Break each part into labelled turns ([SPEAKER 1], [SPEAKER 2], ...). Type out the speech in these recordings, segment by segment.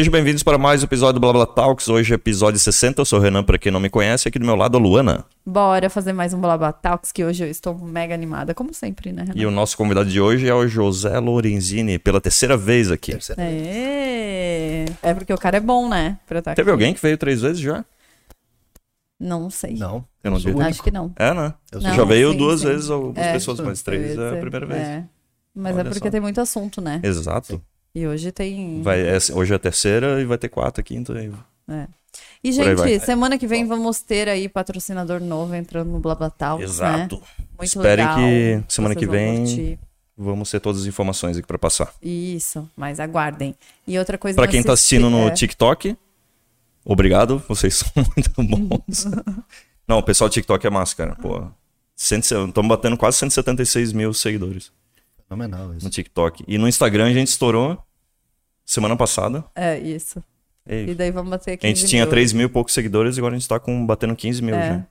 [SPEAKER 1] Sejam bem-vindos para mais um episódio do Blá Blá Talks. Hoje é episódio 60. Eu sou o Renan, para quem não me conhece. Aqui do meu lado, a Luana.
[SPEAKER 2] Bora fazer mais um Blá Blá Talks, que hoje eu estou mega animada, como sempre, né, Renan?
[SPEAKER 1] E o nosso convidado de hoje é o José Lorenzini, pela terceira vez aqui.
[SPEAKER 3] Terceira
[SPEAKER 2] É, é porque o cara é bom, né? Pra estar
[SPEAKER 1] Teve
[SPEAKER 2] aqui.
[SPEAKER 1] alguém que veio três vezes já?
[SPEAKER 2] Não sei.
[SPEAKER 3] Não,
[SPEAKER 1] Eu não
[SPEAKER 3] sou
[SPEAKER 1] vi.
[SPEAKER 2] Acho que não.
[SPEAKER 1] É, né?
[SPEAKER 3] Eu
[SPEAKER 2] Não,
[SPEAKER 1] já veio
[SPEAKER 2] sim,
[SPEAKER 1] duas
[SPEAKER 2] sim.
[SPEAKER 1] vezes algumas
[SPEAKER 2] É,
[SPEAKER 1] pessoas, mas três é a
[SPEAKER 2] dizer,
[SPEAKER 1] primeira vez.
[SPEAKER 2] é. Mas
[SPEAKER 1] Olha
[SPEAKER 2] é porque
[SPEAKER 1] só.
[SPEAKER 2] tem muito assunto, né?
[SPEAKER 1] Exato.
[SPEAKER 2] E hoje tem.
[SPEAKER 1] Vai, é- hoje é a terceira e vai ter quarta, quinta. E...
[SPEAKER 2] E,
[SPEAKER 1] aí vai.
[SPEAKER 2] gente, semana que vem vamos ter aí patrocinador novo entrando no Blá Talks,
[SPEAKER 1] Exato.
[SPEAKER 2] né? Muito
[SPEAKER 1] Esperem
[SPEAKER 2] legal.
[SPEAKER 1] que semana
[SPEAKER 2] Vocês
[SPEAKER 1] que vem
[SPEAKER 2] curtir.
[SPEAKER 1] vamos ter todas as informações aqui para passar.
[SPEAKER 2] Isso, mas aguardem. E outra coisa...
[SPEAKER 1] Para quem
[SPEAKER 2] se
[SPEAKER 1] tá assistindo
[SPEAKER 2] esque-
[SPEAKER 1] no
[SPEAKER 2] é,
[SPEAKER 1] TikTok, obrigado, vocês são muito bons. Não, o pessoal do TikTok é massa, cara. Pô, estamos batendo quase 176 mil seguidores
[SPEAKER 3] Fenomenal isso.
[SPEAKER 1] no TikTok. E no Instagram a gente estourou semana passada.
[SPEAKER 2] É, isso.
[SPEAKER 1] Ei,
[SPEAKER 2] E daí vamos bater aqui.
[SPEAKER 1] a gente tinha 3 mil e poucos seguidores e agora a gente tá com, batendo 15 mil
[SPEAKER 2] É.
[SPEAKER 1] já.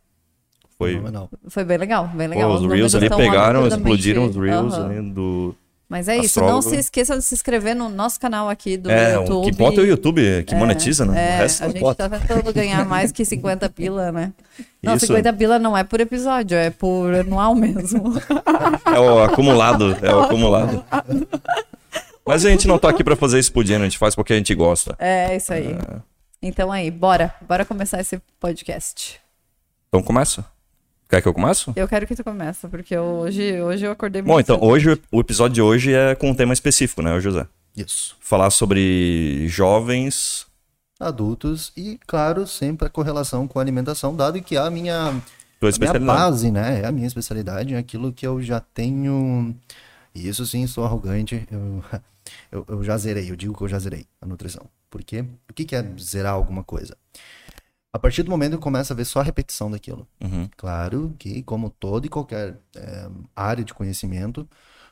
[SPEAKER 1] Foi.
[SPEAKER 3] Fenomenal.
[SPEAKER 2] Foi bem legal, bem
[SPEAKER 1] Pô,
[SPEAKER 2] legal.
[SPEAKER 1] os
[SPEAKER 2] números
[SPEAKER 1] Reels ali pegaram, explodiram os Reels ali do.
[SPEAKER 2] Mas é isso, não
[SPEAKER 1] Astrólogo.
[SPEAKER 2] se esqueça de se inscrever no nosso canal aqui do
[SPEAKER 1] é,
[SPEAKER 2] YouTube.
[SPEAKER 1] o que importa é o YouTube, que monetiza, né?
[SPEAKER 2] É,
[SPEAKER 1] o resto
[SPEAKER 2] a
[SPEAKER 1] não
[SPEAKER 2] gente tá tentando ganhar mais que 50 pila, né? Não,
[SPEAKER 1] Isso.
[SPEAKER 2] 50 pila não é por episódio, é por anual mesmo.
[SPEAKER 1] É o acumulado, é o acumulado. Mas a gente não tá aqui pra fazer isso por dinheiro, a gente faz porque a gente gosta.
[SPEAKER 2] É isso aí. Então aí, bora, bora começar esse podcast.
[SPEAKER 1] Então começa. Quer que eu comece?
[SPEAKER 2] Eu quero que tu comece, porque eu- hoje, hoje eu acordei muito
[SPEAKER 1] Bom, então, hoje o episódio de hoje é com um tema específico, né, José?
[SPEAKER 3] Isso.
[SPEAKER 1] Falar sobre jovens.
[SPEAKER 3] Adultos e, claro, sempre a correlação com a alimentação, dado que é a minha,
[SPEAKER 1] Tua
[SPEAKER 3] a minha
[SPEAKER 1] especialidade.
[SPEAKER 3] base, né? É a minha especialidade, é aquilo que eu já tenho. E isso sim, sou arrogante. Eu, eu, eu já zerei, eu digo que eu já zerei a nutrição. Por quê? O que que é zerar alguma coisa? A partir do momento que começa a ver só a repetição daquilo.
[SPEAKER 1] Uhum.
[SPEAKER 3] Claro que, como toda e qualquer eh, área de conhecimento,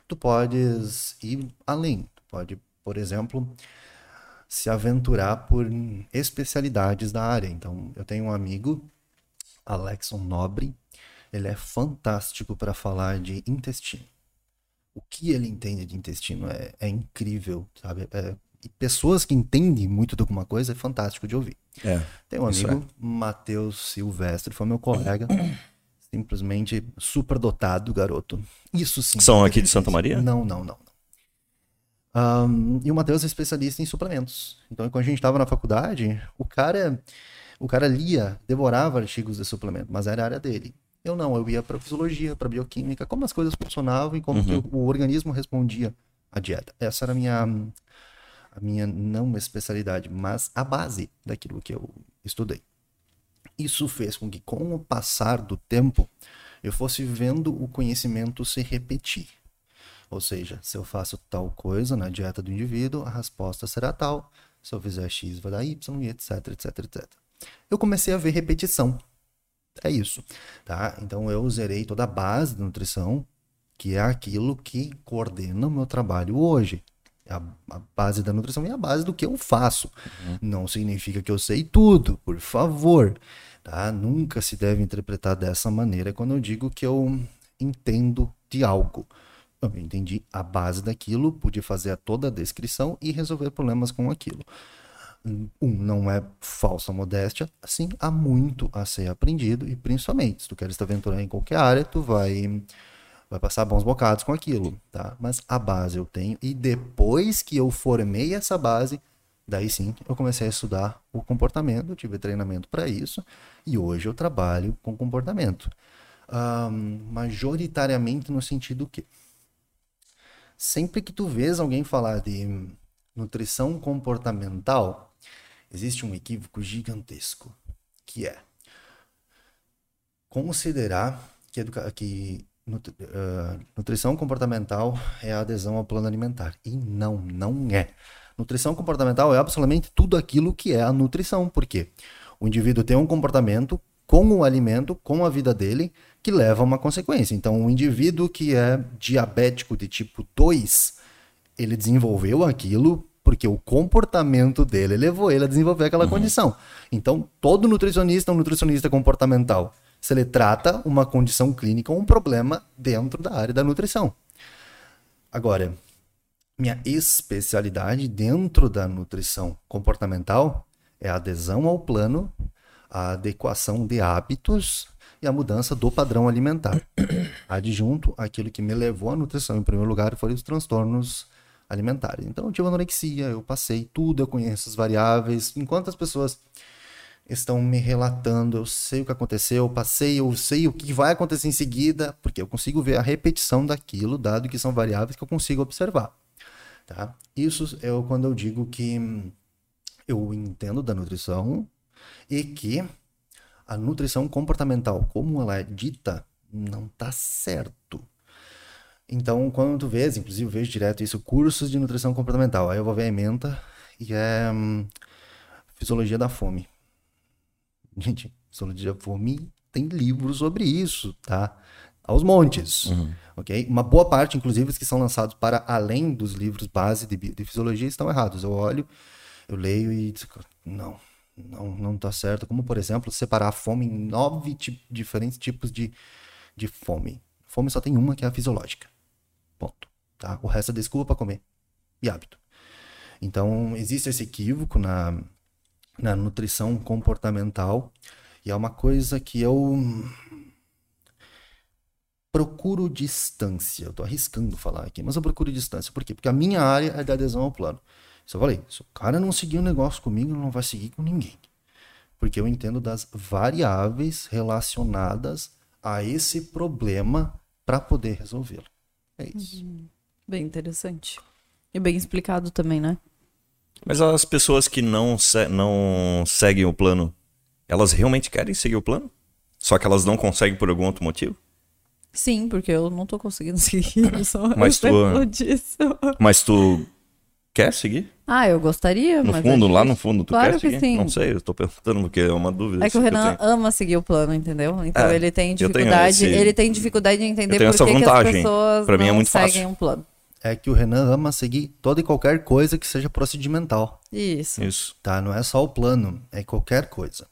[SPEAKER 3] tu podes ir além. Tu pode, por exemplo, se aventurar por especialidades da área. Então, eu tenho um amigo, Alexon Nobre, ele é fantástico para falar de intestino. O que ele entende de intestino é, é incrível, sabe? É- pessoas que entendem muito de alguma coisa é fantástico de ouvir.
[SPEAKER 1] É.
[SPEAKER 3] Tem um amigo, Matheus Silvestre, foi meu colega. simplesmente superdotado, garoto. Isso sim.
[SPEAKER 1] São aqui de Santa Maria?
[SPEAKER 3] Não, não, não. Ahn, e o Matheus é especialista em suplementos. Então, quando a gente estava na faculdade, o cara, o cara lia, devorava artigos de suplemento, mas era a área dele. Eu não, eu ia para fisiologia, para bioquímica, como as coisas funcionavam e como
[SPEAKER 1] Uhum.
[SPEAKER 3] o, o organismo respondia à dieta. Essa era a minha, a minha não especialidade, mas a base daquilo que eu estudei. Isso fez com que, com o passar do tempo, eu fosse vendo o conhecimento se repetir. Ou seja, se eu faço tal coisa na dieta do indivíduo, a resposta será tal. Se eu fizer X, vai dar Y, etc, etc, etc. Eu comecei a ver repetição. É isso, tá? Então eu zerei toda a base da nutrição, que é aquilo que coordena o meu trabalho hoje. A, a base da nutrição é a base do que eu faço. Não significa que eu sei tudo, por favor. Tá? Nunca se deve interpretar dessa maneira quando eu digo que eu entendo de algo. Eu entendi a base daquilo, pude fazer toda a descrição e resolver problemas com aquilo. Um, não é falsa modéstia, sim, há muito a ser aprendido e principalmente, se tu queres te aventurar em qualquer área, tu vai vai passar bons bocados com aquilo, tá? Mas a base eu tenho e depois que eu formei essa base, daí sim eu comecei a estudar o comportamento, eu tive treinamento para isso e hoje eu trabalho com comportamento. Ahn, majoritariamente no sentido que sempre que tu vês alguém falar de nutrição comportamental, existe um equívoco gigantesco, que é considerar que, que nut- ah, nutrição comportamental é a adesão ao plano alimentar. E não, não é. Nutrição comportamental é absolutamente tudo aquilo que é a nutrição. Por quê? O indivíduo tem um comportamento com o alimento, com a vida dele, que leva a uma consequência. Então, o indivíduo que é diabético de tipo 2, ele desenvolveu aquilo porque o comportamento dele levou ele a desenvolver aquela condição. Então, todo nutricionista é um nutricionista comportamental. Se ele trata uma condição clínica ou um problema dentro da área da nutrição. Agora, minha especialidade dentro da nutrição comportamental é a adesão ao plano, a adequação de hábitos e a mudança do padrão alimentar. Adjunto aquilo que me levou à nutrição em primeiro lugar foram os transtornos alimentares. Então eu tive anorexia, eu passei tudo, eu conheço as variáveis. Enquanto as pessoas estão me relatando, eu sei o que aconteceu, eu passei, eu sei o que vai acontecer em seguida, porque eu consigo ver a repetição daquilo, dado que são variáveis que eu consigo observar. Tá? Isso é quando eu digo que eu entendo da nutrição e que a nutrição comportamental, como ela é dita, não está certo. Então, quando tu vês, inclusive eu vejo direto isso, cursos de nutrição comportamental, aí eu vou ver a ementa e é hum, fisiologia da fome. Gente, fisiologia da fome tem livros sobre isso, tá? Aos montes,
[SPEAKER 1] Uhum.
[SPEAKER 3] ok? Uma boa parte, inclusive, os que são lançados para além dos livros base de, de fisiologia estão errados. Eu olho, eu leio e não, não, não tá certo. Como, por exemplo, separar a fome em nove diferentes tipos de, de fome. Fome só tem uma, que é a fisiológica. Ponto. Tá? O resto é desculpa para comer. E hábito. Então, existe esse equívoco na, na nutrição comportamental. E é uma coisa que eu procuro distância. Eu tô arriscando falar aqui, mas eu procuro distância. Por quê? Porque a minha área é de adesão ao plano. Isso eu falei, se o cara não seguir um negócio comigo, ele não vai seguir com ninguém. Porque eu entendo das variáveis relacionadas a esse problema para poder resolvê-lo. É isso.
[SPEAKER 2] Bem interessante. E bem explicado também, né?
[SPEAKER 1] Mas as pessoas que não, se- não seguem o plano, elas realmente querem seguir o plano? Só que elas não conseguem por algum outro motivo?
[SPEAKER 2] Sim, porque eu não tô conseguindo seguir. Eu sou
[SPEAKER 1] Mas tu-
[SPEAKER 2] disso.
[SPEAKER 1] Mas tu quer seguir?
[SPEAKER 2] Ah, eu gostaria,
[SPEAKER 1] No
[SPEAKER 2] mas.
[SPEAKER 1] fundo,
[SPEAKER 2] é
[SPEAKER 1] lá no fundo, tu
[SPEAKER 2] Claro
[SPEAKER 1] quer
[SPEAKER 2] que
[SPEAKER 1] seguir?
[SPEAKER 2] sim.
[SPEAKER 1] Não sei, eu tô perguntando porque é uma dúvida.
[SPEAKER 2] É que o
[SPEAKER 1] eu
[SPEAKER 2] Renan
[SPEAKER 1] tenho.
[SPEAKER 2] ama seguir o plano, entendeu? Então
[SPEAKER 1] É,
[SPEAKER 2] ele tem dificuldade,
[SPEAKER 1] esse-
[SPEAKER 2] ele tem dificuldade de entender por que, que as pessoas
[SPEAKER 1] Pra mim é muito
[SPEAKER 2] seguem
[SPEAKER 1] fácil.
[SPEAKER 2] um plano.
[SPEAKER 3] É que o Renan ama seguir toda e qualquer coisa que seja procedimental.
[SPEAKER 2] Isso.
[SPEAKER 1] Isso.
[SPEAKER 3] tá? Não é só o plano, é qualquer coisa,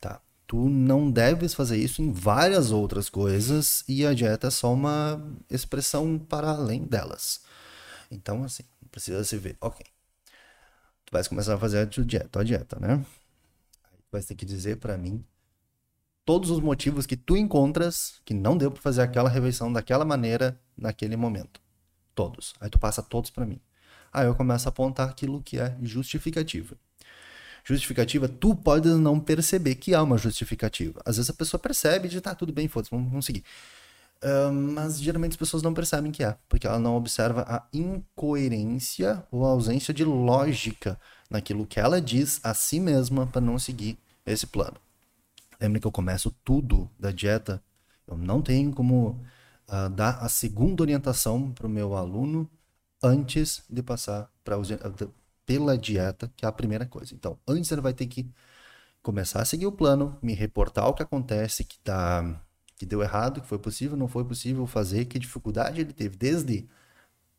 [SPEAKER 3] tá? Tu não deves fazer isso em várias outras coisas e a dieta é só uma expressão para além delas. Então, assim, precisa se ver, ok. Tu vais começar a fazer a tua dieta, a dieta, né? Aí tu vai ter que dizer para mim todos os motivos que tu encontras que não deu para fazer aquela refeição daquela maneira naquele momento. Todos. Aí tu passa todos para mim. Aí eu começo a apontar aquilo que é justificativa. Justificativa, tu pode não perceber que há uma justificativa. Às vezes a pessoa percebe e diz, tá, tudo bem, foda-se, vamos, vamos seguir. Ah, mas geralmente as pessoas não percebem que há, porque ela não observa a incoerência ou a ausência de lógica naquilo que ela diz a si mesma para não seguir esse plano. Lembra que eu começo tudo da dieta? Eu não tenho como ah, dar a segunda orientação para o meu aluno antes de passar ah, pela dieta, que é a primeira coisa. Então, antes ele vai ter que começar a seguir o plano, me reportar o que acontece, que, tá, que deu errado, que foi possível, não foi possível fazer, que dificuldade ele teve, desde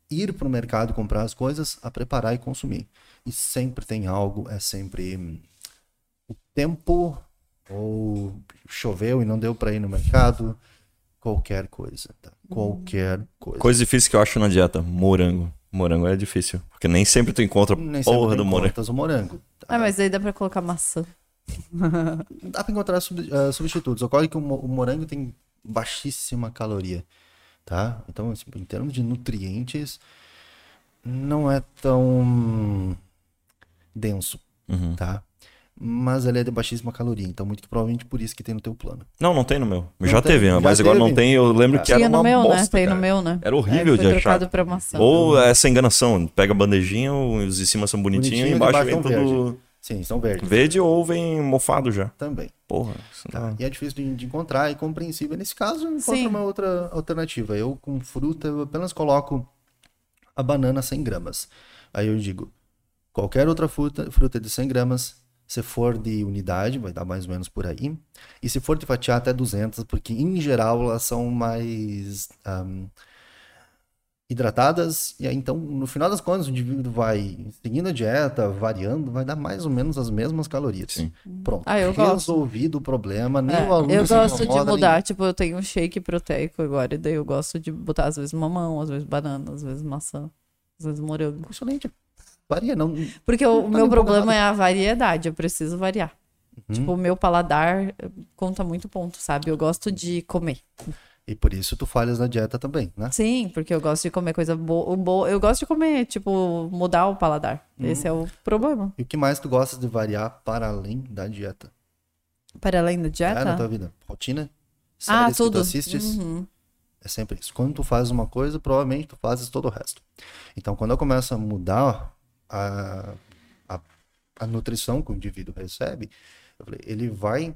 [SPEAKER 3] ir para o mercado comprar as coisas a preparar e consumir. E sempre tem algo, é sempre hum, o tempo ou choveu e não deu para ir no mercado, qualquer coisa, tá? Qualquer coisa.
[SPEAKER 1] Coisa difícil que eu acho na dieta, morango. Morango é difícil, porque nem sempre tu encontra
[SPEAKER 3] Nem sempre
[SPEAKER 1] porra do morango.
[SPEAKER 3] o morango. tá?
[SPEAKER 2] Ah, mas aí dá pra colocar maçã.
[SPEAKER 3] Dá para encontrar sub- eh, substitutos. Ocorre que o, o morango tem baixíssima caloria, tá? Então, assim, em termos de nutrientes, não é tão denso,
[SPEAKER 1] Uhum.
[SPEAKER 3] tá? Mas ele é de baixíssima caloria, então muito que provavelmente por isso que tem no teu plano.
[SPEAKER 1] Não, não tem no meu.
[SPEAKER 3] Não
[SPEAKER 1] já
[SPEAKER 3] tem?
[SPEAKER 1] teve,
[SPEAKER 3] Já
[SPEAKER 1] mas agora não
[SPEAKER 3] teve?
[SPEAKER 1] tem. Eu lembro que
[SPEAKER 2] Tinha
[SPEAKER 1] era
[SPEAKER 2] no
[SPEAKER 1] uma
[SPEAKER 2] meu, né?
[SPEAKER 1] bosta,
[SPEAKER 2] Tem
[SPEAKER 1] cara.
[SPEAKER 2] no meu, né?
[SPEAKER 1] Era horrível
[SPEAKER 2] Aí
[SPEAKER 1] de achar.
[SPEAKER 2] maçã.
[SPEAKER 1] Ou essa enganação, pega a bandejinha, os de cima são bonitinhos
[SPEAKER 3] Bonitinho,
[SPEAKER 1] e embaixo vem tudo
[SPEAKER 3] Sim, são verdes
[SPEAKER 1] verde ou vem mofado já.
[SPEAKER 3] também.
[SPEAKER 1] Porra, isso
[SPEAKER 3] Tá?
[SPEAKER 1] não...
[SPEAKER 3] E é difícil de, de encontrar e compreensível. Nesse caso, eu encontro
[SPEAKER 2] Sim.
[SPEAKER 3] uma outra alternativa. Eu, com fruta, eu apenas coloco a banana 100 gramas. Aí eu digo, qualquer outra fruta, fruta de 100 gramas, se for de unidade, vai dar mais ou menos por aí. E se for de fatiar, até 200, porque em geral elas são mais ahm, hidratadas. E aí, então, no final das contas, o indivíduo vai seguindo a dieta, variando, vai dar mais ou menos as mesmas calorias.
[SPEAKER 1] Sim.
[SPEAKER 3] Pronto.
[SPEAKER 2] Ah, eu gosto.
[SPEAKER 3] Resolvido o problema, nem
[SPEAKER 2] É,
[SPEAKER 3] o aluno
[SPEAKER 2] eu gosto de
[SPEAKER 3] incomoda, nem-
[SPEAKER 2] mudar, tipo, eu tenho um shake proteico agora, e daí eu gosto de botar às vezes mamão, às vezes banana, às vezes maçã. Às vezes morango.
[SPEAKER 3] Excelente. Varia, não.
[SPEAKER 2] Porque o
[SPEAKER 3] Não tá
[SPEAKER 2] meu problema é a variedade, eu preciso variar.
[SPEAKER 3] Uhum.
[SPEAKER 2] Tipo, o meu paladar eh, conta muito ponto, sabe? Eu gosto de comer.
[SPEAKER 3] E por isso tu falhas na dieta também, né?
[SPEAKER 2] Sim, porque eu gosto de comer coisa boa. Bo... Eu gosto de comer, tipo, mudar o paladar.
[SPEAKER 3] Uhum.
[SPEAKER 2] Esse é o problema.
[SPEAKER 3] E o que mais tu gostas de variar para além da dieta?
[SPEAKER 2] Para além da
[SPEAKER 3] É,
[SPEAKER 2] dieta?
[SPEAKER 3] na tua vida? Rotina?
[SPEAKER 2] ah,
[SPEAKER 3] Séries que tu
[SPEAKER 2] tudo.
[SPEAKER 3] assistes?
[SPEAKER 2] Uhum.
[SPEAKER 3] É sempre isso. Quando tu fazes uma coisa, provavelmente tu fazes todo o resto. Então, quando eu começo a mudar a, a, a nutrição que o indivíduo recebe, eu falei, ele vai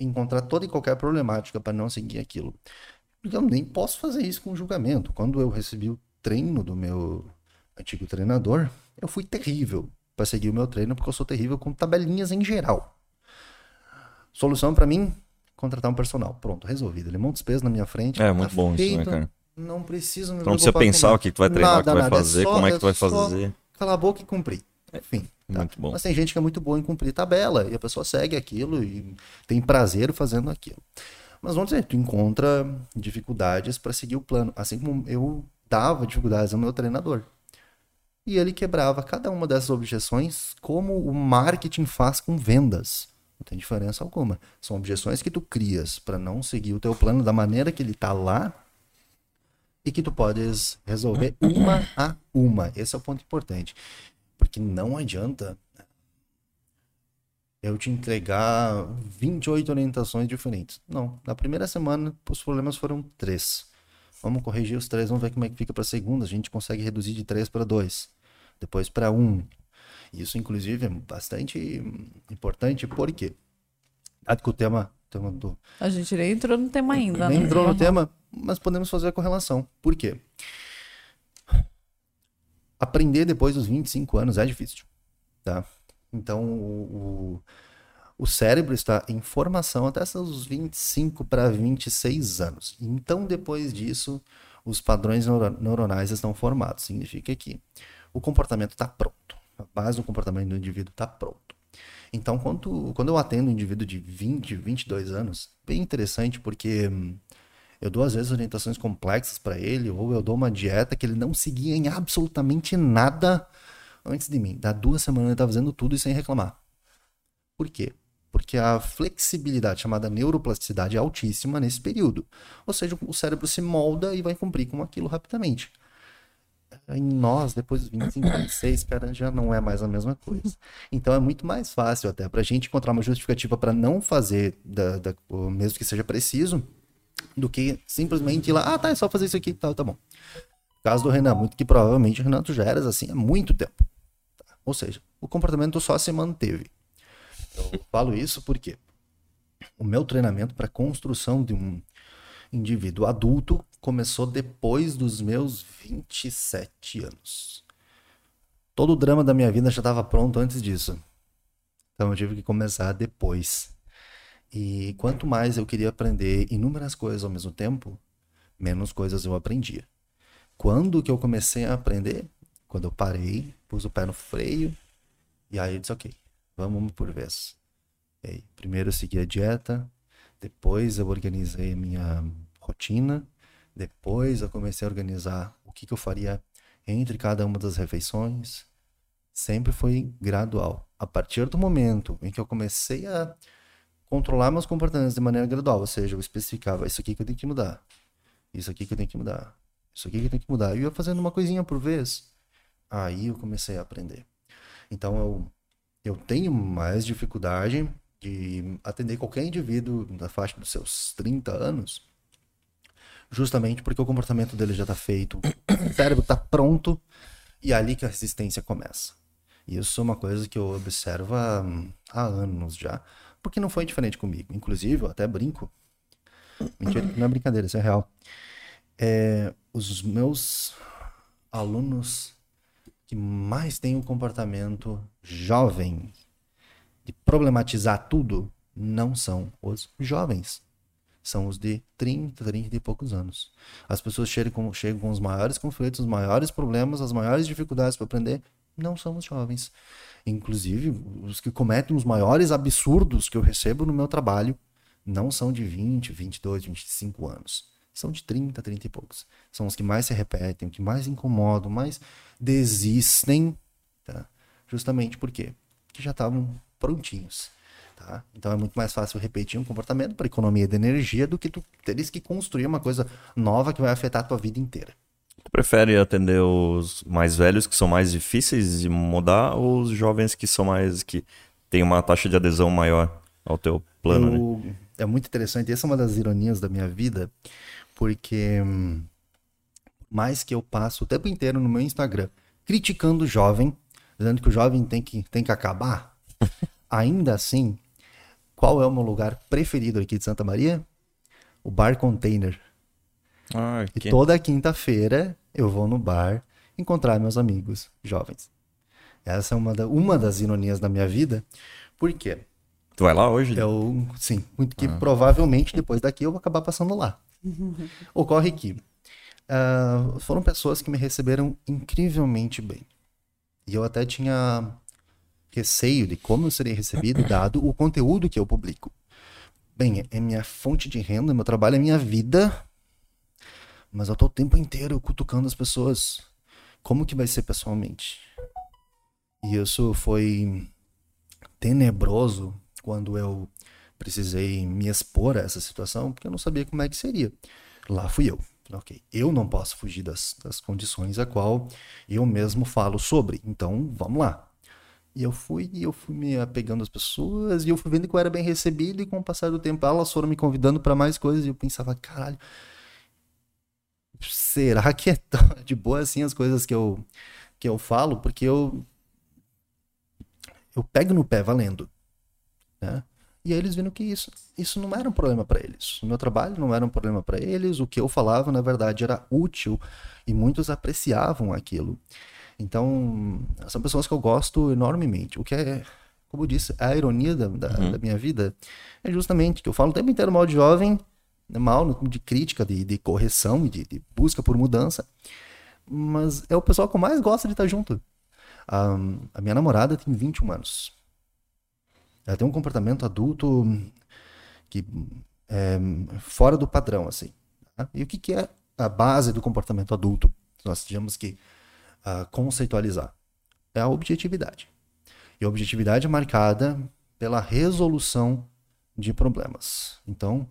[SPEAKER 3] encontrar toda e qualquer problemática para não seguir aquilo. Eu nem posso fazer isso com julgamento. Quando eu recebi o treino do meu antigo treinador, eu fui terrível para seguir o meu treino, porque eu sou terrível com tabelinhas em geral. Solução para mim, contratar um personal. Pronto, resolvido. Ele monta os pesos na minha frente.
[SPEAKER 1] É
[SPEAKER 3] tá
[SPEAKER 1] muito bom isso, né,
[SPEAKER 3] feito,
[SPEAKER 1] cara?
[SPEAKER 3] Não preciso me
[SPEAKER 1] Tu não precisa pensar o que tu vai treinar, o que tu vai
[SPEAKER 3] Nada, nada.
[SPEAKER 1] fazer,
[SPEAKER 3] É só-
[SPEAKER 1] como é que tu vai
[SPEAKER 3] é
[SPEAKER 1] fazer.
[SPEAKER 3] Calar a boca e cumprir. Enfim. tá.
[SPEAKER 1] Muito bom.
[SPEAKER 3] Mas tem gente que é muito boa em cumprir tabela e a pessoa segue aquilo e tem prazer fazendo aquilo. Mas vamos dizer, tu encontra dificuldades para seguir o plano, assim como eu dava dificuldades ao meu treinador. E ele quebrava cada uma dessas objeções como o marketing faz com vendas. Não tem diferença alguma. São objeções que tu crias para não seguir o teu plano da maneira que ele tá lá e que tu podes resolver uma a uma. Esse é o ponto importante. Porque não adianta eu te entregar 28 orientações diferentes. Não. Na primeira semana, os problemas foram três. Vamos corrigir os três, vamos ver como é que fica para a segunda. A gente consegue reduzir de três para dois, depois para um. Isso, inclusive, é bastante importante, porque, dado que o tema, tema do,
[SPEAKER 2] A gente nem entrou no tema ainda,
[SPEAKER 3] nem
[SPEAKER 2] né?
[SPEAKER 3] entrou no tema, mas podemos fazer a correlação. Por quê? Aprender depois dos 25 anos é difícil, tá? Então, o, o, cérebro está em formação até seus 25 para 26 anos. Então, depois disso, os padrões neuro- neuronais estão formados. Significa que o comportamento está pronto. A base do comportamento do indivíduo está pronto. Então, quando, quando eu atendo um indivíduo de 20, 22 anos, bem interessante porque hum, eu dou às vezes orientações complexas para ele, ou eu dou uma dieta que ele não seguia em absolutamente nada antes de mim. Dá duas semanas ele tá fazendo tudo e sem reclamar. Por quê? Porque a flexibilidade chamada neuroplasticidade é altíssima nesse período. Ou seja, o cérebro se molda e vai cumprir com aquilo rapidamente. Em nós, depois dos 25, 26, cara, já não é mais a mesma coisa. Então é muito mais fácil até pra gente encontrar uma justificativa para não fazer, da, da- mesmo que seja preciso, do que simplesmente ir lá, ah, tá, é só fazer isso aqui, tá, tá bom. No caso do Renan, muito que provavelmente o Renato já eras assim há muito tempo. Tá? Ou seja, o comportamento só se manteve. Eu falo isso porque o meu treinamento para construção de um indivíduo adulto começou depois dos meus 27 anos. Todo o drama da minha vida já estava pronto antes disso. Então eu tive que começar depois. E quanto mais eu queria aprender inúmeras coisas ao mesmo tempo, menos coisas eu aprendia. Quando que eu comecei a aprender? Quando eu parei, pus o pé no freio, e aí eu disse, ok, vamos por vez. Aí, primeiro eu segui a dieta, depois eu organizei a minha rotina, depois eu comecei a organizar o que, que eu faria entre cada uma das refeições. Sempre foi gradual. A partir do momento em que eu comecei a controlar meus comportamentos de maneira gradual, ou seja, eu especificava isso aqui que eu tenho que mudar, isso aqui que eu tenho que mudar, isso aqui que eu tenho que mudar, e eu ia fazendo uma coisinha por vez. Aí eu comecei a aprender. Então eu, eu tenho mais dificuldade de atender qualquer indivíduo da faixa dos seus 30 anos, justamente porque o comportamento dele já está feito, o cérebro está pronto, e é ali que a resistência começa. Isso é uma coisa que eu observo há, há anos já, porque não foi diferente comigo. Inclusive, eu até brinco. Mentira, não é brincadeira, isso é real. É, os meus alunos que mais têm um comportamento jovem de problematizar tudo não são os jovens. São os de 30, 30 e poucos anos. As pessoas chegam com, chegam com os maiores conflitos, os maiores problemas, as maiores dificuldades para aprender. Não são os jovens. Inclusive, os que cometem os maiores absurdos que eu recebo no meu trabalho não são de 20, 22, 25 anos. são de 30, 30 e poucos. São os que mais se repetem, que mais incomodam, mais desistem, tá? Justamente por quê? Porque já estavam prontinhos. Tá? Então é muito mais fácil repetir um comportamento para economia de energia do que tu teres que construir uma coisa nova que vai afetar a tua vida inteira.
[SPEAKER 1] Tu prefere atender os mais velhos que são mais difíceis de mudar ou os jovens que são mais que têm uma taxa de adesão maior ao teu plano?
[SPEAKER 3] Eu,
[SPEAKER 1] né?
[SPEAKER 3] É muito interessante. Essa é uma das ironias da minha vida, porque hum, mais que eu passo o tempo inteiro no meu Instagram criticando o jovem, dizendo que o jovem tem que, tem que acabar, ainda assim qual é o meu lugar preferido aqui de Santa Maria? O Bar Container.
[SPEAKER 1] Ah,
[SPEAKER 3] E toda quinta-feira eu vou no bar encontrar meus amigos jovens. Essa é uma, da- uma das ironias da minha vida. Por quê?
[SPEAKER 1] Tu vai lá hoje?
[SPEAKER 3] Eu, sim, muito que provavelmente depois daqui eu vou acabar passando lá. Ocorre que ah, foram pessoas que me receberam incrivelmente bem. E eu até tinha receio de como eu seria recebido, dado o conteúdo que eu publico. Bem, é minha fonte de renda, meu trabalho é minha vida, mas eu tô o tempo inteiro cutucando as pessoas. Como que vai ser pessoalmente? E isso foi tenebroso quando eu precisei me expor a essa situação, porque eu não sabia como é que seria. Lá fui eu. Ok, eu não posso fugir das, das condições a qual eu mesmo falo sobre. Então, vamos lá. E eu fui, e eu fui me apegando às pessoas, e eu fui vendo que eu era bem recebido, e com o passar do tempo elas foram me convidando para mais coisas, e eu pensava, caralho, será que é tão de boa assim as coisas que eu, que eu falo? Porque eu, eu pego no pé valendo, né? E aí eles viram que isso, isso não era um problema para eles. O meu trabalho não era um problema para eles. O que eu falava, na verdade, era útil e muitos apreciavam aquilo. Então, são pessoas que eu gosto enormemente. O que é, como eu disse, a ironia da, da, da minha vida é justamente que eu falo o tempo inteiro mal de jovem, mal no- de crítica, de, de correção de, de busca por mudança. Mas é o pessoal que eu mais gosto de estar junto. A, a minha namorada tem 21 anos. Ela tem um comportamento adulto que é fora do padrão, assim. tá? E o que, que é a base do comportamento adulto? Nós tínhamos que ah, conceitualizar. É a objetividade. E a objetividade é marcada pela resolução de problemas. Então,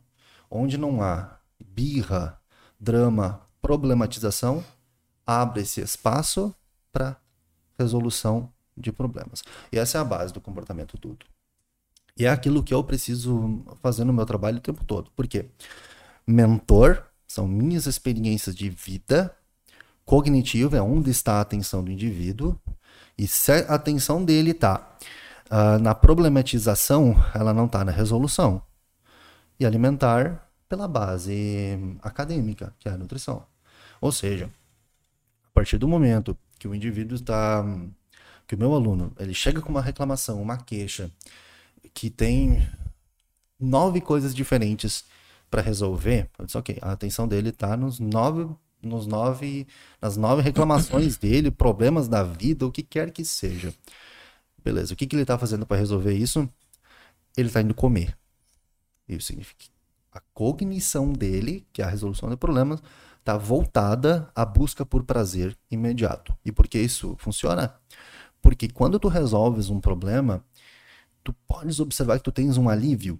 [SPEAKER 3] onde não há birra, drama, problematização, abre-se espaço para resolução de problemas. E essa é a base do comportamento adulto. E é aquilo que eu preciso fazer no meu trabalho o tempo todo. Por quê? Mentor são minhas experiências de vida. Cognitivo é onde está a atenção do indivíduo. E se a atenção dele está na problematização, ela não está na resolução. E alimentar pela base acadêmica, que é a nutrição. Ou seja, a partir do momento que o indivíduo está. que o meu aluno ele chega com uma reclamação, uma queixa, que tem nove coisas diferentes para resolver, eu disse, ok, a atenção dele está nos nove, nos nove, nas nove reclamações dele, problemas da vida, o que quer que seja. Beleza, o que, que ele está fazendo para resolver isso? Ele está indo comer. Isso significa que a cognição dele, que é a resolução de problemas, está voltada à busca por prazer imediato. E por que isso funciona? Porque quando tu resolves um problema, tu podes observar que tu tens um alívio.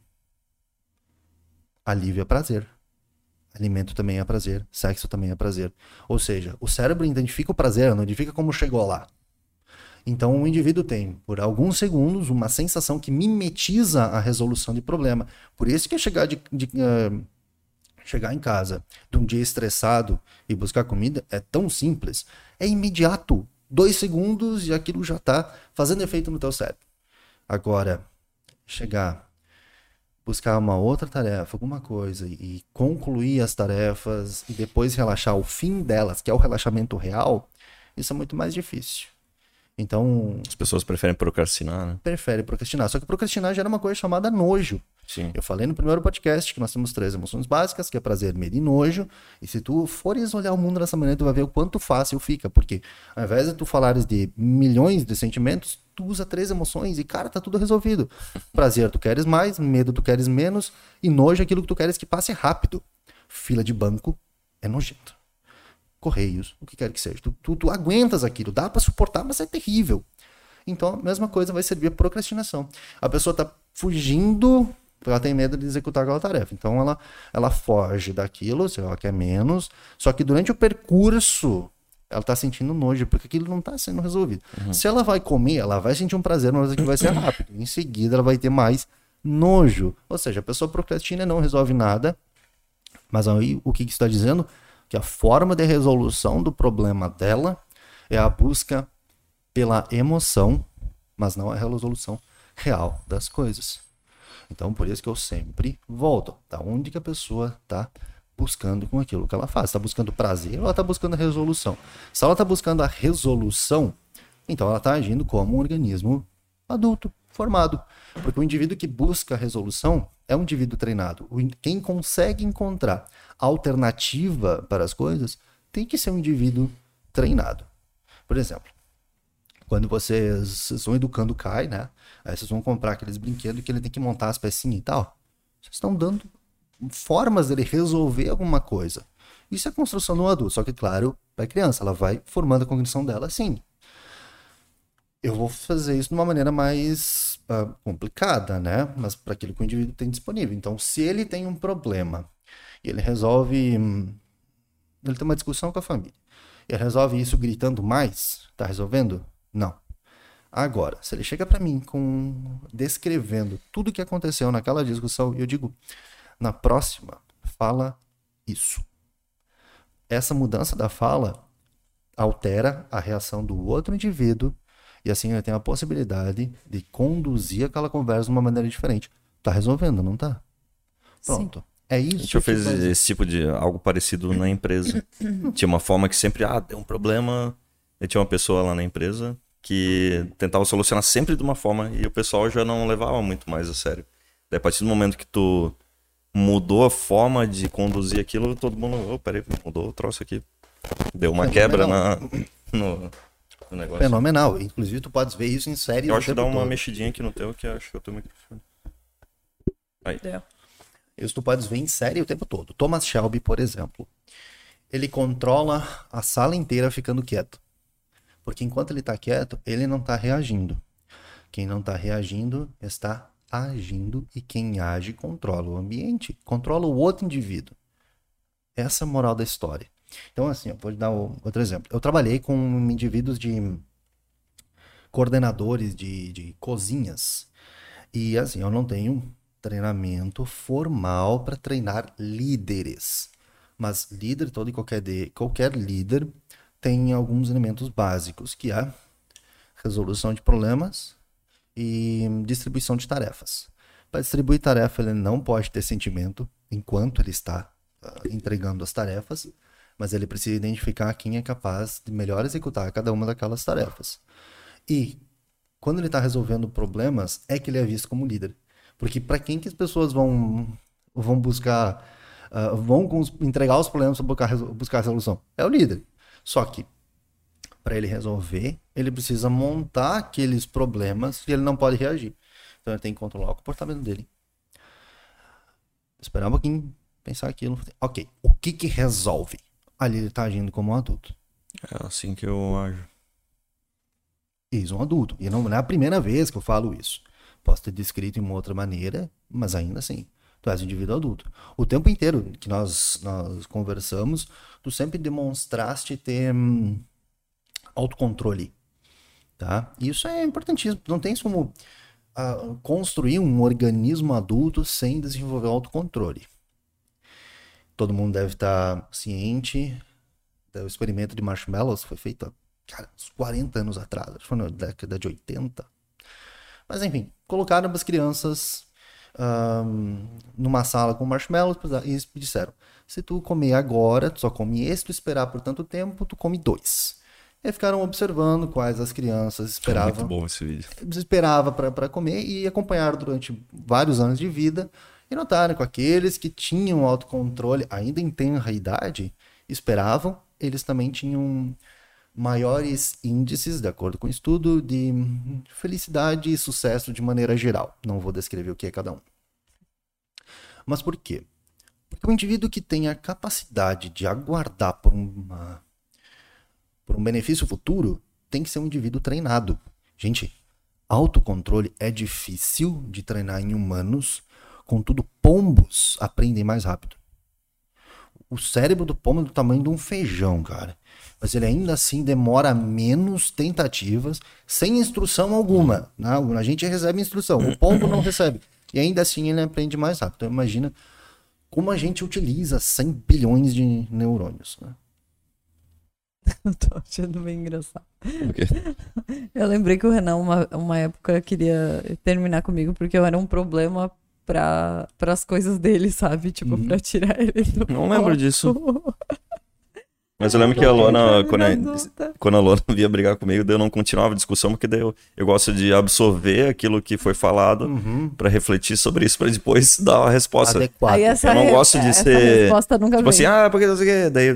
[SPEAKER 3] Alívio é prazer. Alimento também é prazer. Sexo também é prazer. Ou seja, o cérebro identifica o prazer, não identifica como chegou lá. Então o indivíduo tem, por alguns segundos, uma sensação que mimetiza a resolução de problema. Por isso que é chegar, de, de, eh, chegar em casa de um dia estressado e buscar comida é tão simples. É imediato. Dois segundos e aquilo já está fazendo efeito no teu cérebro. Agora, chegar, buscar uma outra tarefa, alguma coisa, e concluir as tarefas e depois relaxar o fim delas, que é o relaxamento real, isso é muito mais difícil. Então,
[SPEAKER 1] As pessoas preferem procrastinar, né?
[SPEAKER 3] prefere procrastinar. Só que procrastinar gera uma coisa chamada nojo.
[SPEAKER 1] Sim.
[SPEAKER 3] Eu falei no primeiro podcast que nós temos três emoções básicas, que é prazer, medo e nojo. E se tu fores olhar o mundo dessa maneira, tu vai ver o quanto fácil fica. Porque ao invés de tu falares de milhões de sentimentos, tu usa três emoções e, cara, tá tudo resolvido. Prazer tu queres mais, medo tu queres menos, e nojo é aquilo que tu queres que passe rápido. Fila de banco é nojento. Correios, o que quer que seja. Tu, tu, tu aguentas aquilo, dá para suportar, mas é terrível. Então, a mesma coisa vai servir a procrastinação. A pessoa está fugindo porque ela tem medo de executar aquela tarefa. Então ela, ela foge daquilo, se ela quer menos. Só que durante o percurso, ela está sentindo nojo, porque aquilo não está sendo resolvido. Uhum. Se ela vai comer, ela vai sentir um prazer, mas aquilo vai ser rápido. Em seguida, ela vai ter mais nojo. Ou seja, a pessoa procrastina não resolve nada. Mas aí o que, que está dizendo? Que a forma de resolução do problema dela é a busca pela emoção, mas não a resolução real das coisas. Então, por isso que eu sempre volto. Da onde que a pessoa está buscando com aquilo que ela faz? Está buscando prazer ou ela está buscando a resolução? Se ela está buscando a resolução, então ela está agindo como um organismo adulto, formado. Porque o indivíduo que busca a resolução é um indivíduo treinado. Quem consegue encontrar alternativa para as coisas tem que ser um indivíduo treinado. Por exemplo, quando vocês estão educando o Kai, né? Aí vocês vão comprar aqueles brinquedos que ele tem que montar as pecinhas e tal. Vocês estão dando formas dele resolver alguma coisa. Isso é construção um adulto, só que, claro, para a criança, ela vai formando a cognição dela assim. Eu vou fazer isso de uma maneira mais uh, complicada, né? Mas para aquilo que o indivíduo tem disponível. Então, se ele tem um problema e ele resolve. Hum, ele tem uma discussão com a família. Ele resolve isso gritando mais, tá resolvendo? Não. Agora, se ele chega para mim com descrevendo tudo o que aconteceu naquela discussão, eu digo, na próxima, fala isso. Essa mudança da fala altera a reação do outro indivíduo e assim ele tem a possibilidade de conduzir aquela conversa de uma maneira diferente. Tá resolvendo, não tá? Pronto. Sim. É isso. A
[SPEAKER 1] gente já fez faz... esse tipo de algo parecido na empresa. Tinha uma forma que sempre, ah, deu um problema, e tinha uma pessoa lá na empresa que tentava solucionar sempre de uma forma e o pessoal já não levava muito mais a sério. Daí, a partir do momento que tu mudou a forma de conduzir aquilo, todo mundo, oh, peraí, mudou o troço aqui. Deu uma quebra na, no, negócio.
[SPEAKER 3] Fenomenal. Inclusive, tu podes ver isso em série.
[SPEAKER 1] Eu acho que dá uma todo. mexidinha aqui no teu que acho que eu tô microfone.
[SPEAKER 3] Aí. Deu. Isso tu podes ver em série o tempo todo. Thomas Shelby, por exemplo, ele controla a sala inteira ficando quieto. Porque enquanto ele está quieto, ele não está reagindo. Quem não está reagindo está agindo e quem age controla o ambiente, controla o outro indivíduo. Essa é a moral da história. Então, assim, eu vou dar outro exemplo. Eu trabalhei com indivíduos de coordenadores de, de cozinhas. E, assim, eu não tenho treinamento formal para treinar líderes. Mas líder, todo e qualquer, de, qualquer líder tem alguns elementos básicos, que é resolução de problemas e distribuição de tarefas. Para distribuir tarefa, ele não pode ter sentimento enquanto ele está uh, entregando as tarefas, mas ele precisa identificar quem é capaz de melhor executar cada uma daquelas tarefas. E quando ele está resolvendo problemas, é que ele é visto como líder. Porque para quem que as pessoas vão, vão buscar, uh, vão entregar os problemas para buscar, a solução? É o líder. Só que para ele resolver, ele precisa montar aqueles problemas e ele não pode reagir. Então ele tem que controlar o comportamento dele. Esperar um pouquinho, pensar aquilo. Ok, o que que resolve? Ali ele está agindo como um adulto.
[SPEAKER 1] É assim que eu ajo.
[SPEAKER 3] Isso, um adulto. E não é a primeira vez que eu falo isso. Posso ter descrito em uma outra maneira, mas ainda assim tu és um indivíduo adulto. O tempo inteiro que nós, nós conversamos, tu sempre demonstraste ter hum, autocontrole. Tá? Isso é importantíssimo. Não tens como uh, construir um organismo adulto sem desenvolver autocontrole. Todo mundo deve estar ciente do experimento de marshmallows, foi feito cara, uns 40 anos atrás, foi na década de 80. Mas enfim, colocaram as crianças um, numa sala com marshmallows e disseram: se tu comer agora, tu só come esse, tu esperar por tanto tempo, tu come dois. E ficaram observando quais as crianças esperavam.
[SPEAKER 1] muito bom esse vídeo.
[SPEAKER 3] Esperava para comer e acompanharam durante vários anos de vida e notaram que aqueles que tinham autocontrole, ainda em tenra idade, esperavam, eles também tinham maiores índices, de acordo com o estudo, de felicidade e sucesso de maneira geral. Não vou descrever o que é cada um. Mas por quê? Porque o indivíduo que tem a capacidade de aguardar por, uma, por um benefício futuro tem que ser um indivíduo treinado. Gente, autocontrole é difícil de treinar em humanos, contudo, pombos aprendem mais rápido. O cérebro do pombo é do tamanho de um feijão, cara. Mas ele ainda assim demora menos tentativas, sem instrução alguma. Né? A gente recebe instrução, o pombo não recebe. E ainda assim ele aprende mais rápido. Então imagina como a gente utiliza 100 bilhões de neurônios. Né?
[SPEAKER 2] Eu tô achando bem engraçado. Eu lembrei que o Renan, uma, uma época, queria terminar comigo porque eu era um problema para as coisas dele, sabe? Tipo, uhum. pra tirar ele do.
[SPEAKER 1] Não lembro disso. Mas eu lembro que a Lona, quando a, quando a Lona via brigar comigo, daí eu não continuava a discussão, porque daí eu, eu gosto de absorver aquilo que foi falado uhum. para refletir sobre isso, para depois dar a resposta.
[SPEAKER 2] Adequada.
[SPEAKER 1] eu não gosto de ser.
[SPEAKER 2] resposta nunca
[SPEAKER 1] tipo assim, ah, porque não sei o quê. Daí.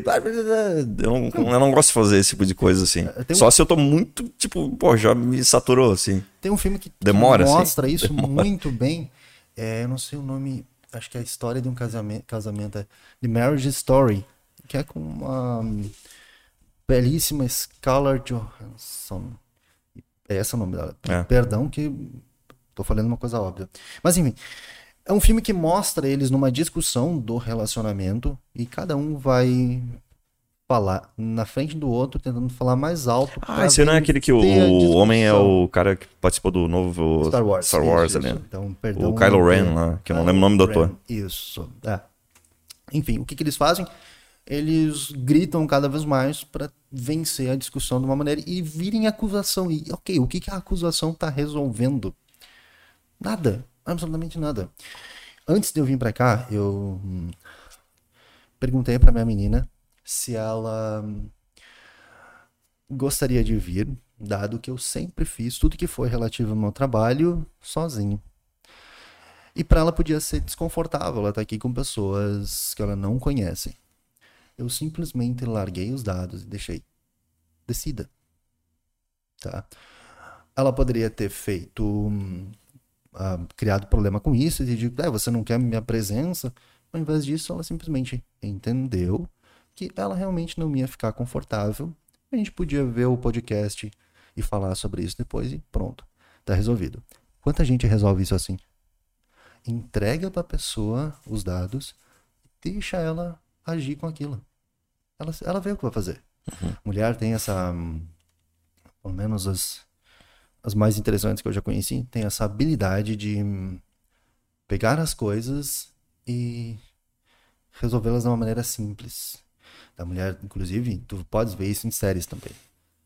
[SPEAKER 1] Eu não, eu não gosto de fazer esse tipo de coisa assim. Só se eu tô muito, tipo, pô, já me saturou assim.
[SPEAKER 3] Tem um filme que, Demora, que assim. mostra assim. isso Demora. muito bem. É, eu não sei o nome, acho que é a história de um casamento, casamento é The Marriage Story que é com uma belíssima Scarlett Johansson. É esse o nome dela. É. Perdão que tô falando uma coisa óbvia. Mas enfim, é um filme que mostra eles numa discussão do relacionamento e cada um vai falar na frente do outro, tentando falar mais alto.
[SPEAKER 1] Ah, esse não é aquele que o, o homem é o cara que participou do novo
[SPEAKER 3] Star Wars,
[SPEAKER 1] Star Wars
[SPEAKER 3] isso,
[SPEAKER 1] ali.
[SPEAKER 3] Isso. Então, perdão,
[SPEAKER 1] o Kylo Ren lá, que eu não lembro o nome do ator.
[SPEAKER 3] Isso. É. Enfim, o que, que eles fazem? eles gritam cada vez mais para vencer a discussão de uma maneira e virem acusação. E, ok, o que, que a acusação está resolvendo? Nada, absolutamente nada. Antes de eu vir para cá, eu hum, perguntei para minha menina se ela hum, gostaria de vir, dado que eu sempre fiz tudo que foi relativo ao meu trabalho sozinho. E para ela podia ser desconfortável ela estar tá aqui com pessoas que ela não conhece. Eu simplesmente larguei os dados e deixei. Decida. Tá? Ela poderia ter feito. Uh, criado problema com isso e digo, é, você não quer minha presença. Ao invés disso, ela simplesmente entendeu que ela realmente não ia ficar confortável. A gente podia ver o podcast e falar sobre isso depois e pronto, tá resolvido. Quanta gente resolve isso assim? Entrega para a pessoa os dados, deixa ela agir com aquilo. Ela, ela vê o que vai fazer. Uhum. Mulher tem essa. Pelo menos as, as mais interessantes que eu já conheci, tem essa habilidade de pegar as coisas e resolvê-las de uma maneira simples. A mulher, inclusive, tu podes ver isso em séries também.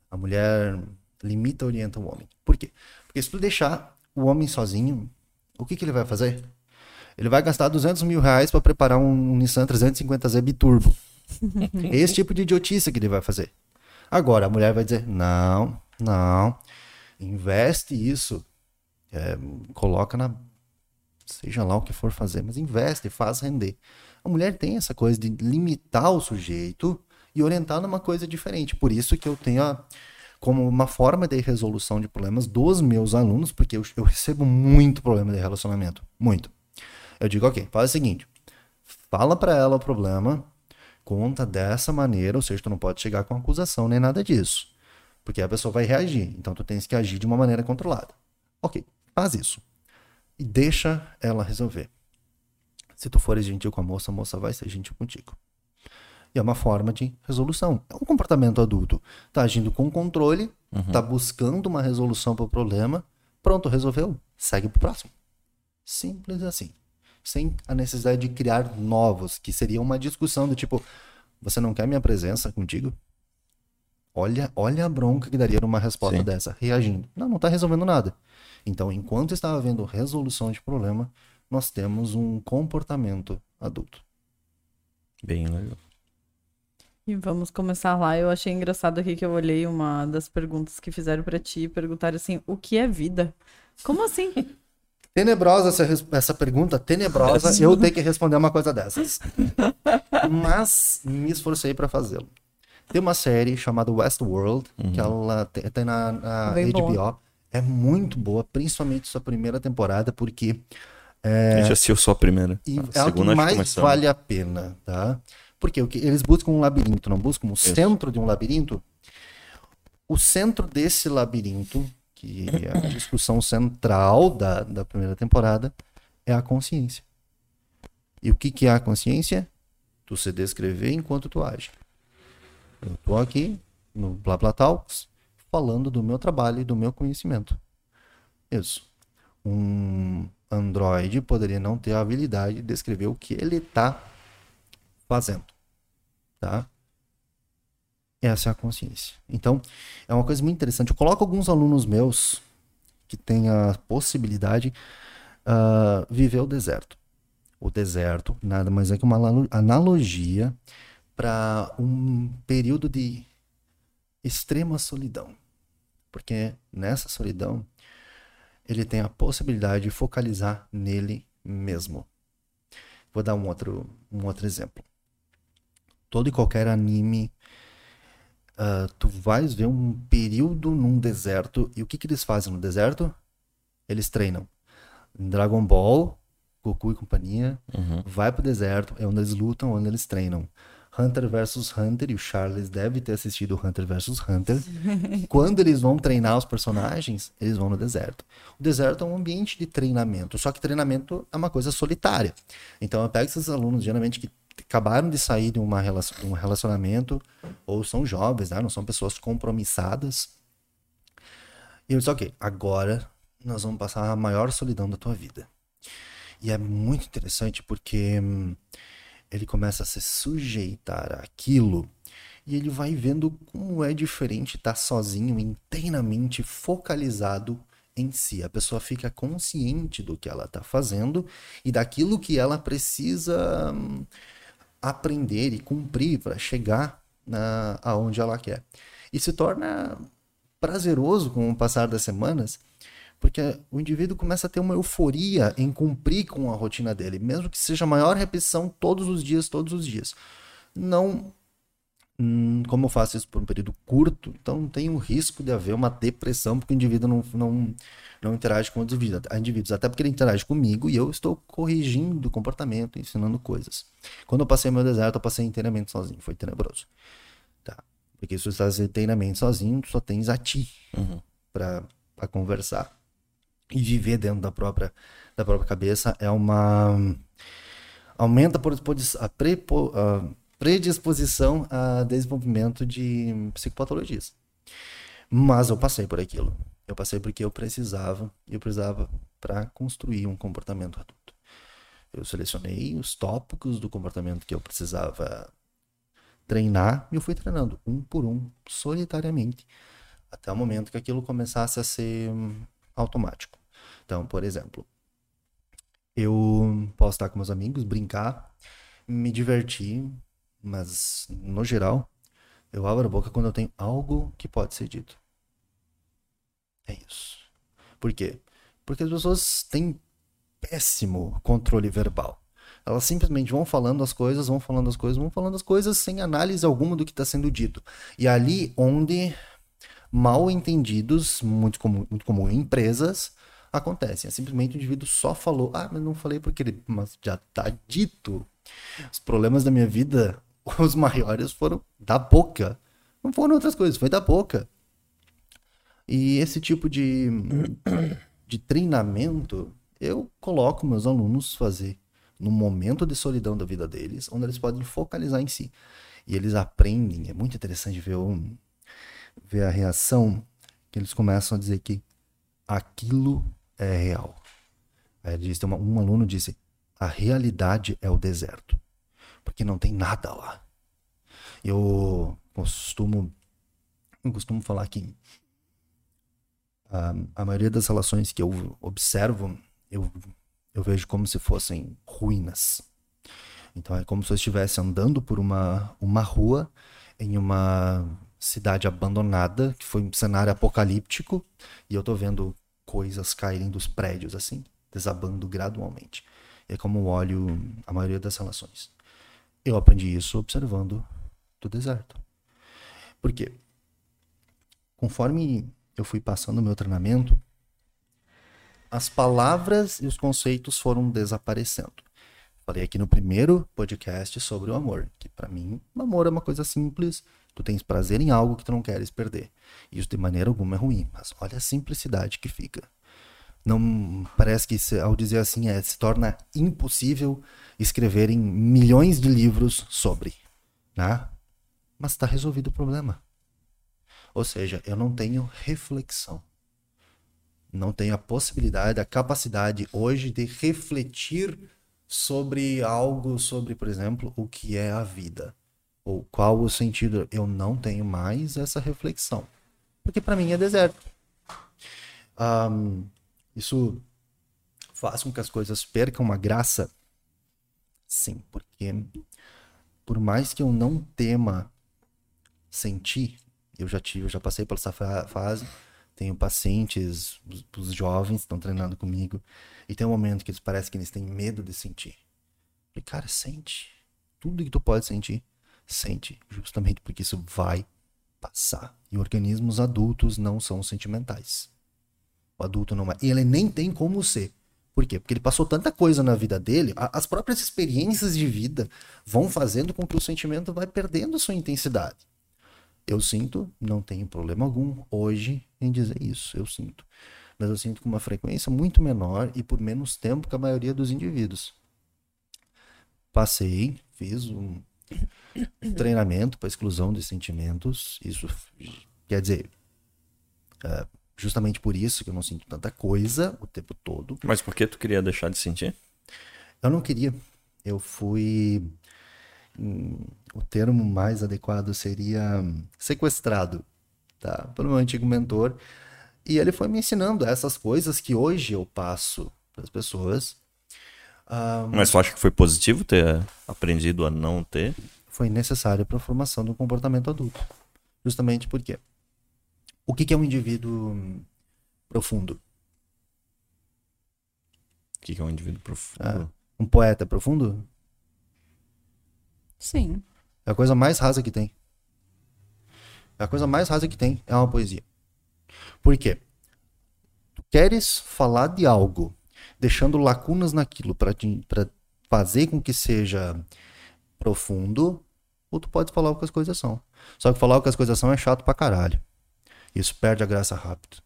[SPEAKER 3] A mulher limita, orienta o homem. Por quê? Porque se tu deixar o homem sozinho, o que, que ele vai fazer? Ele vai gastar 200 mil reais para preparar um Nissan 350Z biturbo. É esse tipo de idiotice que ele vai fazer. Agora, a mulher vai dizer: não, não, investe isso, é, coloca na. Seja lá o que for fazer, mas investe, faz render. A mulher tem essa coisa de limitar o sujeito e orientar numa coisa diferente. Por isso que eu tenho a, como uma forma de resolução de problemas dos meus alunos, porque eu, eu recebo muito problema de relacionamento. Muito. Eu digo, ok, faz o seguinte: fala para ela o problema, conta dessa maneira, ou seja, tu não pode chegar com acusação nem nada disso. Porque a pessoa vai reagir. Então tu tens que agir de uma maneira controlada. Ok, faz isso. E deixa ela resolver. Se tu fores gentil com a moça, a moça vai ser gentil contigo. E é uma forma de resolução. É um comportamento adulto. Tá agindo com controle, uhum. tá buscando uma resolução para o problema. Pronto, resolveu. Segue pro próximo. Simples assim sem a necessidade de criar novos, que seria uma discussão do tipo, você não quer minha presença contigo? Olha, olha a bronca que daria numa resposta Sim. dessa, reagindo. Não, não está resolvendo nada. Então, enquanto está havendo resolução de problema, nós temos um comportamento adulto.
[SPEAKER 1] Bem legal.
[SPEAKER 2] E vamos começar lá. Eu achei engraçado aqui que eu olhei uma das perguntas que fizeram para ti e perguntaram assim: o que é vida? Como assim?
[SPEAKER 3] Tenebrosa essa, essa pergunta, tenebrosa, eu tenho que responder uma coisa dessas. Mas me esforcei para fazê-lo. Tem uma série chamada Westworld, uhum. que ela tem, tem na, na HBO. Boa. É muito boa, principalmente sua primeira temporada, porque
[SPEAKER 1] É... A gente assistiu só a primeira.
[SPEAKER 3] E
[SPEAKER 1] a
[SPEAKER 3] é o que mais vale a pena, tá? Porque o que eles buscam um labirinto, não buscam o Isso. centro de um labirinto. O centro desse labirinto, que é a discussão central da, da primeira temporada, é a consciência. E o que, que é a consciência? Tu se descrever enquanto tu age. Eu tô aqui no Blá Blá Talks falando do meu trabalho e do meu conhecimento. Isso. Um Android poderia não ter a habilidade de descrever o que ele está fazendo. Tá? Essa é a consciência. Então, é uma coisa muito interessante. Eu coloco alguns alunos meus que têm a possibilidade uh, viver o deserto. O deserto nada mais é que uma analogia para um período de extrema solidão. Porque nessa solidão, ele tem a possibilidade de focalizar nele mesmo. Vou dar um outro, um outro exemplo. Todo e qualquer anime, uh, tu vais ver um período num deserto. E o que, que eles fazem no deserto? Eles treinam. Em Dragon Ball, Goku e companhia, uhum. vai pro deserto, é onde eles lutam, onde eles treinam. Hunter vs Hunter, e o Charles deve ter assistido Hunter vs Hunter. Quando eles vão treinar os personagens, eles vão no deserto. O deserto é um ambiente de treinamento, só que treinamento é uma coisa solitária. Então eu pego esses alunos, geralmente, que acabaram de sair de, uma relacion, um relacionamento, ou são jovens, né? não são pessoas compromissadas. E eu disse, ok, agora nós vamos passar a maior solidão da tua vida. E é muito interessante porque hum, ele começa a se sujeitar àquilo e ele vai vendo como é diferente estar sozinho, inteiramente focalizado em si. A pessoa fica consciente do que ela está fazendo e daquilo que ela precisa hum, aprender e cumprir para chegar na, aonde ela quer. E se torna prazeroso com o passar das semanas porque o indivíduo começa a ter uma euforia em cumprir com a rotina dele, mesmo que seja a maior repetição todos os dias, todos os dias. Não. Hum, como eu faço isso por um período curto, então tem o risco de haver uma depressão, porque o indivíduo não, não, não interage com outros indivíduos. Até porque ele interage comigo e eu estou corrigindo o comportamento, ensinando coisas. Quando eu passei meu deserto, eu passei inteiramente sozinho. Foi tenebroso. Tá? Porque se você está inteiramente sozinho, tu só tens a ti uhum. para conversar e viver dentro da própria, da própria cabeça é uma. aumenta a, prepo, a predisposição a desenvolvimento de psicopatologias. Mas eu passei por aquilo. Eu passei porque eu precisava, eu precisava para construir um comportamento adulto. Eu selecionei os tópicos do comportamento que eu precisava treinar e eu fui treinando um por um, solitariamente, até o momento que aquilo começasse a ser automático. Então, por exemplo, eu posso estar com meus amigos, brincar, me divertir, mas no geral, eu abro a boca quando eu tenho algo que pode ser dito. É isso. Por quê? Porque as pessoas têm péssimo controle verbal. Elas simplesmente vão falando as coisas, vão falando as coisas, vão falando as coisas sem análise alguma do que está sendo dito. E ali onde mal entendidos, muito comum, muito comum em empresas, acontecem. É simplesmente o indivíduo só falou, ah, mas não falei porque ele. Mas já tá dito. Os problemas da minha vida, os maiores foram da boca. Não foram outras coisas, foi da boca. E esse tipo de, de treinamento eu coloco meus alunos fazer no momento de solidão da vida deles, onde eles podem focalizar em si. E eles aprendem, é muito interessante ver, um, ver a reação que eles começam a dizer que aquilo é real. Aí uma, um aluno disse: a realidade é o deserto, porque não tem nada lá. Eu costumo, eu costumo falar que a, a maioria das relações que eu observo, eu, eu vejo como se fossem ruínas. Então é como se eu estivesse andando por uma, uma rua em uma cidade abandonada, que foi um cenário apocalíptico, e eu tô vendo coisas caírem dos prédios, assim, desabando gradualmente. É como olho a maioria das relações. Eu aprendi isso observando do deserto. Por quê? Conforme eu fui passando o meu treinamento, as palavras e os conceitos foram desaparecendo. Falei aqui no primeiro podcast sobre o amor, que para mim, o amor é uma coisa simples, tu tens prazer em algo que tu não queres perder. Isso de maneira alguma é ruim, mas olha a simplicidade que fica. Não parece que ao dizer assim é, se torna impossível escreverem milhões de livros sobre, né? Mas está resolvido o problema. Ou seja, eu não tenho reflexão. Não tenho a possibilidade, a capacidade hoje de refletir sobre algo, sobre, por exemplo, o que é a vida. Ou qual o sentido. Eu não tenho mais essa reflexão. Porque para mim é deserto. Um, isso faz com que as coisas percam uma graça? Sim, porque por mais que eu não tema sentir, eu já tive, eu já passei por essa fase, tenho pacientes, os, jovens estão treinando comigo, e tem um momento que eles parecem que eles têm medo de sentir. E cara, sente. Tudo que tu pode sentir, sente, justamente porque isso vai passar. E organismos adultos não são sentimentais. O adulto não é. E ele nem tem como ser. Por quê? Porque ele passou tanta coisa na vida dele, as próprias experiências de vida vão fazendo com que o sentimento vai perdendo sua intensidade. Eu sinto, não tenho problema algum hoje em dizer isso, eu sinto. Mas eu sinto com uma frequência muito menor e por menos tempo que a maioria dos indivíduos. Passei, fiz um treinamento para exclusão de sentimentos. Isso quer dizer, uh, justamente por isso que eu não sinto tanta coisa o tempo todo.
[SPEAKER 1] Mas por que tu queria deixar de sentir?
[SPEAKER 3] Eu não queria. Eu fui. Hum, o termo mais adequado seria sequestrado, tá? Pelo meu antigo mentor. E ele foi me ensinando essas coisas que hoje eu passo para as pessoas.
[SPEAKER 1] Um, Mas tu acha que foi positivo ter aprendido a não ter?
[SPEAKER 3] Foi necessário para a formação do comportamento adulto. Justamente porque o que, que é um indivíduo profundo?
[SPEAKER 1] O que, que é um indivíduo profundo?
[SPEAKER 3] Ah, um poeta profundo?
[SPEAKER 2] Sim.
[SPEAKER 3] É a coisa mais rasa que tem. É a coisa mais rasa que tem é uma poesia. Por quê? Tu queres falar de algo, deixando lacunas naquilo para fazer com que seja profundo, ou tu pode falar o que as coisas são. Só que falar o que as coisas são é chato pra caralho. Isso perde a graça rápido.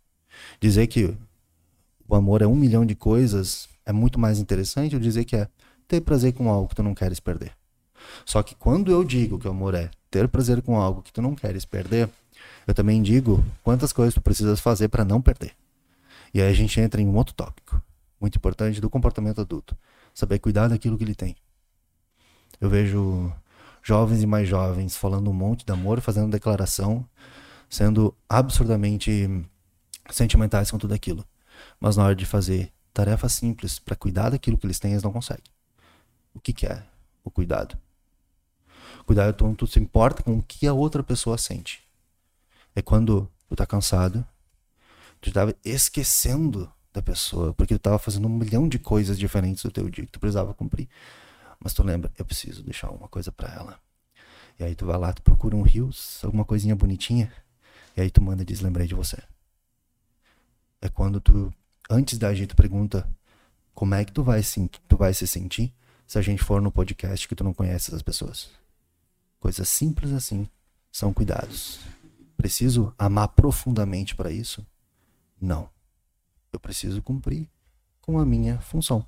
[SPEAKER 3] Dizer que o amor é um milhão de coisas é muito mais interessante do dizer que é ter prazer com algo que tu não queres perder. Só que quando eu digo que o amor é ter prazer com algo que tu não queres perder, eu também digo quantas coisas tu precisas fazer para não perder. E aí a gente entra em um outro tópico, muito importante do comportamento adulto, saber cuidar daquilo que ele tem. Eu vejo jovens e mais jovens falando um monte de amor, fazendo declaração, sendo absurdamente sentimentais com tudo aquilo. Mas na hora de fazer tarefas simples para cuidar daquilo que eles têm, eles não conseguem. O que, que é o cuidado? Cuidado é quando tu se importa com o que a outra pessoa sente. É quando tu tá cansado, tu tava esquecendo da pessoa, porque tu tava fazendo um milhão de coisas diferentes do teu dia que tu precisava cumprir. Mas tu lembra, eu preciso deixar uma coisa para ela. E aí tu vai lá, tu procura um rios, alguma coisinha bonitinha, e aí tu manda e diz, lembrei de você. É quando tu, antes da gente, pergunta como é que tu vai, se, tu vai se sentir se a gente for no podcast que tu não conhece as pessoas. Coisas simples assim são cuidados. Preciso amar profundamente para isso? Não. Eu preciso cumprir com a minha função.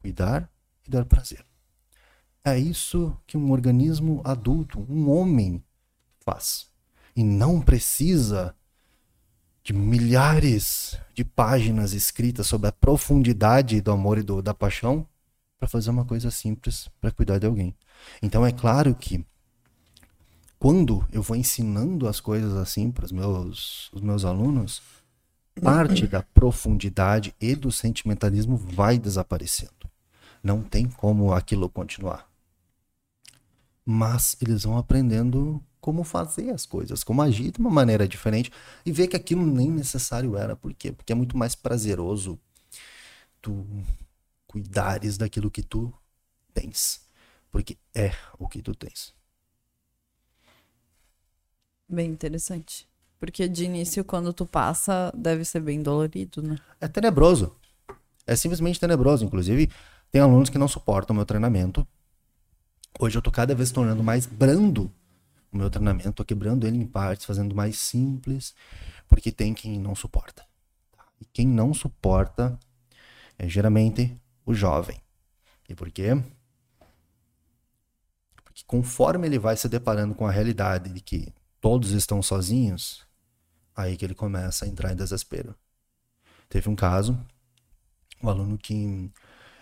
[SPEAKER 3] Cuidar e dar prazer. É isso que um organismo adulto, um homem, faz e não precisa de milhares de páginas escritas sobre a profundidade do amor e do, da paixão para fazer uma coisa simples para cuidar de alguém. Então é claro que quando eu vou ensinando as coisas assim para os meus, os meus alunos, parte da profundidade e do sentimentalismo vai desaparecendo. Não tem como aquilo continuar. Mas eles vão aprendendo como fazer as coisas, como agir de uma maneira diferente e ver que aquilo nem necessário era. Por quê? Porque é muito mais prazeroso tu cuidares daquilo que tu tens. Porque é o que tu tens.
[SPEAKER 2] Bem interessante. Porque de início, quando tu passa, deve ser bem dolorido, né?
[SPEAKER 3] É tenebroso. É simplesmente tenebroso. Inclusive, tem alunos que não suportam o meu treinamento. Hoje eu tô cada vez tornando mais brando o meu treinamento, tô quebrando ele em partes, fazendo mais simples, porque tem quem não suporta. E quem não suporta é geralmente o jovem. E por quê? Porque conforme ele vai se deparando com a realidade de que todos estão sozinhos, aí que ele começa a entrar em desespero. Teve um caso, um aluno que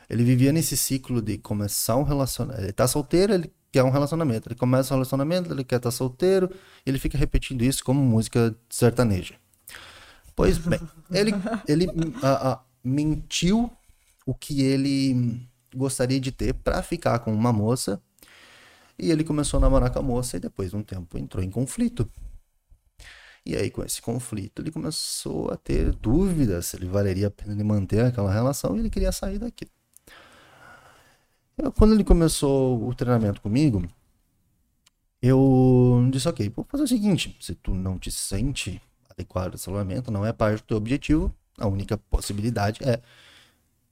[SPEAKER 3] ele vivia nesse ciclo de começar um relacionamento. Ele tá solteiro, ele quer um relacionamento. Ele começa um relacionamento, ele quer estar tá solteiro, ele fica repetindo isso como música sertaneja. Pois bem, ele, ele a, a, mentiu o que ele gostaria de ter para ficar com uma moça. E ele começou a namorar com a moça e depois de um tempo entrou em conflito. E aí, com esse conflito, ele começou a ter dúvidas se ele valeria a pena ele manter aquela relação e ele queria sair daqui. Eu, quando ele começou o treinamento comigo, eu disse, ok, vou fazer o seguinte, se tu não te sente adequado ao relacionamento, não é parte do teu objetivo, a única possibilidade é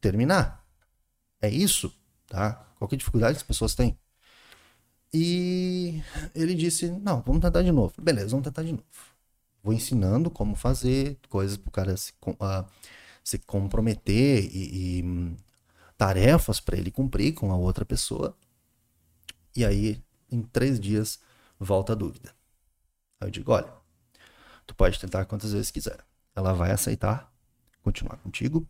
[SPEAKER 3] terminar. É isso, tá? Qualquer dificuldade as pessoas têm. E ele disse, não, vamos tentar de novo. Beleza, vamos tentar de novo. Vou ensinando como fazer, coisas para o cara se, uh, se comprometer e, e tarefas para ele cumprir com a outra pessoa. E aí, em três dias, volta a dúvida. Aí eu digo: olha, tu pode tentar quantas vezes quiser. Ela vai aceitar continuar contigo.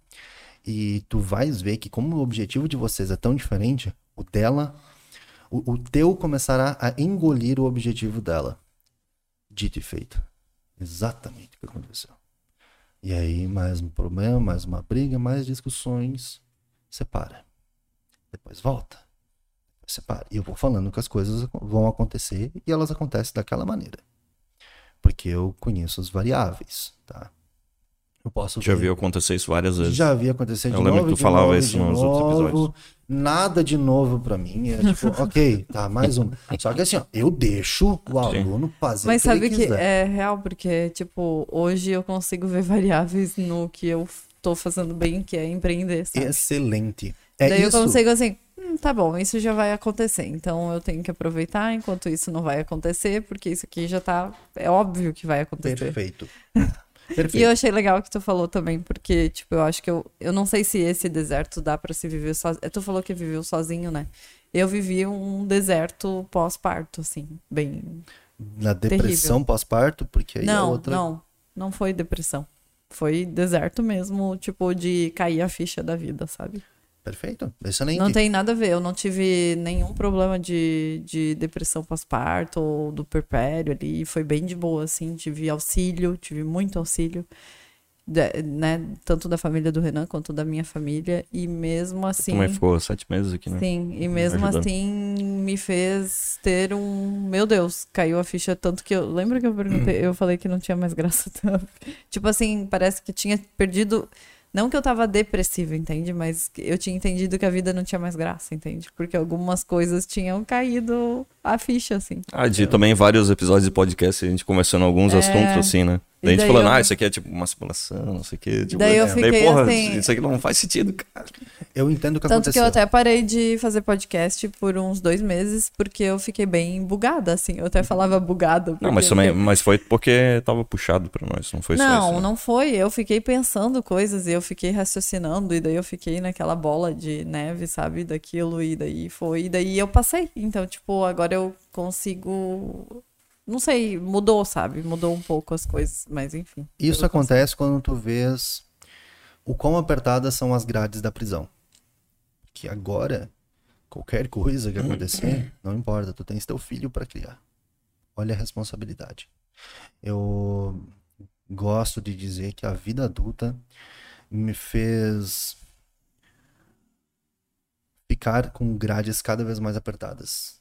[SPEAKER 3] E tu vais ver que, como o objetivo de vocês é tão diferente, o dela, o, o teu começará a engolir o objetivo dela. Dito e feito. Exatamente o que aconteceu. E aí, mais um problema, mais uma briga, mais discussões separa. Depois volta. Separa. E eu vou falando que as coisas vão acontecer e elas acontecem daquela maneira. Porque eu conheço as variáveis, tá?
[SPEAKER 1] Eu posso Já viu acontecer isso várias vezes.
[SPEAKER 3] Já vi acontecer de
[SPEAKER 1] eu
[SPEAKER 3] novo.
[SPEAKER 1] Eu lembro que tu falava novo, isso nos novo, outros episódios.
[SPEAKER 3] Nada de novo para mim. É tipo, ok, tá, mais um. Só que assim, ó, eu deixo o aluno fazer
[SPEAKER 2] Mas
[SPEAKER 3] o que
[SPEAKER 2] sabe
[SPEAKER 3] que
[SPEAKER 2] é real, porque, tipo, hoje eu consigo ver variáveis no que eu tô fazendo bem, que é empreender. Sabe?
[SPEAKER 3] Excelente. É
[SPEAKER 2] Daí
[SPEAKER 3] isso.
[SPEAKER 2] eu consigo assim, hum, tá bom, isso já vai acontecer. Então eu tenho que aproveitar enquanto isso não vai acontecer, porque isso aqui já tá. É óbvio que vai acontecer.
[SPEAKER 3] Perfeito. Perfeito.
[SPEAKER 2] E eu achei legal que tu falou também, porque, tipo, eu acho que eu. Eu não sei se esse deserto dá para se viver sozinho. Tu falou que viveu sozinho, né? Eu vivi um deserto pós-parto, assim, bem.
[SPEAKER 3] Na depressão pós-parto? Porque aí
[SPEAKER 2] não,
[SPEAKER 3] é outra.
[SPEAKER 2] Não, não foi depressão. Foi deserto mesmo, tipo, de cair a ficha da vida, sabe?
[SPEAKER 3] Perfeito. Excelente.
[SPEAKER 2] Não tem nada a ver. Eu não tive nenhum problema de, de depressão pós-parto ou do perpério ali. Foi bem de boa, assim. Tive auxílio, tive muito auxílio de, né, tanto da família do Renan quanto da minha família, e mesmo assim.
[SPEAKER 1] Também ficou sete meses aqui, né?
[SPEAKER 2] Sim, e mesmo assim me fez ter um. Meu Deus, caiu a ficha tanto que eu. Lembra que eu perguntei? eu falei que não tinha mais graça. tipo assim, parece que tinha perdido. Não que eu tava depressiva, entende? Mas eu tinha entendido que a vida não tinha mais graça, entende? Porque algumas coisas tinham caído a ficha, assim.
[SPEAKER 1] Ah, de também vários episódios de podcast, a gente conversando alguns é... assuntos, assim, né? Daí a gente falando, eu... ah, isso aqui é tipo uma simulação, não sei o que. Tipo,
[SPEAKER 2] daí eu fiquei daí, porra, assim...
[SPEAKER 1] isso aqui não faz sentido, cara.
[SPEAKER 3] Eu entendo o que
[SPEAKER 2] Tanto
[SPEAKER 3] aconteceu.
[SPEAKER 2] que eu até parei de fazer podcast por uns dois meses, porque eu fiquei bem bugada, assim. Eu até falava bugada.
[SPEAKER 1] Não, mas também, mas foi porque tava puxado pra nós, não foi
[SPEAKER 2] não,
[SPEAKER 1] só isso.
[SPEAKER 2] Não, não foi. Eu fiquei pensando coisas e eu fiquei raciocinando, e daí eu fiquei naquela bola de neve, sabe, daquilo, e daí foi, e daí eu passei. Então, tipo, agora eu consigo não sei, mudou, sabe? Mudou um pouco as coisas, mas enfim.
[SPEAKER 3] Isso acontece consigo. quando tu vês o quão apertadas são as grades da prisão. Que agora, qualquer coisa que acontecer, não importa, tu tens teu filho para criar. Olha a responsabilidade. Eu gosto de dizer que a vida adulta me fez ficar com grades cada vez mais apertadas.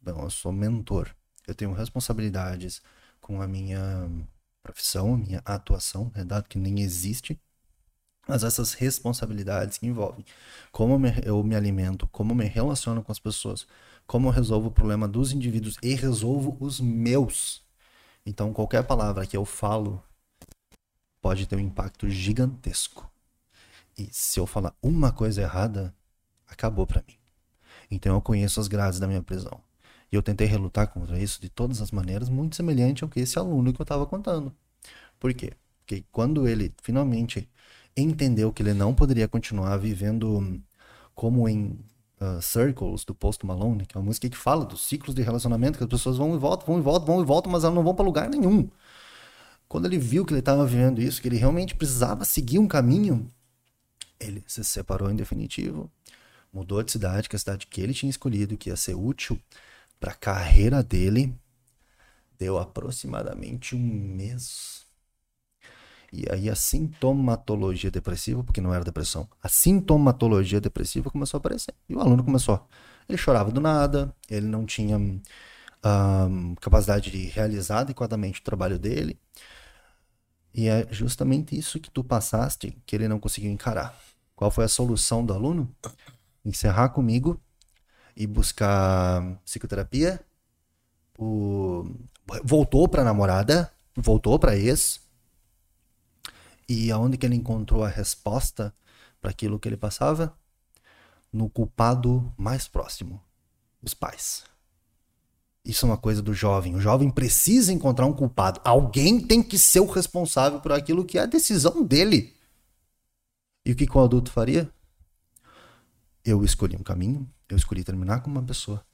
[SPEAKER 3] Bom, eu sou mentor eu tenho responsabilidades com a minha profissão, a minha atuação, né, dado que nem existe, mas essas responsabilidades envolvem como eu me alimento, como me relaciono com as pessoas, como eu resolvo o problema dos indivíduos e resolvo os meus. Então, qualquer palavra que eu falo pode ter um impacto gigantesco. E se eu falar uma coisa errada, acabou para mim. Então, eu conheço as grades da minha prisão. E eu tentei relutar contra isso de todas as maneiras, muito semelhante ao que esse aluno que eu estava contando. Por quê? Porque quando ele finalmente entendeu que ele não poderia continuar vivendo como em uh, Circles do Post Malone, que é uma música que fala dos ciclos de relacionamento, que as pessoas vão e voltam, vão e voltam, vão e voltam, mas elas não vão para lugar nenhum. Quando ele viu que ele estava vivendo isso, que ele realmente precisava seguir um caminho, ele se separou em definitivo, mudou de cidade, que é a cidade que ele tinha escolhido, que ia ser útil para a carreira dele. Deu aproximadamente um mês e aí a sintomatologia depressiva, porque não era depressão, a sintomatologia depressiva começou a aparecer. E o aluno começou. Ele chorava do nada, ele não tinha um, capacidade de realizar adequadamente o trabalho dele. E é justamente isso que tu passaste que ele não conseguiu encarar. Qual foi a solução do aluno? Encerrar comigo e buscar psicoterapia. O... Voltou para namorada, voltou para ex, e aonde que ele encontrou a resposta para aquilo que ele passava? No culpado mais próximo, os pais. Isso é uma coisa do jovem. O jovem precisa encontrar um culpado. Alguém tem que ser o responsável por aquilo que é a decisão dele. E o que, que o adulto faria? Eu escolhi um caminho, eu escolhi terminar com uma pessoa.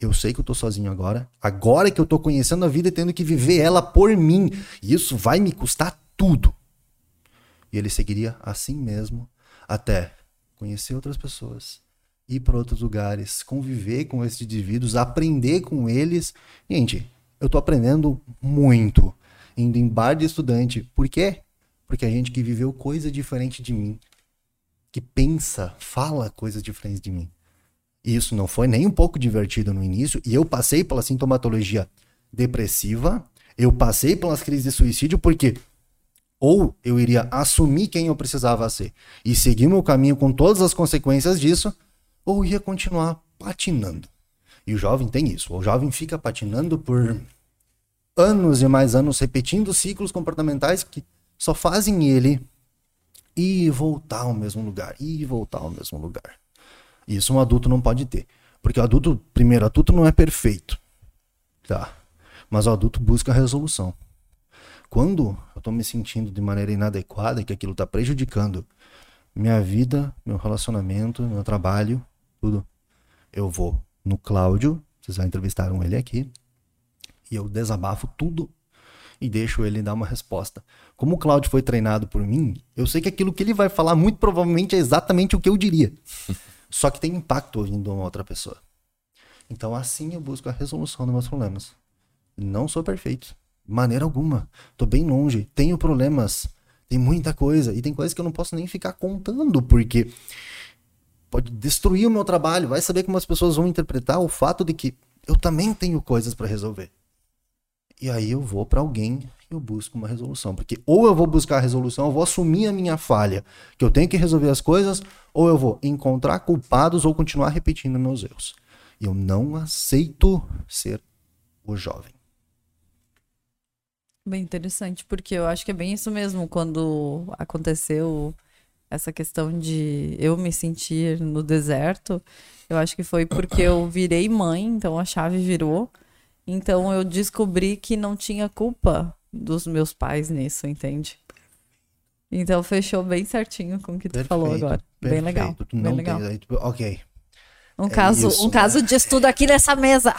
[SPEAKER 3] Eu sei que eu tô sozinho agora. Agora que eu tô conhecendo a vida e tendo que viver ela por mim. E isso vai me custar tudo. E ele seguiria assim mesmo até conhecer outras pessoas, ir para outros lugares, conviver com esses indivíduos, aprender com eles. Gente, eu estou aprendendo muito indo em bar de estudante. Por quê? Porque a gente que viveu coisa diferente de mim, que pensa, fala coisas diferentes de mim. Isso não foi nem um pouco divertido no início, e eu passei pela sintomatologia depressiva, eu passei pelas crises de suicídio porque ou eu iria assumir quem eu precisava ser e seguir meu caminho com todas as consequências disso, ou ia continuar patinando. E o jovem tem isso. O jovem fica patinando por anos e mais anos, repetindo ciclos comportamentais que só fazem ele ir e voltar ao mesmo lugar, ir e voltar ao mesmo lugar. Isso um adulto não pode ter. Porque o adulto, primeiro, adulto não é perfeito. Tá? Mas o adulto busca a resolução. Quando eu estou me sentindo de maneira inadequada, que aquilo está prejudicando minha vida, meu relacionamento, meu trabalho, tudo, eu vou no Cláudio, vocês já entrevistaram ele aqui, e eu desabafo tudo e deixo ele dar uma resposta. Como o Cláudio foi treinado por mim, eu sei que aquilo que ele vai falar muito provavelmente é exatamente o que eu diria. Só que tem impacto ouvindo uma outra pessoa. Então assim eu busco a resolução dos meus problemas. Não sou perfeito maneira alguma. Tô bem longe, tenho problemas, tem muita coisa e tem coisas que eu não posso nem ficar contando porque pode destruir o meu trabalho. Vai saber como as pessoas vão interpretar o fato de que eu também tenho coisas para resolver. E aí eu vou para alguém eu busco uma resolução, porque ou eu vou buscar a resolução, eu vou assumir a minha falha, que eu tenho que resolver as coisas, ou eu vou encontrar culpados ou continuar repetindo meus erros. Eu não aceito ser o jovem.
[SPEAKER 2] Bem interessante, porque eu acho que é bem isso mesmo. Quando aconteceu essa questão de eu me sentir no deserto, eu acho que foi porque eu virei mãe, então a chave virou. Então eu descobri que não tinha culpa dos meus pais nisso, entende? Então fechou bem certinho com o que tu perfeito, falou agora. Perfeito. Bem legal. bem legal. Tem,
[SPEAKER 3] ok.
[SPEAKER 2] Um, é caso, isso, um caso de estudo aqui nessa mesa.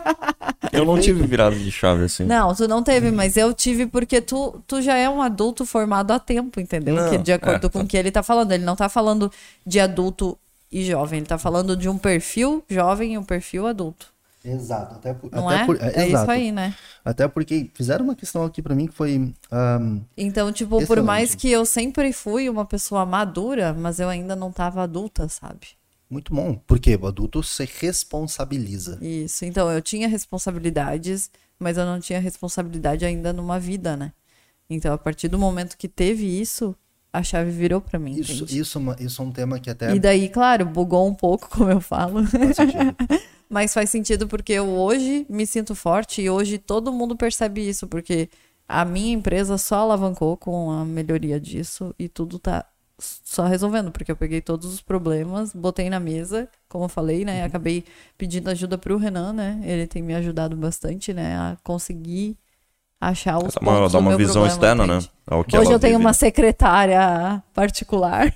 [SPEAKER 1] Eu não tive virada de chave assim.
[SPEAKER 2] Não, tu não teve, mas eu tive porque tu, tu já é um adulto formado há tempo, entendeu? Não, que de acordo é, com o que ele tá falando. Ele não tá falando de adulto e jovem, ele tá falando de um perfil jovem e um perfil adulto.
[SPEAKER 3] Exato. Até,
[SPEAKER 2] não
[SPEAKER 3] até
[SPEAKER 2] é?
[SPEAKER 3] Por,
[SPEAKER 2] é, é isso aí, né?
[SPEAKER 3] Até porque fizeram uma questão aqui para mim que foi. Um,
[SPEAKER 2] então, tipo, excelente. por mais que eu sempre fui uma pessoa madura, mas eu ainda não tava adulta, sabe?
[SPEAKER 3] Muito bom, porque o adulto se responsabiliza.
[SPEAKER 2] Isso, então eu tinha responsabilidades, mas eu não tinha responsabilidade ainda numa vida, né? Então, a partir do momento que teve isso, a chave virou para mim.
[SPEAKER 3] Isso, isso, é isso é um tema que até.
[SPEAKER 2] E daí, claro, bugou um pouco, como eu falo. Faz Mas faz sentido porque eu hoje me sinto forte e hoje todo mundo percebe isso, porque a minha empresa só alavancou com a melhoria disso e tudo tá só resolvendo, porque eu peguei todos os problemas, botei na mesa, como eu falei, né? Uhum. Acabei pedindo ajuda pro Renan, né? Ele tem me ajudado bastante, né? A conseguir achar os dá uma, dá uma visão externa, né? Hoje eu tenho vive. uma secretária particular.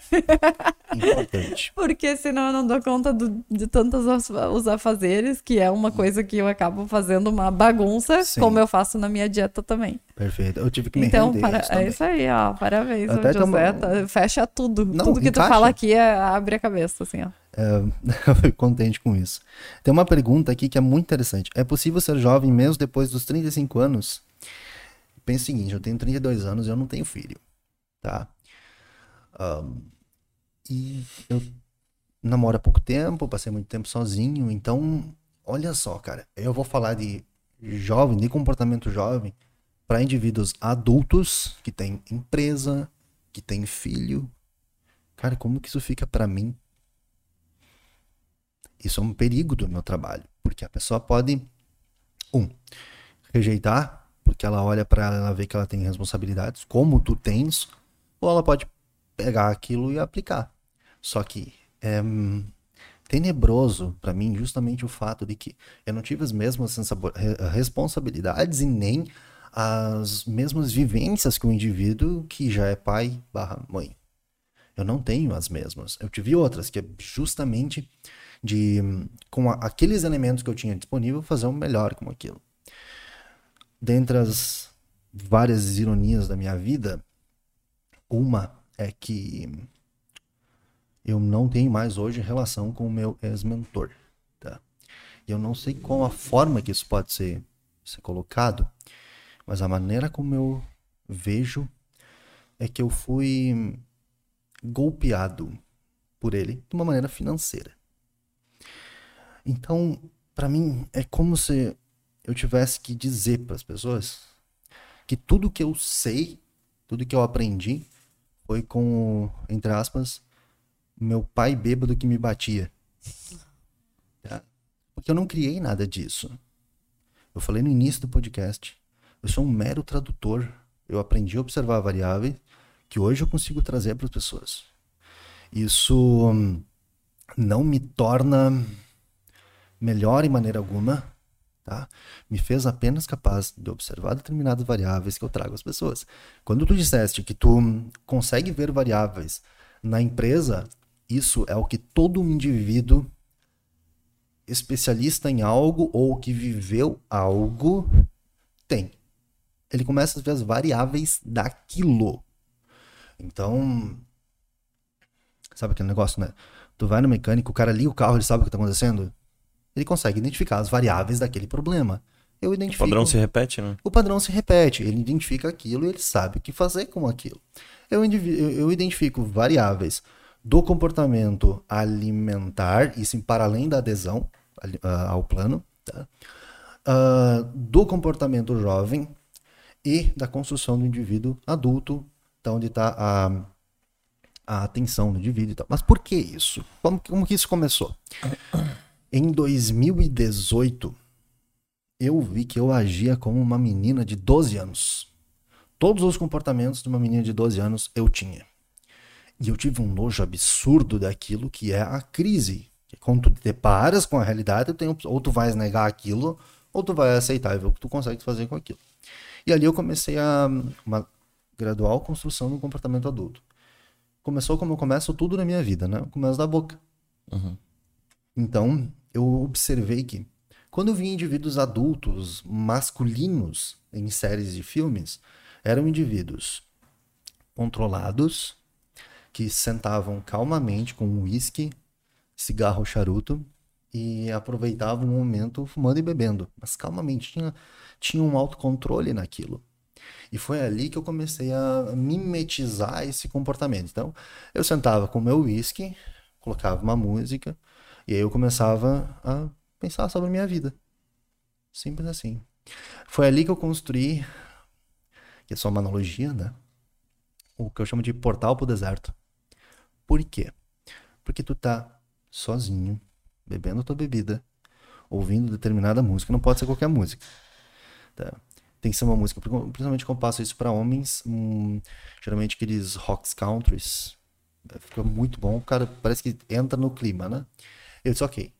[SPEAKER 2] Importante. Porque senão eu não dou conta do, de tantos os afazeres, que é uma coisa que eu acabo fazendo uma bagunça, Sim. como eu faço na minha dieta também.
[SPEAKER 3] Perfeito. Eu tive que me
[SPEAKER 2] então, para... é isso aí, ó. Parabéns, Até José. Tá... Fecha tudo. Não, tudo que encaixa. tu fala aqui é... abre a cabeça, assim, ó.
[SPEAKER 3] É, eu fico contente com isso. Tem uma pergunta aqui que é muito interessante. É possível ser jovem mesmo depois dos 35 anos? Pensa o seguinte, eu tenho 32 anos e eu não tenho filho, tá? Um, e eu namoro há pouco tempo, passei muito tempo sozinho, então, olha só, cara, eu vou falar de jovem, de comportamento jovem, para indivíduos adultos que têm empresa, que têm filho. Cara, como que isso fica para mim? Isso é um perigo do meu trabalho, porque a pessoa pode um rejeitar porque ela olha para ela ver que ela tem responsabilidades, como tu tens, ou ela pode pegar aquilo e aplicar. Só que é tenebroso para mim justamente o fato de que eu não tive as mesmas responsabilidades e nem as mesmas vivências que o indivíduo que já é pai barra mãe. Eu não tenho as mesmas. Eu tive outras, que é justamente de, com a, aqueles elementos que eu tinha disponível, fazer o um melhor com aquilo dentre as várias ironias da minha vida, uma é que eu não tenho mais hoje relação com o meu ex-mentor. Tá? Eu não sei qual a forma que isso pode ser, ser colocado, mas a maneira como eu vejo é que eu fui golpeado por ele de uma maneira financeira. Então, para mim, é como se eu tivesse que dizer para as pessoas que tudo que eu sei, tudo que eu aprendi, foi com, entre aspas, meu pai bêbado que me batia. Tá? Porque eu não criei nada disso. Eu falei no início do podcast, eu sou um mero tradutor. Eu aprendi a observar variáveis que hoje eu consigo trazer para as pessoas. Isso hum, não me torna melhor em maneira alguma, Tá? Me fez apenas capaz de observar determinadas variáveis que eu trago às pessoas. Quando tu disseste que tu consegue ver variáveis na empresa, isso é o que todo indivíduo especialista em algo ou que viveu algo tem. Ele começa a ver as variáveis daquilo. Então, sabe aquele negócio, né? Tu vai no mecânico, o cara liga o carro, ele sabe o que está acontecendo? Ele consegue identificar as variáveis daquele problema. Eu identifico.
[SPEAKER 1] O padrão se repete, né?
[SPEAKER 3] O padrão se repete. Ele identifica aquilo e ele sabe o que fazer com aquilo. Eu, eu identifico variáveis do comportamento alimentar, isso para além da adesão ao plano, tá? uh, do comportamento jovem e da construção do indivíduo adulto, tá onde está a, a atenção do indivíduo. Então. Mas por que isso? Como, como que isso começou? Em 2018, eu vi que eu agia como uma menina de 12 anos. Todos os comportamentos de uma menina de 12 anos eu tinha. E eu tive um nojo absurdo daquilo que é a crise. Quando tu te deparas com a realidade, ou tu vais negar aquilo, ou tu vai aceitar e ver o que tu consegue fazer com aquilo. E ali eu comecei a uma gradual construção do comportamento adulto. Começou como eu começo tudo na minha vida, né? Eu começo da boca. Uhum. Então, eu observei que quando eu vi indivíduos adultos masculinos em séries de filmes, eram indivíduos controlados, que sentavam calmamente com um uísque, cigarro charuto e aproveitavam o momento fumando e bebendo, mas calmamente, tinha, tinha um autocontrole naquilo. E foi ali que eu comecei a mimetizar esse comportamento. Então, eu sentava com meu uísque, colocava uma música, e aí eu começava a pensar sobre a minha vida. Simples assim. Foi ali que eu construí, que é só uma analogia, né? o que eu chamo de portal pro deserto. Por quê? Porque tu tá sozinho, bebendo tua bebida, ouvindo determinada música, não pode ser qualquer música. Tá? Tem que ser uma música, principalmente quando eu passo isso para homens, hum, geralmente aqueles rocks countries, fica muito bom, cara parece que entra no clima, né? Eu disse, ok,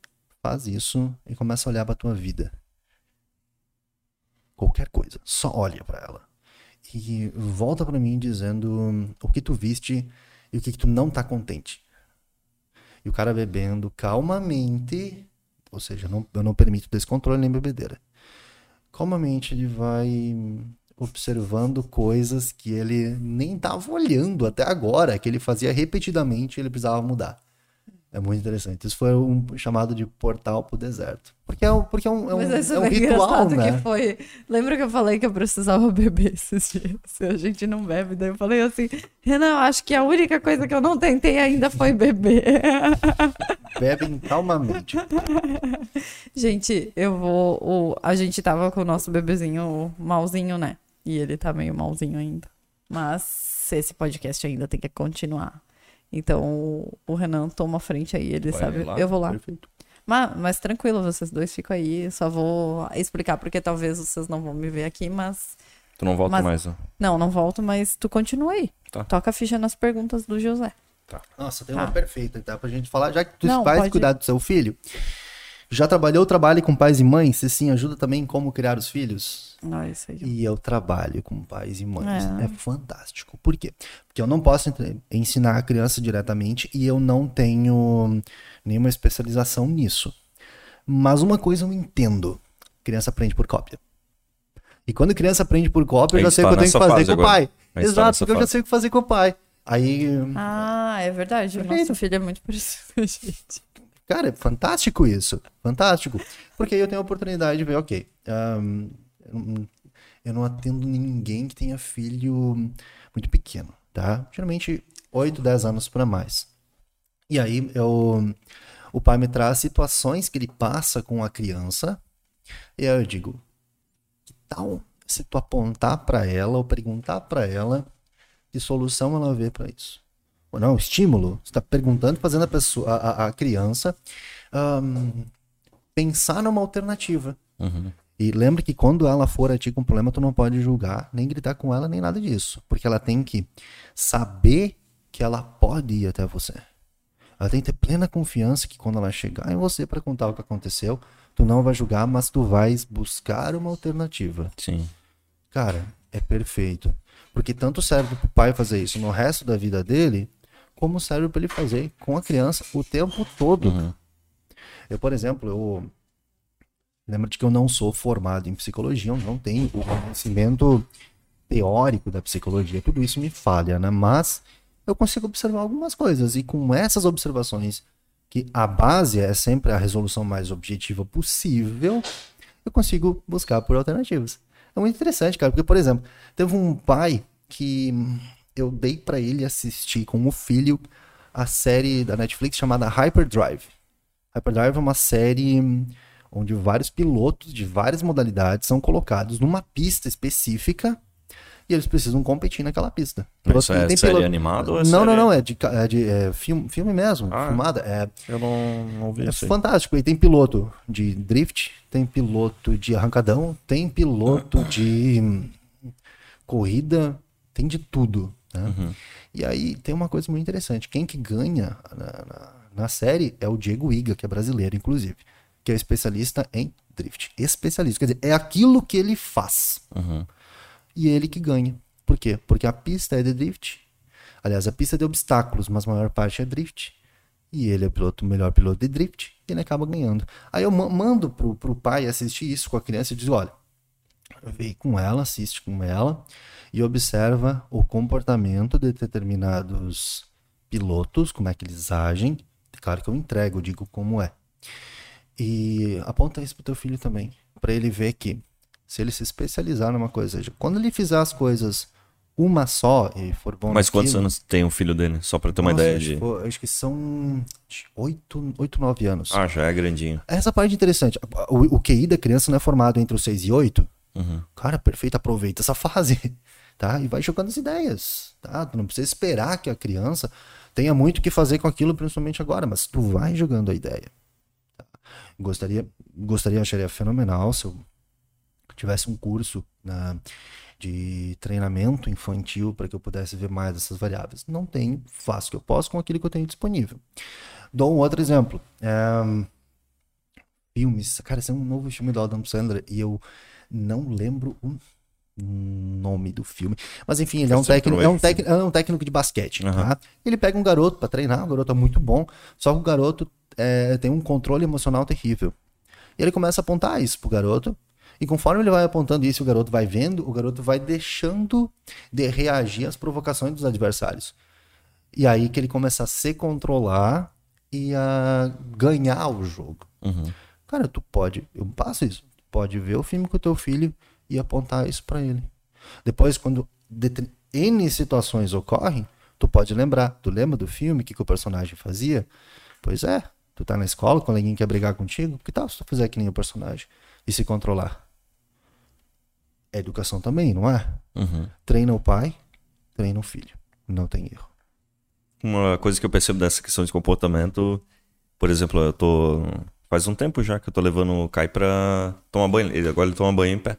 [SPEAKER 3] faz isso e começa a olhar pra tua vida. Qualquer coisa, só olha para ela. E volta para mim dizendo o que tu viste e o que, que tu não tá contente. E o cara bebendo calmamente, ou seja, não, eu não permito descontrole nem bebedeira. Calmamente ele vai observando coisas que ele nem estava olhando até agora, que ele fazia repetidamente e ele precisava mudar. É muito interessante. Isso foi um chamado de portal pro deserto. Porque é um, porque é um, é um, é um ritual, né?
[SPEAKER 2] Que foi... Lembra que eu falei que eu precisava beber esses dias? A gente não bebe, daí eu falei assim, Renan, acho que a única coisa que eu não tentei ainda foi beber.
[SPEAKER 3] Bebem calmamente.
[SPEAKER 2] gente, eu vou... O... A gente tava com o nosso bebezinho malzinho, né? E ele tá meio malzinho ainda. Mas esse podcast ainda tem que continuar. Então o Renan toma frente aí, ele Vai sabe. Lá, eu vou lá. Perfeito. Mas, mas tranquilo, vocês dois ficam aí. Só vou explicar porque talvez vocês não vão me ver aqui, mas.
[SPEAKER 1] Tu não volta mas... mais, né?
[SPEAKER 2] Não, não volto, mas tu continua aí. Tá. Toca a ficha nas perguntas do José.
[SPEAKER 3] Tá. Nossa, tem tá. uma perfeita, tá? Pra gente falar, já que tu não, faz pode... cuidar do seu filho. Já trabalhou, trabalhe com pais e mães? Se sim, ajuda também em como criar os filhos?
[SPEAKER 2] Ah, isso aí.
[SPEAKER 3] E eu trabalho com pais e mães. É. é fantástico. Por quê? Porque eu não posso ensinar a criança diretamente e eu não tenho nenhuma especialização nisso. Mas uma coisa eu entendo: criança aprende por cópia. E quando a criança aprende por cópia, eu já sei o que eu tenho que fazer com o pai. Exato, porque eu já sei o que fazer com o pai. Aí.
[SPEAKER 2] Ah, é verdade. O nosso filho é muito parecido com a gente.
[SPEAKER 3] Cara, é fantástico isso. Fantástico. Porque aí eu tenho a oportunidade de ver, ok. Um, eu não atendo ninguém que tenha filho muito pequeno, tá? Geralmente 8, 10 anos para mais. E aí eu, o pai me traz situações que ele passa com a criança. E aí eu digo, que tal se tu apontar para ela ou perguntar para ela que solução ela vê para isso? Não, estímulo. Você está perguntando, fazendo a, pessoa, a, a criança um, pensar numa alternativa.
[SPEAKER 1] Uhum.
[SPEAKER 3] E lembre que quando ela for a ti com problema, tu não pode julgar, nem gritar com ela, nem nada disso. Porque ela tem que saber que ela pode ir até você. Ela tem que ter plena confiança que quando ela chegar em você para contar o que aconteceu, tu não vai julgar, mas tu vais buscar uma alternativa.
[SPEAKER 1] Sim.
[SPEAKER 3] Cara, é perfeito. Porque tanto serve pro pai fazer isso no resto da vida dele, como serve para ele fazer com a criança o tempo todo. Uhum. Eu, por exemplo, eu lembro de que eu não sou formado em psicologia, eu não tenho o conhecimento teórico da psicologia, tudo isso me falha, né? Mas eu consigo observar algumas coisas e com essas observações, que a base é sempre a resolução mais objetiva possível, eu consigo buscar por alternativas. É muito interessante, cara, porque, por exemplo, teve um pai que eu dei para ele assistir com o filho a série da Netflix chamada Hyperdrive. Hyperdrive é uma série onde vários pilotos de várias modalidades são colocados numa pista específica e eles precisam competir naquela pista.
[SPEAKER 1] Isso é série piloto... animada ou é
[SPEAKER 3] Não,
[SPEAKER 1] série...
[SPEAKER 3] não, não, é de, é de é filme, filme mesmo, ah, filmada. É,
[SPEAKER 1] eu não, não vi
[SPEAKER 3] É fantástico. E tem piloto de drift, tem piloto de arrancadão, tem piloto de corrida, tem de tudo. Né? Uhum. E aí tem uma coisa muito interessante. Quem que ganha na, na, na, série é o Diego Iga, que é brasileiro, inclusive, que é especialista em drift. Especialista, quer dizer, é aquilo que ele faz.
[SPEAKER 1] Uhum.
[SPEAKER 3] E ele que ganha. Por quê? Porque a pista é de drift. Aliás, a pista é de obstáculos, mas a maior parte é drift. E ele é o piloto, o melhor piloto de drift, e ele acaba ganhando. Aí eu mando pro, pro pai assistir isso com a criança e diz: olha, vem com ela, assiste com ela e observa o comportamento de determinados pilotos, como é que eles agem. Claro que eu entrego, eu digo como é. E aponta isso pro teu filho também, para ele ver que se ele se especializar numa coisa, quando ele fizer as coisas uma só e for bom
[SPEAKER 1] Mas quantos anos tem o filho dele? Só pra ter uma Nossa, ideia
[SPEAKER 3] de. Acho, acho que são 8, 8, 9 anos.
[SPEAKER 1] Ah, já é grandinho.
[SPEAKER 3] Essa parte é interessante. O, o QI da criança não é formado entre os 6 e 8.
[SPEAKER 1] Uhum.
[SPEAKER 3] Cara, perfeito, aproveita essa fase. tá? E vai jogando as ideias, tá? Tu não precisa esperar que a criança tenha muito o que fazer com aquilo, principalmente agora, mas tu vai jogando a ideia. Tá? Gostaria, gostaria, acharia fenomenal se eu tivesse um curso na, de treinamento infantil para que eu pudesse ver mais dessas variáveis. Não tenho, faço o que eu posso com aquilo que eu tenho disponível. Dou um outro exemplo. É, filmes. Cara, esse é um novo filme do Adam Sandler e eu não lembro o nome do filme. Mas enfim, ele é um, técnico, é, um técnico, é um técnico de basquete. Uhum. Tá? Ele pega um garoto para treinar, o garoto é muito bom, só que o garoto é, tem um controle emocional terrível. E ele começa a apontar isso pro garoto. E conforme ele vai apontando isso, o garoto vai vendo, o garoto vai deixando de reagir às provocações dos adversários. E aí que ele começa a se controlar e a ganhar o jogo.
[SPEAKER 1] Uhum.
[SPEAKER 3] Cara, tu pode, eu passo isso, pode ver o filme com o teu filho e apontar isso para ele. Depois, quando N situações ocorrem, tu pode lembrar. Tu lembra do filme, o que, que o personagem fazia? Pois é, tu tá na escola, quando alguém quer brigar contigo, que tal se tu fizer que nem o personagem e se controlar? É educação também, não é?
[SPEAKER 1] Uhum.
[SPEAKER 3] Treina o pai, treina o filho. Não tem erro.
[SPEAKER 1] Uma coisa que eu percebo dessa questão de comportamento, por exemplo, eu tô. Faz um tempo já que eu tô levando o Kai pra tomar banho. Ele, agora ele toma banho em pé.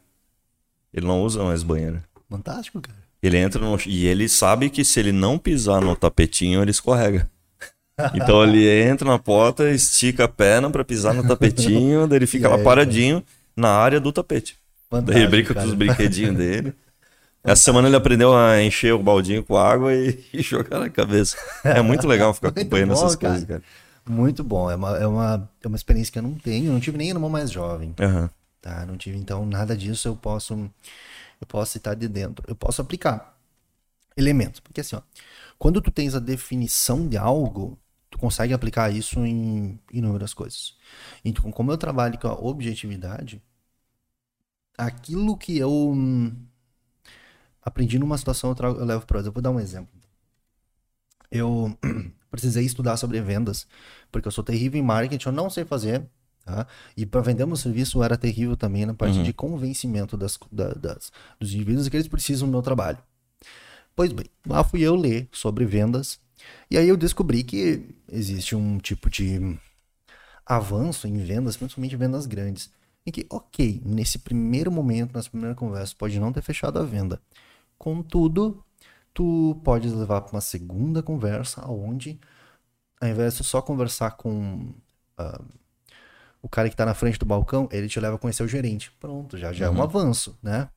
[SPEAKER 1] Ele não usa mais banheiro.
[SPEAKER 3] Fantástico, cara.
[SPEAKER 1] Ele entra no... E ele sabe que se ele não pisar no tapetinho, ele escorrega. Então ele entra na porta, estica a perna para pisar no tapetinho, daí ele fica lá paradinho na área do tapete. Fantástico, daí ele brinca cara. com os brinquedinhos dele. Essa semana ele aprendeu a encher o baldinho com água e, e jogar na cabeça. É muito legal ficar acompanhando bom, essas cara. coisas, cara.
[SPEAKER 3] Muito bom. É uma, é, uma, é uma experiência que eu não tenho. Eu não tive nem irmão mais jovem.
[SPEAKER 1] Uhum.
[SPEAKER 3] Tá? Não tive, então, nada disso eu posso eu posso citar de dentro. Eu posso aplicar elementos. Porque assim, ó, quando tu tens a definição de algo, tu consegue aplicar isso em inúmeras coisas. Então, como eu trabalho com a objetividade, aquilo que eu hum, aprendi numa situação, eu, trago, eu levo para Eu vou dar um exemplo. Eu precisei estudar sobre vendas, porque eu sou terrível em marketing, eu não sei fazer. Tá? E para vender um serviço era terrível também na parte uhum. de convencimento das, da, das, dos indivíduos que eles precisam do meu trabalho. Pois bem, lá fui eu ler sobre vendas e aí eu descobri que existe um tipo de avanço em vendas, principalmente vendas grandes, em que, ok, nesse primeiro momento, nessa primeira conversa, pode não ter fechado a venda. Contudo, tu pode levar para uma segunda conversa, onde, ao invés de só conversar com uh, o cara que está na frente do balcão, ele te leva a conhecer o gerente. Pronto, já, já uhum. é um uhum. avanço, né?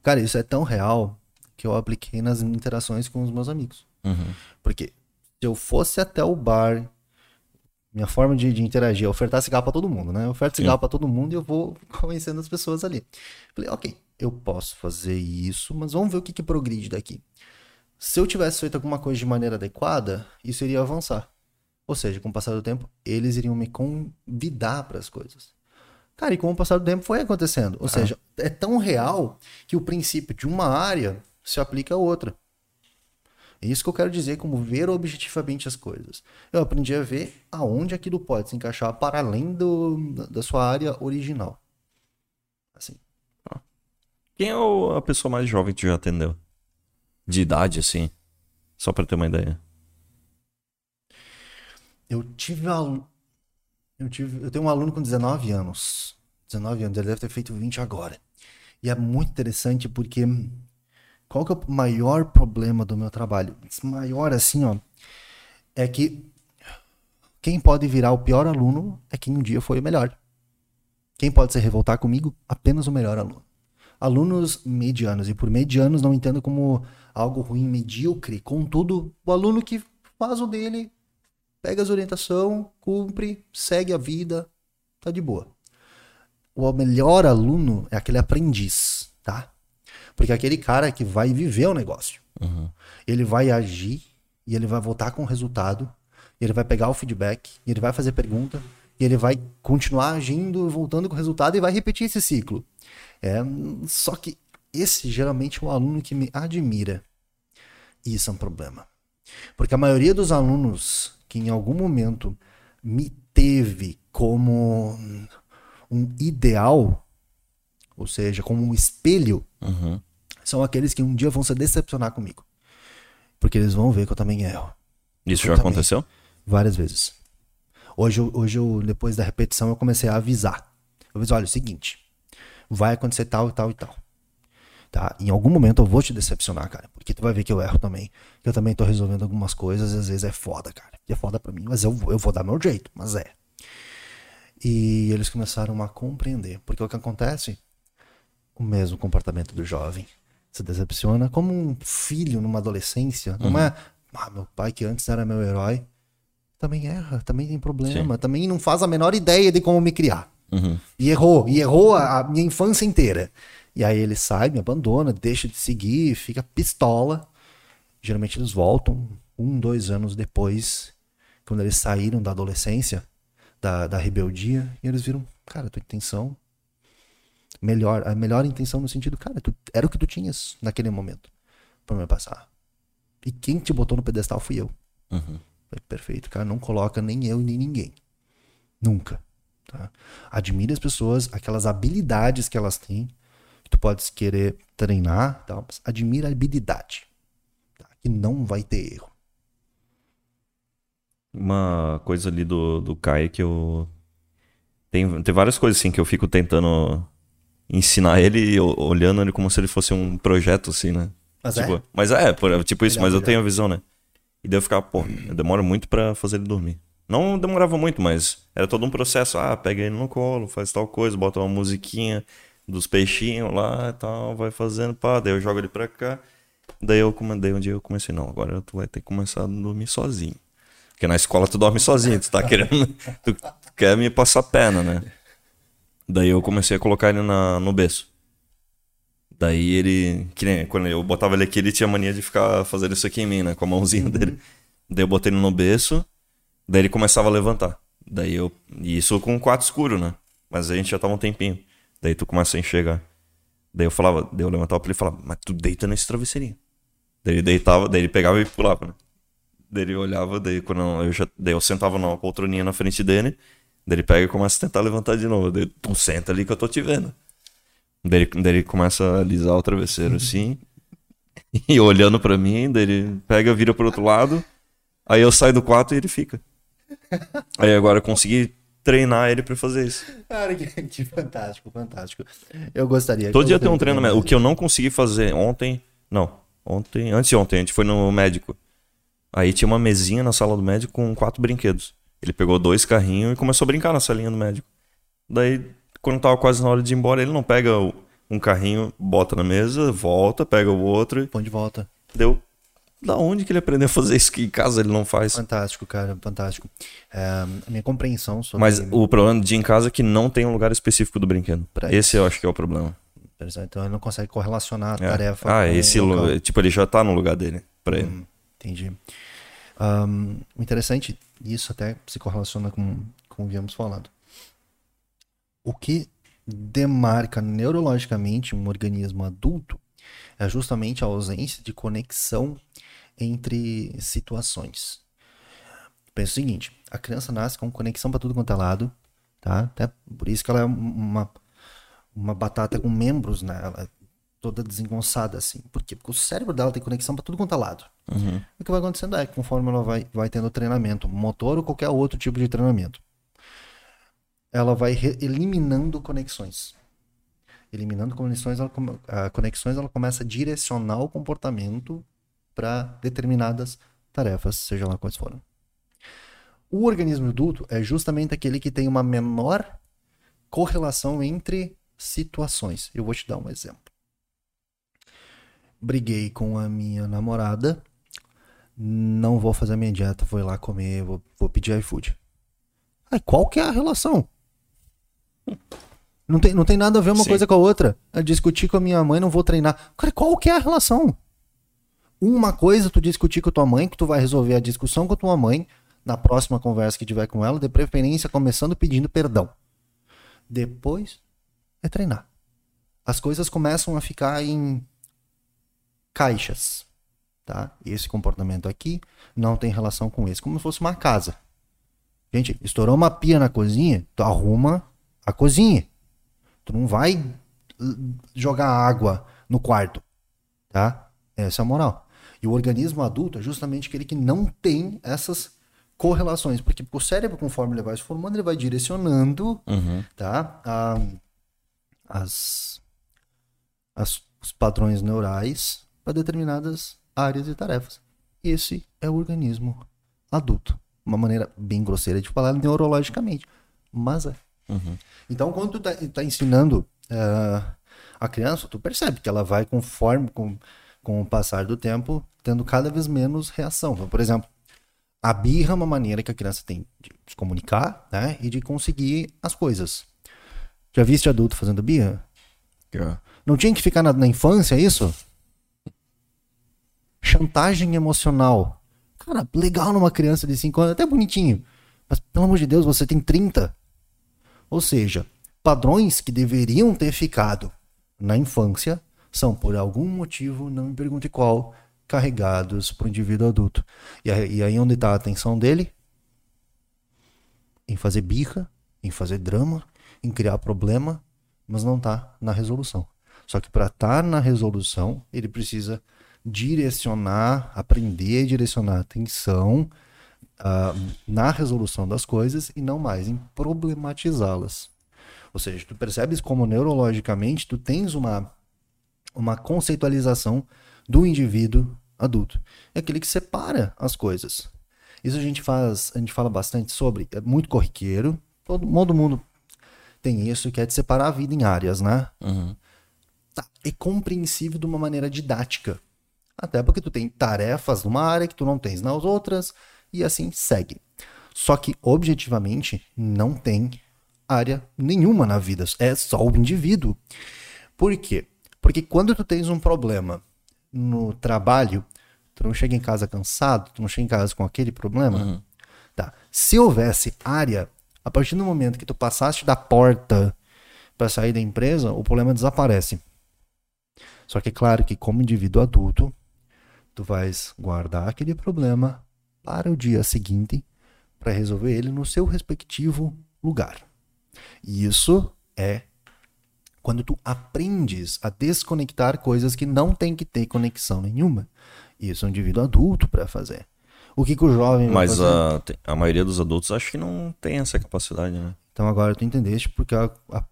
[SPEAKER 3] Cara, isso é tão real que eu apliquei nas interações com os meus amigos.
[SPEAKER 1] Uhum.
[SPEAKER 3] Porque se eu fosse até o bar, minha forma de, de interagir é ofertar cigarro para todo mundo, né? Eu oferto cigarro para todo mundo e eu vou conhecendo as pessoas ali. Falei, ok, eu posso fazer isso, mas vamos ver o que, que progride daqui. Se eu tivesse feito alguma coisa de maneira adequada, isso iria avançar. Ou seja, com o passar do tempo, eles iriam me convidar para as coisas. Cara, e com o passar do tempo foi acontecendo. Ou ah. seja, é tão real que o princípio de uma área se aplica a outra. É isso que eu quero dizer como ver objetivamente as coisas. Eu aprendi a ver aonde aquilo pode se encaixar para além do, da sua área original.
[SPEAKER 1] Quem é a pessoa mais jovem que tu já atendeu? De idade, assim? Só para ter uma ideia.
[SPEAKER 3] Eu tive eu tive, eu tenho um aluno com 19 anos. 19 anos, ele deve ter feito 20 agora. E é muito interessante porque qual que é o maior problema do meu trabalho? Maior assim, ó, é que quem pode virar o pior aluno é quem um dia foi o melhor. Quem pode se revoltar comigo? Apenas o melhor aluno. Alunos medianos, e por medianos não entendo como algo ruim, medíocre. Contudo, o aluno que faz o dele pega as orientação, cumpre, segue a vida, tá de boa. O melhor aluno é aquele aprendiz, tá? Porque é aquele cara que vai viver o negócio.
[SPEAKER 1] Uhum.
[SPEAKER 3] Ele vai agir e ele vai voltar com o resultado, ele vai pegar o feedback, e ele vai fazer pergunta, e ele vai continuar agindo, voltando com o resultado e vai repetir esse ciclo. É, só que esse geralmente é o aluno que me admira. E isso é um problema. Porque a maioria dos alunos que em algum momento me teve como um ideal, ou seja, como um espelho,
[SPEAKER 1] uhum.
[SPEAKER 3] são aqueles que um dia vão se decepcionar comigo. Porque eles vão ver que eu também erro.
[SPEAKER 1] Isso
[SPEAKER 3] eu
[SPEAKER 1] já também. aconteceu?
[SPEAKER 3] Várias vezes. Hoje, hoje eu, depois da repetição, eu comecei a avisar. Eu disse, olha, é o seguinte, vai acontecer tal e tal e tal. Tá? Em algum momento eu vou te decepcionar, cara. Porque tu vai ver que eu erro também. Que eu também tô resolvendo algumas coisas, às vezes é foda, cara. E é foda pra mim, mas eu, eu vou dar meu jeito, mas é. E eles começaram a compreender. Porque o que acontece? O mesmo comportamento do jovem. Se decepciona como um filho numa adolescência. Uhum. Não é, ah, meu pai que antes era meu herói, também erra, também tem problema, Sim. também não faz a menor ideia de como me criar.
[SPEAKER 1] Uhum.
[SPEAKER 3] E errou, e errou a, a minha infância inteira. E aí ele sai, me abandona, deixa de seguir, fica pistola. Geralmente eles voltam um, dois anos depois, quando eles saíram da adolescência, da, da rebeldia, e eles viram, cara, tua intenção melhor, a melhor intenção no sentido, cara, tu, era o que tu tinhas naquele momento para me passar. E quem te botou no pedestal fui eu.
[SPEAKER 1] Uhum.
[SPEAKER 3] Perfeito, cara, não coloca nem eu nem ninguém. Nunca. Tá? Admire as pessoas, aquelas habilidades que elas têm, que tu podes querer treinar, tá? mas admira a habilidade, tá? que não vai ter erro.
[SPEAKER 1] Uma coisa ali do, do Kai que eu. Tem, tem várias coisas assim que eu fico tentando ensinar ele, olhando ele como se ele fosse um projeto, assim, né?
[SPEAKER 3] Mas
[SPEAKER 1] tipo,
[SPEAKER 3] é?
[SPEAKER 1] Mas é, tipo isso, mas eu tenho a visão, né? E daí eu ficava, pô, eu demoro muito para fazer ele dormir. Não demorava muito, mas era todo um processo. Ah, pega ele no colo, faz tal coisa, bota uma musiquinha, dos peixinhos lá e tal, vai fazendo, pá, daí eu jogo ele pra cá. Daí eu comandei um dia eu comecei, não, agora tu vai ter que começar a dormir sozinho. Porque na escola tu dorme sozinho, tu tá querendo. tu quer me passar pena, né? Daí eu comecei a colocar ele na, no berço. Daí ele. Que nem, quando eu botava ele aqui, ele tinha mania de ficar fazendo isso aqui em mim, né? Com a mãozinha uhum. dele. Daí eu botei ele no berço, daí ele começava a levantar. Daí eu. E isso com o quarto escuro, né? Mas a gente já tava um tempinho. Daí tu começa a enxergar. Daí eu falava, daí eu levantava pra ele e falava, mas tu deita nesse travesseirinho. Daí ele deitava, daí ele pegava e pulava, né? Daí ele olhava, daí quando eu já. Daí eu sentava numa poltroninha na frente dele. Daí ele pega e começa a tentar levantar de novo. Daí tu senta ali que eu tô te vendo. Daí ele, daí ele começa a alisar o travesseiro assim. e olhando pra mim, daí ele pega, vira pro outro lado. Aí eu saio do quarto e ele fica. Aí agora eu consegui treinar ele para fazer isso.
[SPEAKER 3] Cara, que, que, fantástico, fantástico. Eu gostaria.
[SPEAKER 1] Todo dia tem um treinamento. O que eu não consegui fazer ontem, não, ontem, antes de ontem, a gente foi no médico. Aí tinha uma mesinha na sala do médico com quatro brinquedos. Ele pegou dois carrinhos e começou a brincar na salinha do médico. Daí, quando tava quase na hora de ir embora, ele não pega um carrinho, bota na mesa, volta, pega o outro.
[SPEAKER 3] Põe de volta.
[SPEAKER 1] Deu da onde que ele aprendeu a fazer isso que em casa ele não faz?
[SPEAKER 3] Fantástico, cara, fantástico. É, a minha compreensão sobre.
[SPEAKER 1] Mas o problema de em casa é que não tem um lugar específico do brinquedo. Pra esse isso. eu acho que é o problema.
[SPEAKER 3] Então ele não consegue correlacionar a é. tarefa.
[SPEAKER 1] Ah, esse lugar, tipo, ele já tá no lugar dele, pra hum, ele.
[SPEAKER 3] Entendi. Um, interessante, isso até se correlaciona com, com o que viemos falando. O que demarca neurologicamente um organismo adulto é justamente a ausência de conexão entre situações. Pensa o seguinte: a criança nasce com conexão para tudo quanto é lado, tá? Até por isso que ela é uma, uma batata com membros, né? Ela é toda desengonçada assim. Por quê? Porque o cérebro dela tem conexão para tudo quanto é lado.
[SPEAKER 1] Uhum.
[SPEAKER 3] O que vai acontecendo é que conforme ela vai, vai tendo treinamento, motor ou qualquer outro tipo de treinamento, ela vai eliminando conexões. Eliminando conexões ela, uh, conexões, ela começa a direcionar o comportamento para determinadas tarefas, seja lá quais forem. O organismo adulto é justamente aquele que tem uma menor correlação entre situações. Eu vou te dar um exemplo. Briguei com a minha namorada, não vou fazer a minha dieta, vou lá comer, vou, vou pedir iFood. Aí, qual que é a relação? Não tem, não tem nada a ver uma Sim. coisa com a outra. Eu discutir com a minha mãe, não vou treinar. Cara, qual que é a relação? Uma coisa tu discutir com tua mãe, que tu vai resolver a discussão com tua mãe na próxima conversa que tiver com ela, de preferência começando pedindo perdão. Depois é treinar. As coisas começam a ficar em caixas, tá? Esse comportamento aqui não tem relação com esse, como se fosse uma casa. Gente, estourou uma pia na cozinha, tu arruma a cozinha. Tu não vai jogar água no quarto. Tá? Essa é a moral. E o organismo adulto é justamente aquele que não tem essas correlações, porque o cérebro, conforme ele vai se formando, ele vai direcionando
[SPEAKER 1] Uhum.
[SPEAKER 3] tá? A, as, as- os padrões neurais para determinadas áreas e tarefas. Esse é o organismo adulto. Uma maneira bem grosseira de falar neurologicamente, mas é.
[SPEAKER 1] Uhum.
[SPEAKER 3] Então, quando tu tá, tá ensinando eh, a criança, tu percebe que ela vai conforme com, com o passar do tempo tendo cada vez menos reação. Então, por exemplo, a birra é uma maneira que a criança tem de se comunicar, né, e de conseguir as coisas. Já viste adulto fazendo birra? Não tinha que ficar na, na infância isso? Chantagem emocional. Cara, legal numa criança de 5 anos, até bonitinho. Mas pelo amor de Deus, você tem 30. Ou seja, padrões que deveriam ter ficado na infância são, por algum motivo, não me pergunte qual, carregados para o indivíduo adulto. E aí, onde está a atenção dele? Em fazer birra, em fazer drama, em criar problema, mas não está na resolução. Só que para estar na resolução, ele precisa direcionar, aprender a direcionar a atenção ah, na resolução das coisas e não mais em problematizá-las. Ou seja, tu percebes como neurologicamente tu tens uma, uma conceitualização do indivíduo adulto. É aquele que separa as coisas. Isso a gente faz, a gente fala bastante sobre, é muito corriqueiro, todo, todo mundo tem isso, que é de separar a vida em áreas, né?
[SPEAKER 1] Uhum.
[SPEAKER 3] Tá, é compreensível de uma maneira didática. Até porque tu tem tarefas numa área que tu não tens nas outras, e assim segue. Só que, objetivamente, não tem área nenhuma na vida. É só o indivíduo. Por quê? Porque quando tu tens um problema no trabalho, tu não chega em casa cansado, tu não chega em casa com aquele problema.
[SPEAKER 1] Uhum.
[SPEAKER 3] Tá. Se houvesse área, a partir do momento que tu passaste da porta para sair da empresa, o problema desaparece. Só que é claro que como indivíduo adulto, tu vais guardar aquele problema para o dia seguinte para resolver ele no seu respectivo lugar. E isso é quando tu aprendes a desconectar coisas que não tem que ter conexão nenhuma. Isso é um indivíduo adulto para fazer. O que, que o jovem
[SPEAKER 1] Mas a, a maioria dos adultos acho que não tem essa capacidade, né?
[SPEAKER 3] Então agora tu entendeste porque a, a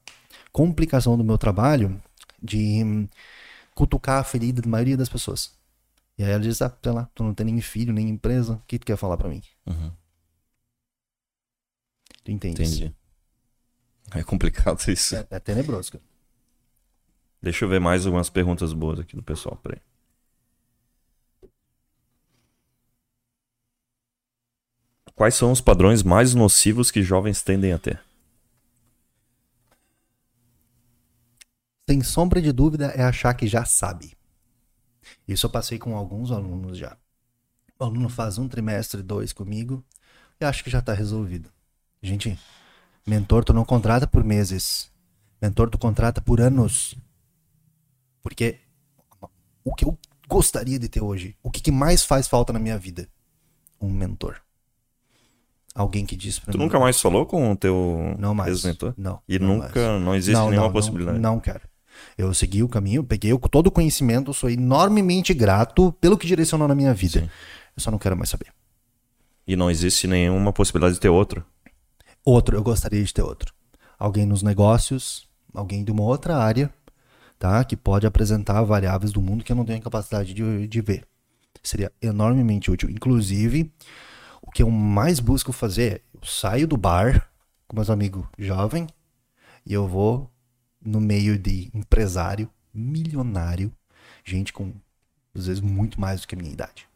[SPEAKER 3] complicação do meu trabalho de hum, cutucar a ferida da maioria das pessoas. E aí ela diz, ah, sei lá, tu não tem nem filho, nem empresa, o que tu quer falar pra mim?
[SPEAKER 1] Uhum.
[SPEAKER 3] Tu entende?
[SPEAKER 1] Entendi. É complicado isso.
[SPEAKER 3] É, é tenebroso, cara.
[SPEAKER 1] Deixa eu ver mais algumas perguntas boas aqui do pessoal. Peraí. Quais são os padrões mais nocivos que jovens tendem a ter?
[SPEAKER 3] Sem sombra de dúvida é achar que já sabe. Isso eu passei com alguns alunos já. O aluno faz um trimestre, dois comigo e acho que já tá resolvido. Gente, mentor tu não contrata por meses. Mentor tu contrata por anos. Porque o que eu gostaria de ter hoje, o que, que mais faz falta na minha vida? Um mentor. Alguém que diz pra
[SPEAKER 1] Tu
[SPEAKER 3] mim.
[SPEAKER 1] nunca mais falou com o teu
[SPEAKER 3] Não mais.
[SPEAKER 1] ex-mentor?
[SPEAKER 3] Não.
[SPEAKER 1] E
[SPEAKER 3] não
[SPEAKER 1] nunca,
[SPEAKER 3] mais.
[SPEAKER 1] não existe
[SPEAKER 3] Não,
[SPEAKER 1] nenhuma
[SPEAKER 3] não,
[SPEAKER 1] possibilidade.
[SPEAKER 3] Não, não quero. Eu segui o caminho, peguei todo o conhecimento, sou enormemente grato pelo que direcionou na minha vida.
[SPEAKER 1] Sim.
[SPEAKER 3] Eu só não quero mais saber.
[SPEAKER 1] E não existe nenhuma possibilidade de ter outro.
[SPEAKER 3] Outro, eu gostaria de ter outro. Alguém nos negócios, alguém de uma outra área, tá? Que pode apresentar variáveis do mundo que eu não tenho a capacidade de, de ver. Seria enormemente útil. Inclusive, o que eu mais busco fazer é eu saio do bar com meus amigos jovens e eu vou no meio de empresário, milionário, gente com às vezes muito mais do que a minha idade.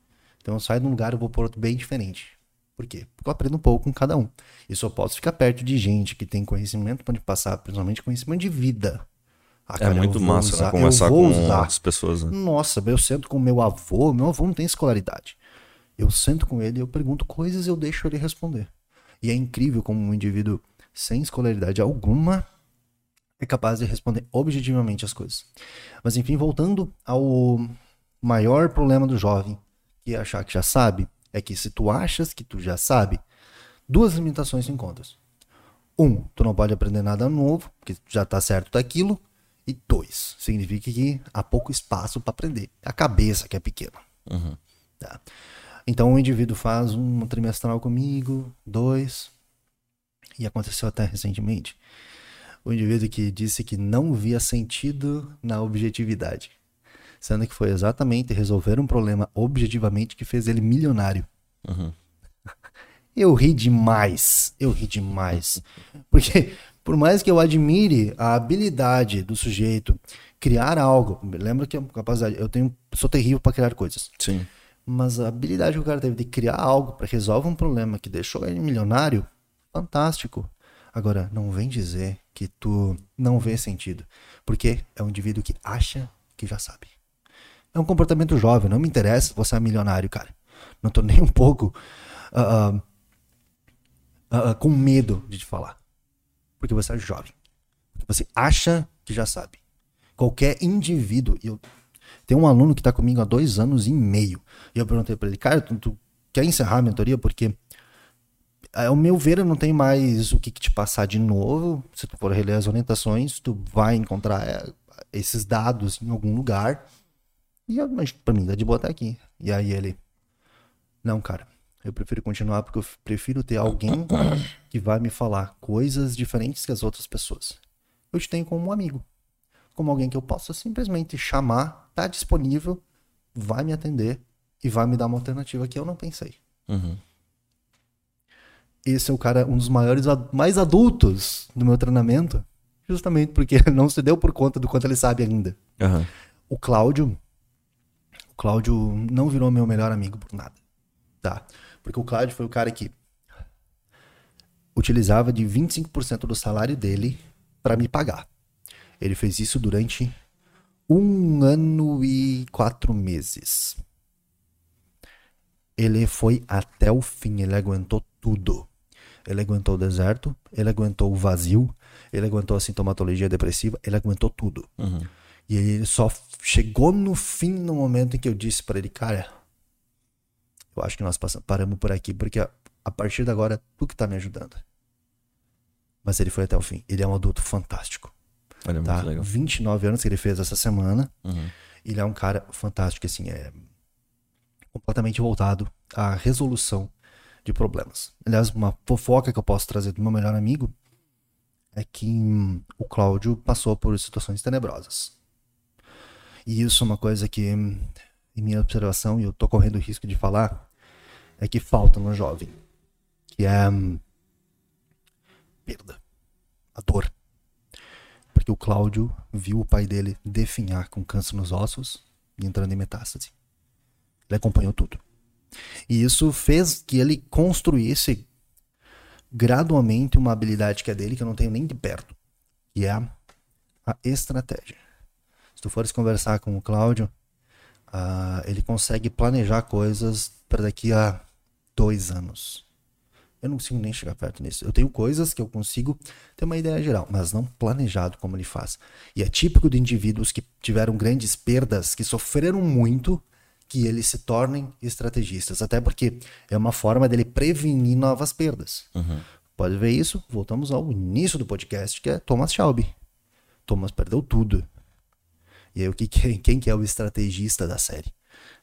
[SPEAKER 3] Então eu saio de um lugar e vou para outro bem diferente. Por quê? Porque eu aprendo um pouco com cada um. E só posso ficar perto de gente que tem conhecimento, pode passar, principalmente conhecimento de vida. Ah,
[SPEAKER 1] É
[SPEAKER 3] cara, eu
[SPEAKER 1] muito massa,
[SPEAKER 3] usar-
[SPEAKER 1] né?
[SPEAKER 3] eu
[SPEAKER 1] Conversar com
[SPEAKER 3] usar.
[SPEAKER 1] as pessoas. Né?
[SPEAKER 3] Nossa, eu sento com meu avô, meu avô não tem escolaridade. Eu sento com ele, eu pergunto coisas eu deixo ele responder. E é incrível como um indivíduo sem escolaridade alguma é capaz de responder objetivamente as coisas. Mas enfim, voltando ao maior problema do jovem, que é achar que já sabe, é que se tu achas que tu já sabe, duas limitações tu encontras. Um, tu não pode aprender nada novo, porque tu já tá certo daquilo. E dois, significa que há pouco espaço para aprender. A cabeça que é pequena.
[SPEAKER 1] Uhum.
[SPEAKER 3] Tá? Então o indivíduo faz um trimestral comigo, dois, e aconteceu até recentemente. O indivíduo que disse que não via sentido na objetividade, sendo que foi exatamente resolver um problema objetivamente que fez ele milionário.
[SPEAKER 1] Uhum.
[SPEAKER 3] Eu ri demais, eu ri demais, porque por mais que eu admire a habilidade do sujeito criar algo, lembra que capacidade, eu tenho, sou terrível para criar coisas.
[SPEAKER 1] Sim.
[SPEAKER 3] Mas a habilidade que o cara teve de criar algo para resolver um problema que deixou ele milionário, fantástico. Agora, não vem dizer que tu não vê sentido. Porque é um indivíduo que acha que já sabe. É um comportamento jovem, não me interessa você é milionário, cara. Não tô nem um pouco uh, uh, uh, com medo de te falar. Porque você é jovem. Você acha que já sabe. Qualquer indivíduo. Eu tem um aluno que está comigo há dois anos e meio. E eu perguntei para ele, cara, tu, tu, quer encerrar a mentoria? Porque, ao meu ver, eu não tenho mais o que, que te passar de novo. Se tu for reler as orientações, tu vai encontrar é, esses dados em algum lugar. E eu, mas pra mim, dá de botar aqui. E aí ele, não, cara, eu prefiro continuar porque eu prefiro ter alguém que vai me falar coisas diferentes que as outras pessoas. Eu te tenho como um amigo como alguém que eu possa simplesmente chamar, tá disponível, vai me atender e vai me dar uma alternativa que eu não pensei.
[SPEAKER 1] Uhum.
[SPEAKER 3] Esse é o cara, um dos maiores, mais adultos do meu treinamento, justamente porque ele não se deu por conta do quanto ele sabe ainda.
[SPEAKER 1] Uhum.
[SPEAKER 3] O Cláudio, o Cláudio não virou meu melhor amigo por nada, tá? Porque o Cláudio foi o cara que utilizava de 25% do salário dele para me pagar. Ele fez isso durante um ano e quatro meses. Ele foi até o fim, ele aguentou tudo. Ele aguentou o deserto, ele aguentou o vazio, ele aguentou a sintomatologia depressiva, ele aguentou tudo.
[SPEAKER 1] Uhum.
[SPEAKER 3] E ele só chegou no fim no momento em que eu disse para ele, cara, eu acho que nós passamos, paramos por aqui, porque a, a partir de agora tu que tá me ajudando. Mas ele foi até o fim. Ele é um adulto fantástico.
[SPEAKER 1] Olha,
[SPEAKER 3] tá?
[SPEAKER 1] muito legal.
[SPEAKER 3] 29 anos que ele fez essa semana.
[SPEAKER 1] Uhum.
[SPEAKER 3] Ele é um cara fantástico, assim, é completamente voltado à resolução de problemas. Aliás, uma fofoca que eu posso trazer do meu melhor amigo é que hum, o Cláudio passou por situações tenebrosas. E isso é uma coisa que, hum, em minha observação, e eu tô correndo o risco de falar, é que falta no jovem. Que é hum, perda. A dor. Porque o Cláudio viu o pai dele definhar com câncer nos ossos e entrando em metástase. Ele acompanhou tudo. E isso fez que ele construísse gradualmente uma habilidade que é dele, que eu não tenho nem de perto, que é a, estratégia. Se tu fores conversar com o Cláudio, uh, ele consegue planejar coisas para daqui a dois anos. Eu não consigo nem chegar perto nisso. Eu tenho coisas que eu consigo ter uma ideia geral, mas não planejado como ele faz. E é típico de indivíduos que tiveram grandes perdas, que sofreram muito, que eles se tornem estrategistas. Até porque é uma forma dele prevenir novas perdas.
[SPEAKER 1] Uhum.
[SPEAKER 3] Pode ver isso? Voltamos ao início do podcast, que é Thomas Shelby. Thomas perdeu tudo. E aí, o que, quem que é o estrategista da série?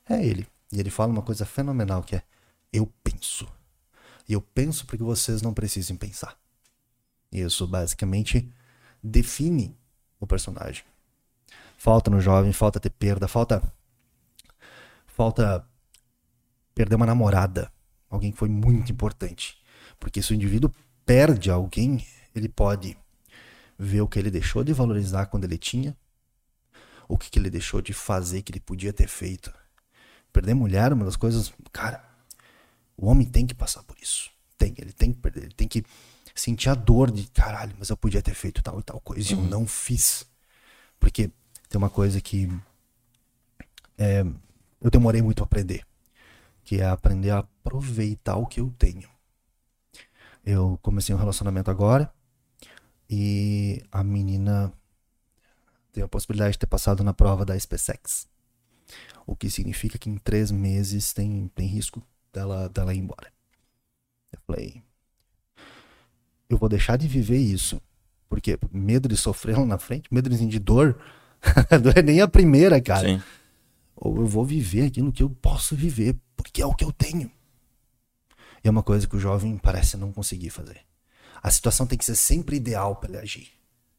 [SPEAKER 3] É ele. E ele fala uma coisa fenomenal que é: eu penso. E eu penso para que vocês não precisem pensar. Isso basicamente define o personagem. Falta no jovem, falta ter perda, falta. Falta perder uma namorada. Alguém que foi muito importante. Porque se o indivíduo perde alguém, ele pode ver o que ele deixou de valorizar quando ele tinha, o que, que ele deixou de fazer que ele podia ter feito. Perder mulher, uma das coisas. Cara, o homem tem que passar por isso. Tem, ele tem que perder, ele tem que sentir a dor de caralho, mas eu podia ter feito tal e tal coisa e eu não fiz. Porque tem uma coisa que é, eu demorei muito a aprender, que é aprender a aproveitar o que eu tenho. Eu comecei um relacionamento agora e a menina tem a possibilidade de ter passado na prova da SpaceX. O que significa que em três meses tem, tem risco dela, dela ir embora. Eu falei, eu vou deixar de viver isso Por quê? Medo de sofrer lá na frente, medo de dor. não é nem a primeira, cara. Sim. Ou eu vou viver aquilo que eu posso viver, porque é o que eu tenho. E é uma coisa que o jovem parece não conseguir fazer. A situação tem que ser sempre ideal para ele agir.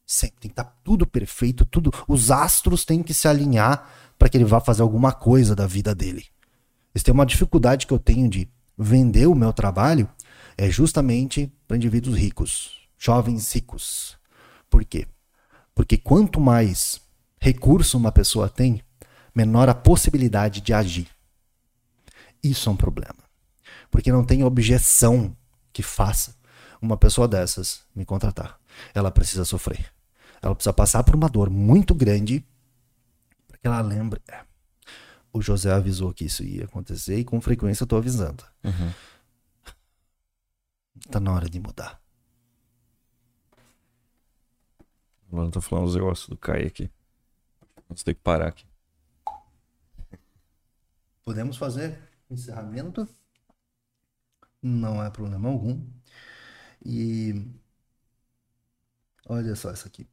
[SPEAKER 3] Sempre tem que estar tá tudo perfeito, tudo. Os astros têm que se alinhar para que ele vá fazer alguma coisa da vida dele. Isso tem uma dificuldade que eu tenho de vender o meu trabalho é justamente para indivíduos ricos, jovens ricos. Por quê? Porque quanto mais recurso uma pessoa tem, menor a possibilidade de agir. Isso é um problema. Porque não tem objeção que faça uma pessoa dessas me contratar. Ela precisa sofrer. Ela precisa passar por uma dor muito grande para que ela lembre. É, o José avisou que isso ia acontecer e com frequência eu estou avisando. Uhum. Tá na hora de mudar.
[SPEAKER 1] Mano, tô falando os negócios do Kai aqui. Vamos ter que parar aqui.
[SPEAKER 3] Podemos fazer encerramento. Não é problema algum. E olha só essa aqui.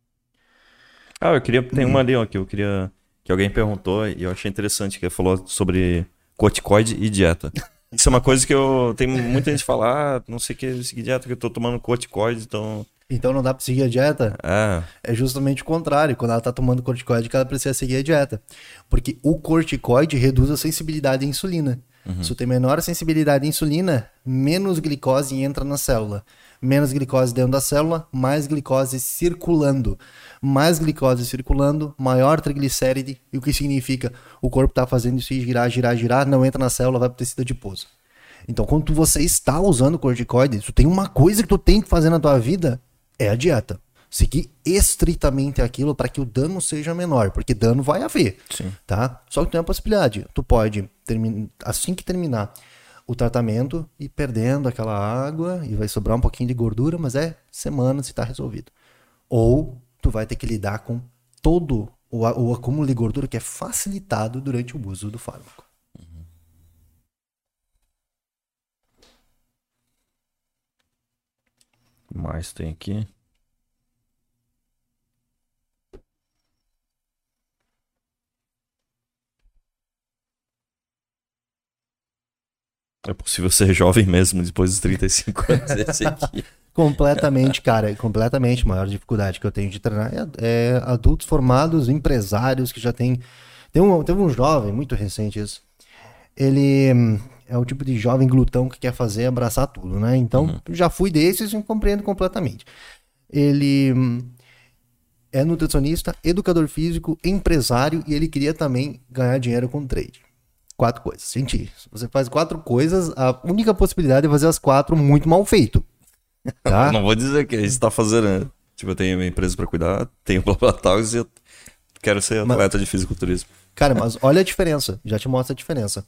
[SPEAKER 1] Ah, eu queria. Tem uma ali, ó, que eu queria. Que alguém perguntou e eu achei interessante, que falou sobre corticoide e dieta. Isso é uma coisa que eu. Tem muita gente falar, ah, não sei o que dieta, que eu tô tomando corticoide, então.
[SPEAKER 3] Então não dá pra seguir a dieta?
[SPEAKER 1] É.
[SPEAKER 3] É justamente o contrário. Quando ela tá tomando corticoide, que ela precisa seguir a dieta. Porque o corticoide reduz a sensibilidade à insulina. Uhum. Se tu tem menor sensibilidade à insulina, menos glicose entra na célula. Menos glicose dentro da célula, mais glicose circulando. Mais glicose circulando, maior triglicéride. E o que significa? O corpo está fazendo isso girar, girar, girar, não entra na célula, vai para o tecido adiposo. Então, quando você está usando corticoide, tu tem uma coisa que tu tem que fazer na tua vida, é a dieta. Seguir estritamente aquilo para que o dano seja menor, porque dano vai haver,
[SPEAKER 1] Sim.
[SPEAKER 3] tá? Só que tem uma possibilidade. Tu pode, assim que terminar o tratamento, ir perdendo aquela água e vai sobrar um pouquinho de gordura, mas é semanas e está resolvido. Ou tu vai ter que lidar com todo o, o acúmulo de gordura que é facilitado durante o uso do fármaco.
[SPEAKER 1] Mais tem aqui? É possível ser jovem mesmo depois dos 35 anos. Esse aqui.
[SPEAKER 3] completamente, cara. Completamente. A maior dificuldade que eu tenho de treinar é, é adultos formados, empresários que já têm. Tem um, teve um jovem, muito recente isso. Ele é o tipo de jovem glutão que quer fazer abraçar tudo, né? Então, uhum. já fui desses e compreendo completamente. Ele hum, é nutricionista, educador físico, empresário e ele queria também ganhar dinheiro com trade. Quatro coisas. Gente, se você faz quatro coisas, a única possibilidade é fazer as quatro muito mal feito.
[SPEAKER 1] Tá? Não vou dizer que a gente tá fazendo. Né? Tipo, eu tenho uma empresa para cuidar, tenho Blablatalks e eu quero ser atleta mas, de fisiculturismo.
[SPEAKER 3] Cara, mas olha a diferença. Já te mostra a diferença.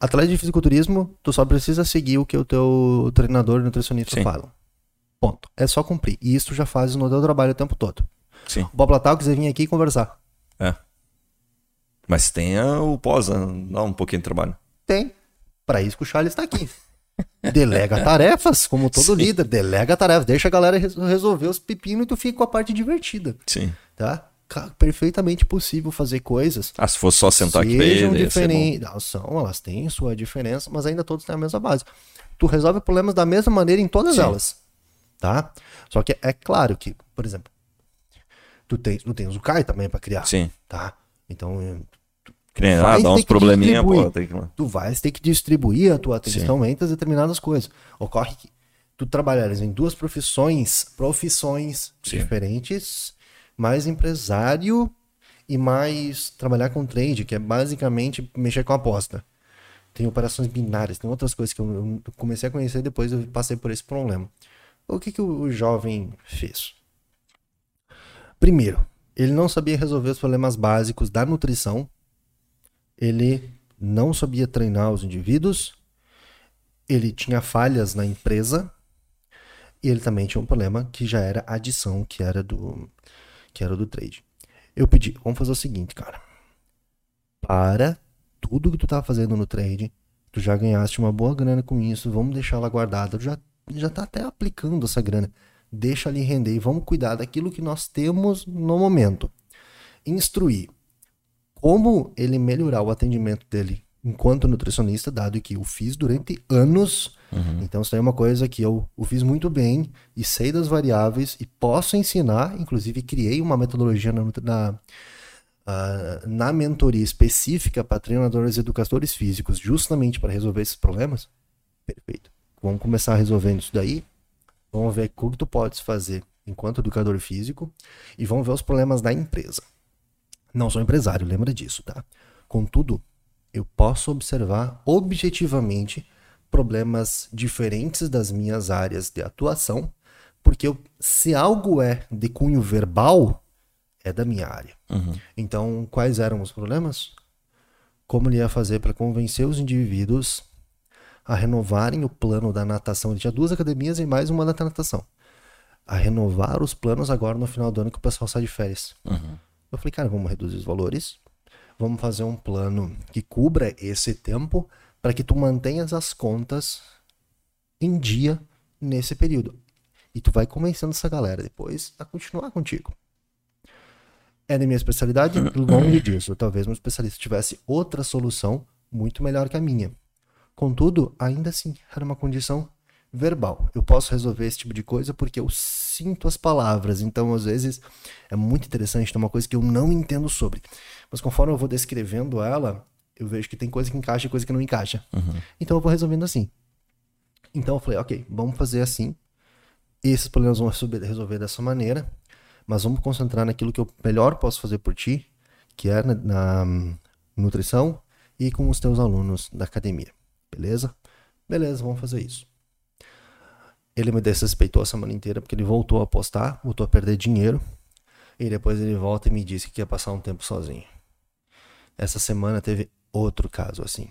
[SPEAKER 3] Atleta de fisiculturismo, tu só precisa seguir o que o teu treinador e nutricionista Sim. falam. Ponto. É só cumprir. E isso tu já faz no teu trabalho o tempo todo.
[SPEAKER 1] Sim.
[SPEAKER 3] O Bob Latal quiser vir aqui conversar.
[SPEAKER 1] É. Mas tenha o pós, né? dá um pouquinho de trabalho.
[SPEAKER 3] Tem. Para isso que o Charles está aqui. Delega tarefas, como todo Sim. líder. Delega tarefas. Deixa a galera resolver os pepinos e tu fica com a parte divertida.
[SPEAKER 1] Sim.
[SPEAKER 3] Tá? Perfeitamente possível fazer coisas.
[SPEAKER 1] Ah, se fosse só sentar aqui
[SPEAKER 3] sejam diferentes. São, elas têm sua diferença, mas ainda todos têm a mesma base. Tu resolve problemas da mesma maneira em todas Sim. elas. Tá? Só que é claro que, por exemplo, tu tens, tu tens o Kai também para criar.
[SPEAKER 1] Sim.
[SPEAKER 3] Tá? Então,
[SPEAKER 1] tu ah, dá uns probleminha, pô, que...
[SPEAKER 3] Tu vais ter que distribuir a tua atenção Sim. entre determinadas coisas. Ocorre que tu trabalhares em duas profissões, profissões Sim. diferentes, mais empresário e mais trabalhar com trade, que é basicamente mexer com aposta. Tem operações binárias, tem outras coisas que eu comecei a conhecer depois eu passei por esse problema. O que, que o jovem fez? Primeiro, ele não sabia resolver os problemas básicos da nutrição, ele não sabia treinar os indivíduos, ele tinha falhas na empresa e ele também tinha um problema que já era adição, que era do que era do trade. Eu pedi, vamos fazer o seguinte, cara. Para tudo que tu tá fazendo no trade, tu já ganhaste uma boa grana com isso, vamos deixar ela guardada, tu já, já tá até aplicando essa grana. deixa ali render e vamos cuidar daquilo que nós temos no momento. Instruir como ele melhorar o atendimento dele enquanto nutricionista, dado que eu fiz durante anos. Uhum. Então, isso é uma coisa que eu, eu, fiz muito bem e sei das variáveis e posso ensinar. Inclusive, criei uma metodologia na, na, uh, na mentoria específica para treinadores e educadores físicos, justamente para resolver esses problemas. Perfeito. Vamos começar resolvendo isso daí. Vamos ver o que tu podes fazer enquanto educador físico e vamos ver os problemas da empresa. Não sou empresário, lembra disso, tá? Contudo, eu posso observar objetivamente problemas diferentes das minhas áreas de atuação, porque eu, se algo é de cunho verbal, é da minha área. Uhum. Então, quais eram os problemas? Como ele ia fazer para convencer os indivíduos a renovarem o plano da natação? Ele tinha duas academias e mais uma da natação. A renovar os planos agora no final do ano que o pessoal sai de férias. Uhum. Eu falei, cara, vamos reduzir os valores, vamos fazer um plano que cubra esse tempo para que tu mantenhas as contas em dia nesse período. E tu vai convencendo essa galera depois a continuar contigo. É da minha especialidade, longe disso. Talvez um especialista tivesse outra solução muito melhor que a minha. Contudo, ainda assim, era uma condição verbal. Eu posso resolver esse tipo de coisa porque eu sinto as palavras. Então, às vezes, é muito interessante, tem uma coisa que eu não entendo sobre. Mas conforme eu vou descrevendo ela, eu vejo que tem coisa que encaixa e coisa que não encaixa. Uhum. Então, eu vou resolvendo assim. Então, eu falei, ok, vamos fazer assim. Esses problemas vão resolver dessa maneira. Mas vamos concentrar naquilo que eu melhor posso fazer por ti, que é na, na nutrição e com os teus alunos da academia. Beleza? Beleza, vamos fazer isso. Ele me desrespeitou a semana inteira porque ele voltou a apostar, voltou a perder dinheiro. E depois ele volta e me disse que ia passar um tempo sozinho. Essa semana teve outro caso assim.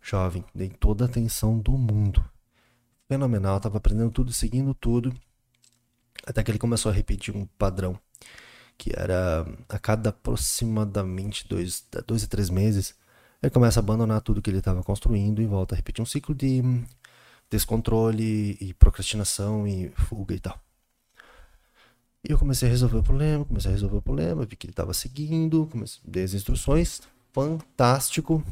[SPEAKER 3] Jovem, dei toda a atenção do mundo. Fenomenal, tava aprendendo tudo, seguindo tudo. Até que ele começou a repetir um padrão. Que era a cada aproximadamente dois, dois a três meses, ele começa a abandonar tudo que ele estava construindo e volta a repetir um ciclo de descontrole e procrastinação e fuga e tal. E eu comecei a resolver o problema, comecei a resolver o problema, vi que ele estava seguindo, comecei, dei as instruções, fantástico.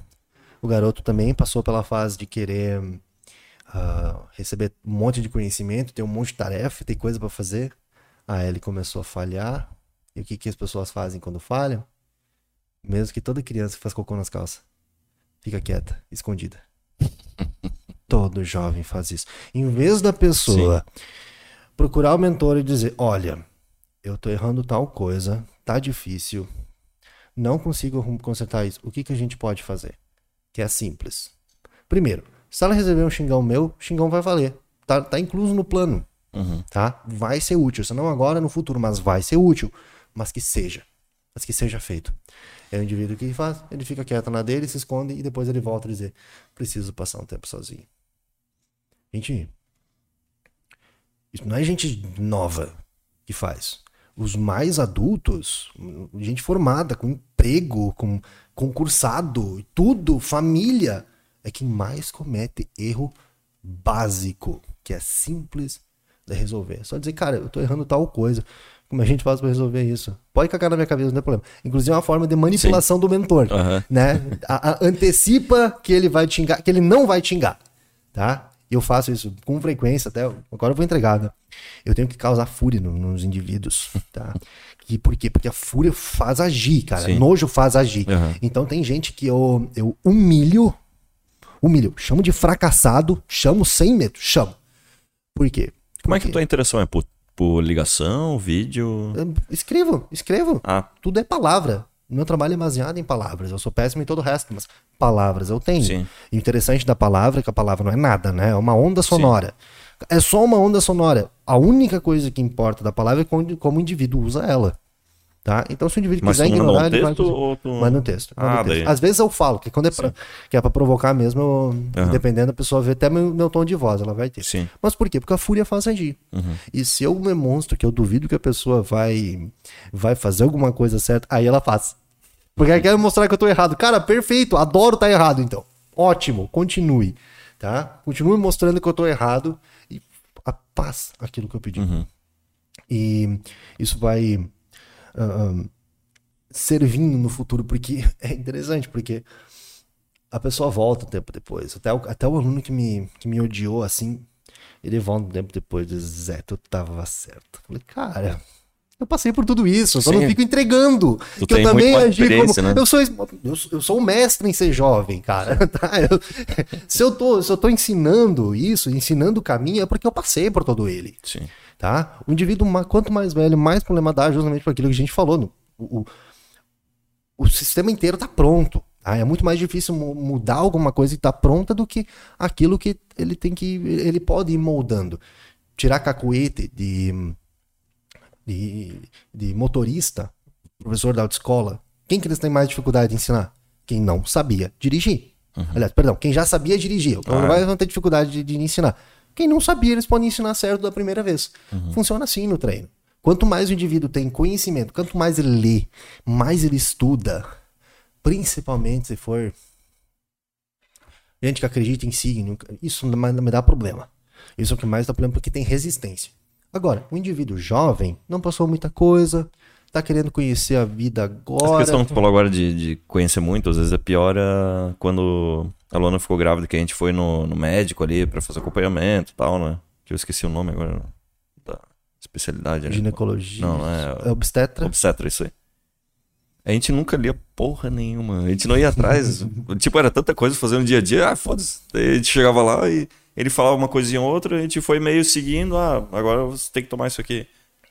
[SPEAKER 3] O garoto também passou pela fase de querer uh, receber um monte de conhecimento, ter um monte de tarefa, ter coisa para fazer. Aí ele começou a falhar. E o que, que as pessoas fazem quando falham? Mesmo que toda criança faz cocô nas calças. Fica quieta, escondida. Todo jovem faz isso. Em vez da pessoa Sim. procurar o mentor e dizer: Olha, eu tô errando tal coisa, tá difícil, não consigo consertar isso. O que, que a gente pode fazer? Que é simples. Primeiro, se ela receber um xingão meu, xingão vai valer. Tá, tá incluso no plano. Uhum. Tá? Vai ser útil. Se não agora, no futuro, mas vai ser útil. Mas que seja. Mas que seja feito. É o indivíduo que faz, ele fica quieto na dele, se esconde e depois ele volta a dizer: preciso passar um tempo sozinho. Gente, isso não é gente nova que faz. Os mais adultos, gente formada, com emprego, com concursado, tudo, família, é quem mais comete erro básico, que é simples de resolver. Só dizer, cara, eu tô errando tal coisa. Como a gente faz para resolver isso? Pode cagar na minha cabeça, não tem problema. Inclusive é uma forma de manipulação Sim. do mentor, uhum. né? A, a, antecipa que ele vai te xingar, que ele não vai te xingar, tá? E eu faço isso com frequência, até agora eu vou entregar, né? Eu tenho que causar fúria no, nos indivíduos, tá? E por quê? Porque a fúria faz agir, cara. Sim. Nojo faz agir. Uhum. Então tem gente que eu, eu humilho, humilho, chamo de fracassado, chamo sem medo, chamo. Por quê?
[SPEAKER 1] Como é que a tua interação é por, por ligação, vídeo?
[SPEAKER 3] Eu escrevo, escrevo. Ah. Tudo é palavra. Meu trabalho é baseado em palavras. Eu sou péssimo em todo o resto, mas palavras eu tenho. Sim. O interessante da palavra é que a palavra não é nada, né? É uma onda sonora. Sim. É só uma onda sonora. A única coisa que importa da palavra é como, o indivíduo usa ela. Tá? Então, se o indivíduo Mas quiser ignorar, ele vai. Tu... Manda um texto. Manda ah, um texto. Às vezes eu falo, que quando é pra, que é pra provocar mesmo, eu, uhum. dependendo da pessoa ver até meu, meu, tom de voz, ela vai ter. Sim. Mas por quê? Porque a fúria faz agir. Uhum. E se eu demonstro que eu duvido que a pessoa vai, vai fazer alguma coisa certa, aí ela faz. Porque ela quer mostrar que eu tô errado. Cara, perfeito, adoro estar tá errado, então. Ótimo, continue. Tá? Continue mostrando que eu tô errado e a paz aquilo que eu pedi. Uhum. E isso vai uh, servindo no futuro, porque é interessante, porque a pessoa volta um tempo depois. Até o, até o aluno que me, que me odiou assim, ele volta um tempo depois e diz: Zé, tu tava certo. Eu falei, cara. Eu passei por tudo isso, eu só Sim. não fico entregando. Tu que eu também agi como. Né? Eu, sou, eu, eu sou um mestre em ser jovem, cara. Tá? Eu, se, eu tô, se eu tô ensinando isso, ensinando o caminho, é porque eu passei por todo ele.
[SPEAKER 1] Sim.
[SPEAKER 3] Tá? O indivíduo, quanto mais velho, mais problema dá, justamente por aquilo que a gente falou. No, o, o sistema inteiro tá pronto. Tá? É muito mais difícil mudar alguma coisa que tá pronta do que aquilo que ele tem que. Ele pode ir moldando. Tirar cacuete de de, de motorista, professor da autoescola, quem que eles têm mais dificuldade de ensinar? Quem não sabia dirigir. Uhum. Aliás, perdão, quem já sabia dirigir. Então ah. vai ter dificuldade de, de, ensinar. Quem não sabia, eles podem ensinar certo da primeira vez. Uhum. Funciona assim no treino. Quanto mais o indivíduo tem conhecimento, quanto mais ele lê, mais ele estuda, principalmente se for gente que acredita em signo, isso não me dá problema. Isso é o que mais dá problema porque tem resistência. Agora, o indivíduo jovem não passou muita coisa, tá querendo conhecer a vida agora. A
[SPEAKER 1] questão que tu falou agora de, de conhecer muito, às vezes é pior é quando a Luana ficou grávida, que a gente foi no, no médico ali para fazer acompanhamento e tal, né? Que eu esqueci o nome agora da especialidade. Né?
[SPEAKER 3] Ginecologia.
[SPEAKER 1] Não, é.
[SPEAKER 3] é obstetra?
[SPEAKER 1] Obstetra, isso aí. A gente nunca lia porra nenhuma. A gente não ia atrás. tipo, era tanta coisa fazendo dia a dia. Ah, foda-se. A gente chegava lá e ele falava uma coisinha ou outra, a gente foi meio seguindo, ah, agora você tem que tomar isso aqui.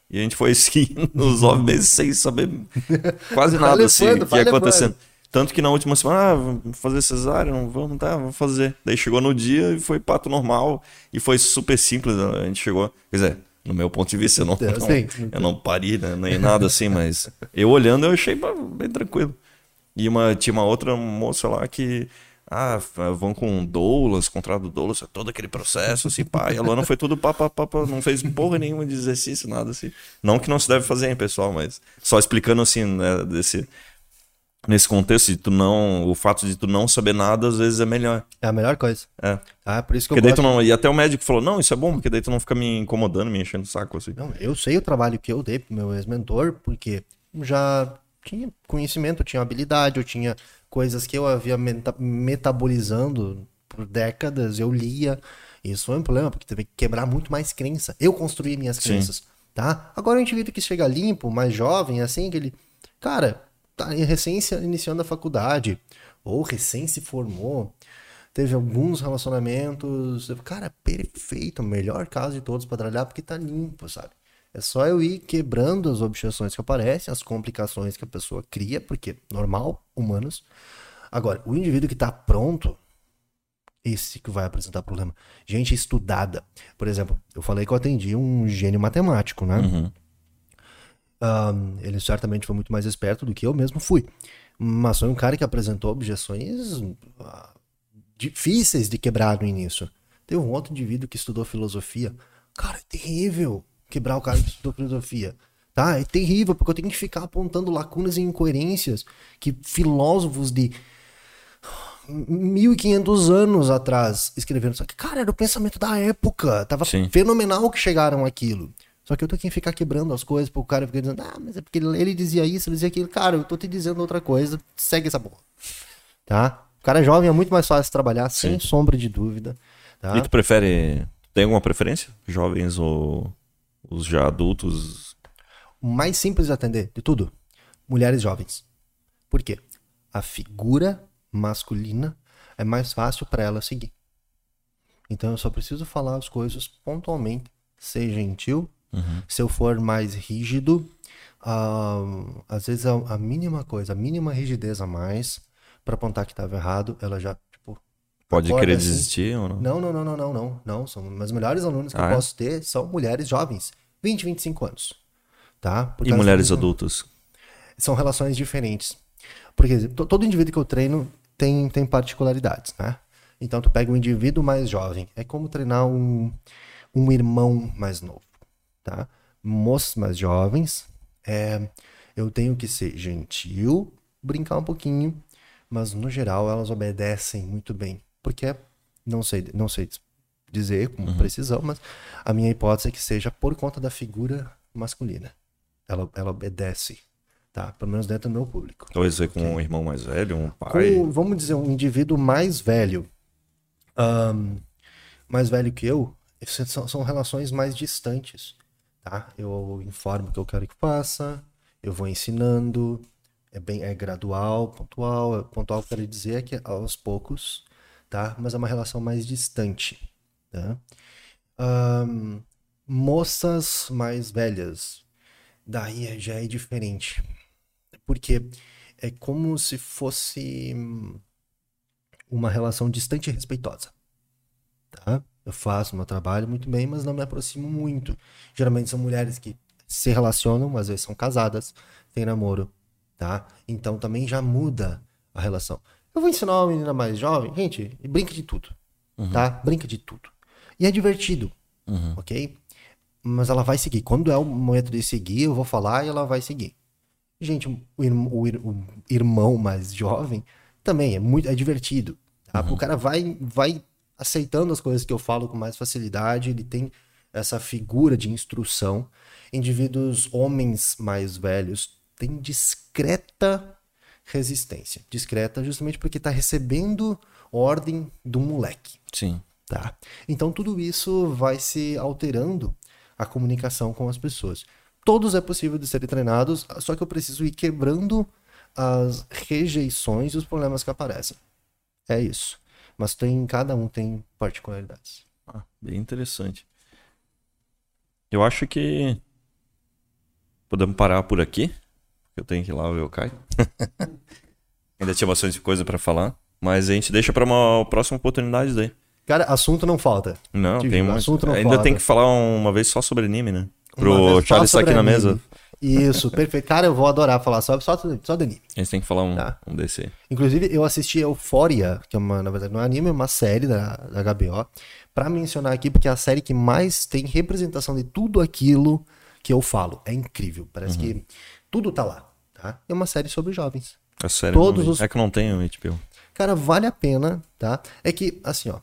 [SPEAKER 1] E a gente foi seguindo os nove meses sem saber quase nada assim que ia acontecendo. Tanto que na última semana, ah, vamos fazer cesárea, não vamos, tá, vamos fazer. Daí chegou no dia e foi pato normal e foi super simples. A gente chegou, quer dizer, no meu ponto de vista, eu não, eu, não, eu não pari, né, nem nada assim, mas eu olhando eu achei bem tranquilo. E uma, tinha uma outra moça lá que ah, vão com doulas, contrato doulas, é todo aquele processo, assim, pá. E a Luana foi tudo pá, pá, pá, pá, não fez porra nenhuma de exercício, nada assim. Não que não se deve fazer, hein, pessoal, mas só explicando assim, né, desse, nesse contexto de tu não, o fato de tu não saber nada às vezes é melhor.
[SPEAKER 3] É a melhor coisa.
[SPEAKER 1] É.
[SPEAKER 3] Ah, por isso que
[SPEAKER 1] porque eu daí tu não, E até o médico falou, não, isso é bom, porque daí tu não fica me incomodando, me enchendo o saco, assim.
[SPEAKER 3] Não, eu sei o trabalho que eu dei pro meu ex-mentor, porque já tinha conhecimento, eu tinha habilidade, eu tinha coisas que eu havia meta metabolizando por décadas, eu lia. Isso foi um problema, porque teve que quebrar muito mais crença. Eu construí minhas crenças, tá? Agora gente vê que chega limpo, mais jovem, assim, que ele, cara, tá recém iniciando a faculdade, ou recém se formou, teve alguns relacionamentos, cara, perfeito, o melhor caso de todos para trabalhar, porque tá limpo, sabe? É só eu ir quebrando as objeções que aparecem, as complicações que a pessoa cria, porque normal, humanos. Agora, o indivíduo que está pronto, esse que vai apresentar problema. Gente estudada. Por exemplo, eu falei que eu atendi um gênio matemático, né? Uhum. Um, ele certamente foi muito mais esperto do que eu mesmo fui. Mas foi um cara que apresentou objeções uh, difíceis de quebrar no início. Teve um outro indivíduo que estudou filosofia. Cara, é terrível quebrar o cara estudou filosofia. Tá? É terrível, porque eu tenho que ficar apontando lacunas e incoerências que filósofos de 1500 anos atrás escreveram. Só que, cara, era o pensamento da época. Tava Sim. fenomenal que chegaram aquilo. Só que eu tenho que ficar quebrando as coisas pro cara ficar dizendo, ah, mas é porque ele dizia isso, ele dizia aquilo. Cara, eu tô te dizendo outra coisa, segue essa porra. Tá? O cara jovem é muito mais fácil trabalhar, Sim. sem sombra de dúvida. Tá?
[SPEAKER 1] E tu prefere. Tem alguma preferência? Jovens ou os já adultos?
[SPEAKER 3] O mais simples de atender de tudo, mulheres jovens. Por quê? A figura masculina é mais fácil para ela seguir. Então eu só preciso falar as coisas pontualmente, ser gentil. Uhum. Se eu for mais rígido, uh, às vezes a, a, mínima coisa, a mínima rigidez a mais para apontar que estava errado, ela já
[SPEAKER 1] pode querer assim. desistir ou não?
[SPEAKER 3] Não, não, não, não, não, não, não. São meus melhores alunos que ah, eu é? posso ter são mulheres jovens, 20, 25 anos, tá?
[SPEAKER 1] e mulheres adultas?
[SPEAKER 3] São relações diferentes. Porque todo indivíduo que eu treino tem, tem particularidades, né? Então, tu pega um indivíduo mais jovem. É como treinar um, um irmão mais novo, tá? Moços mais jovens, é, eu tenho que ser gentil, brincar um pouquinho, mas no geral elas obedecem muito bem. Porque, não sei, não sei dizer com uhum. precisão, mas a minha hipótese é que seja por conta da figura masculina. Ela, ela obedece, tá? Pelo menos dentro do meu público.
[SPEAKER 1] Talvez okay. com um irmão mais velho, um pai.
[SPEAKER 3] Com, vamos dizer, um indivíduo mais velho. Um, mais velho que eu, são, são relações mais distantes, tá? Eu informo o que eu quero que faça, eu vou ensinando, é bem é gradual, pontual. Pontual quero dizer é que é aos poucos, tá? Mas é uma relação mais distante, tá? Um, moças mais velhas, daí já é diferente, porque é como se fosse uma relação distante e respeitosa, tá? Eu faço meu trabalho muito bem, mas não me aproximo muito. Geralmente são mulheres que se relacionam, às vezes são casadas, têm namoro, tá? Então também já muda a relação. Eu vou ensinar uma menina mais jovem, gente, brinca de tudo, uhum. tá? Brinca de tudo. E é divertido, uhum. ok? Mas ela vai seguir. Quando é o momento de seguir, eu vou falar e ela vai seguir. Gente, o, o, o irmão mais jovem também é muito é divertido. Tá? Uhum. O cara vai, vai aceitando as coisas que eu falo com mais facilidade, ele tem essa figura de instrução. Indivíduos, homens mais velhos, têm discreta resistência. Discreta justamente porque está recebendo ordem do moleque.
[SPEAKER 1] Sim.
[SPEAKER 3] Tá? Então tudo isso vai se alterando a comunicação com as pessoas. Todos é possível de serem treinados, só que eu preciso ir quebrando as rejeições e os problemas que aparecem. É isso. Mas tem, cada um tem particularidades.
[SPEAKER 1] Ah, bem interessante. Eu acho que podemos parar por aqui. Eu tenho que ir lá ver o Caio. Ainda tinha bastante coisa para falar, mas a gente deixa para uma próxima oportunidade daí.
[SPEAKER 3] Cara, assunto não falta.
[SPEAKER 1] Não, tem muito. Assunto não Ainda falta. tem que falar uma vez só sobre anime, né? Pro Charles estar aqui na mesa.
[SPEAKER 3] Isso, perfeito. Cara, eu vou adorar falar só, só, só do anime.
[SPEAKER 1] A gente tem que falar um, tá. um desse.
[SPEAKER 3] Inclusive, eu assisti Euphoria, que é uma, na verdade, não é anime, é uma série da, da HBO, pra mencionar aqui, porque é a série que mais tem representação de tudo aquilo que eu falo. É incrível. Parece uhum. que tudo tá lá. Tá? É uma série sobre jovens.
[SPEAKER 1] É série Todos os... É que não tem o HBO.
[SPEAKER 3] Cara, vale a pena, tá? É que, assim, ó.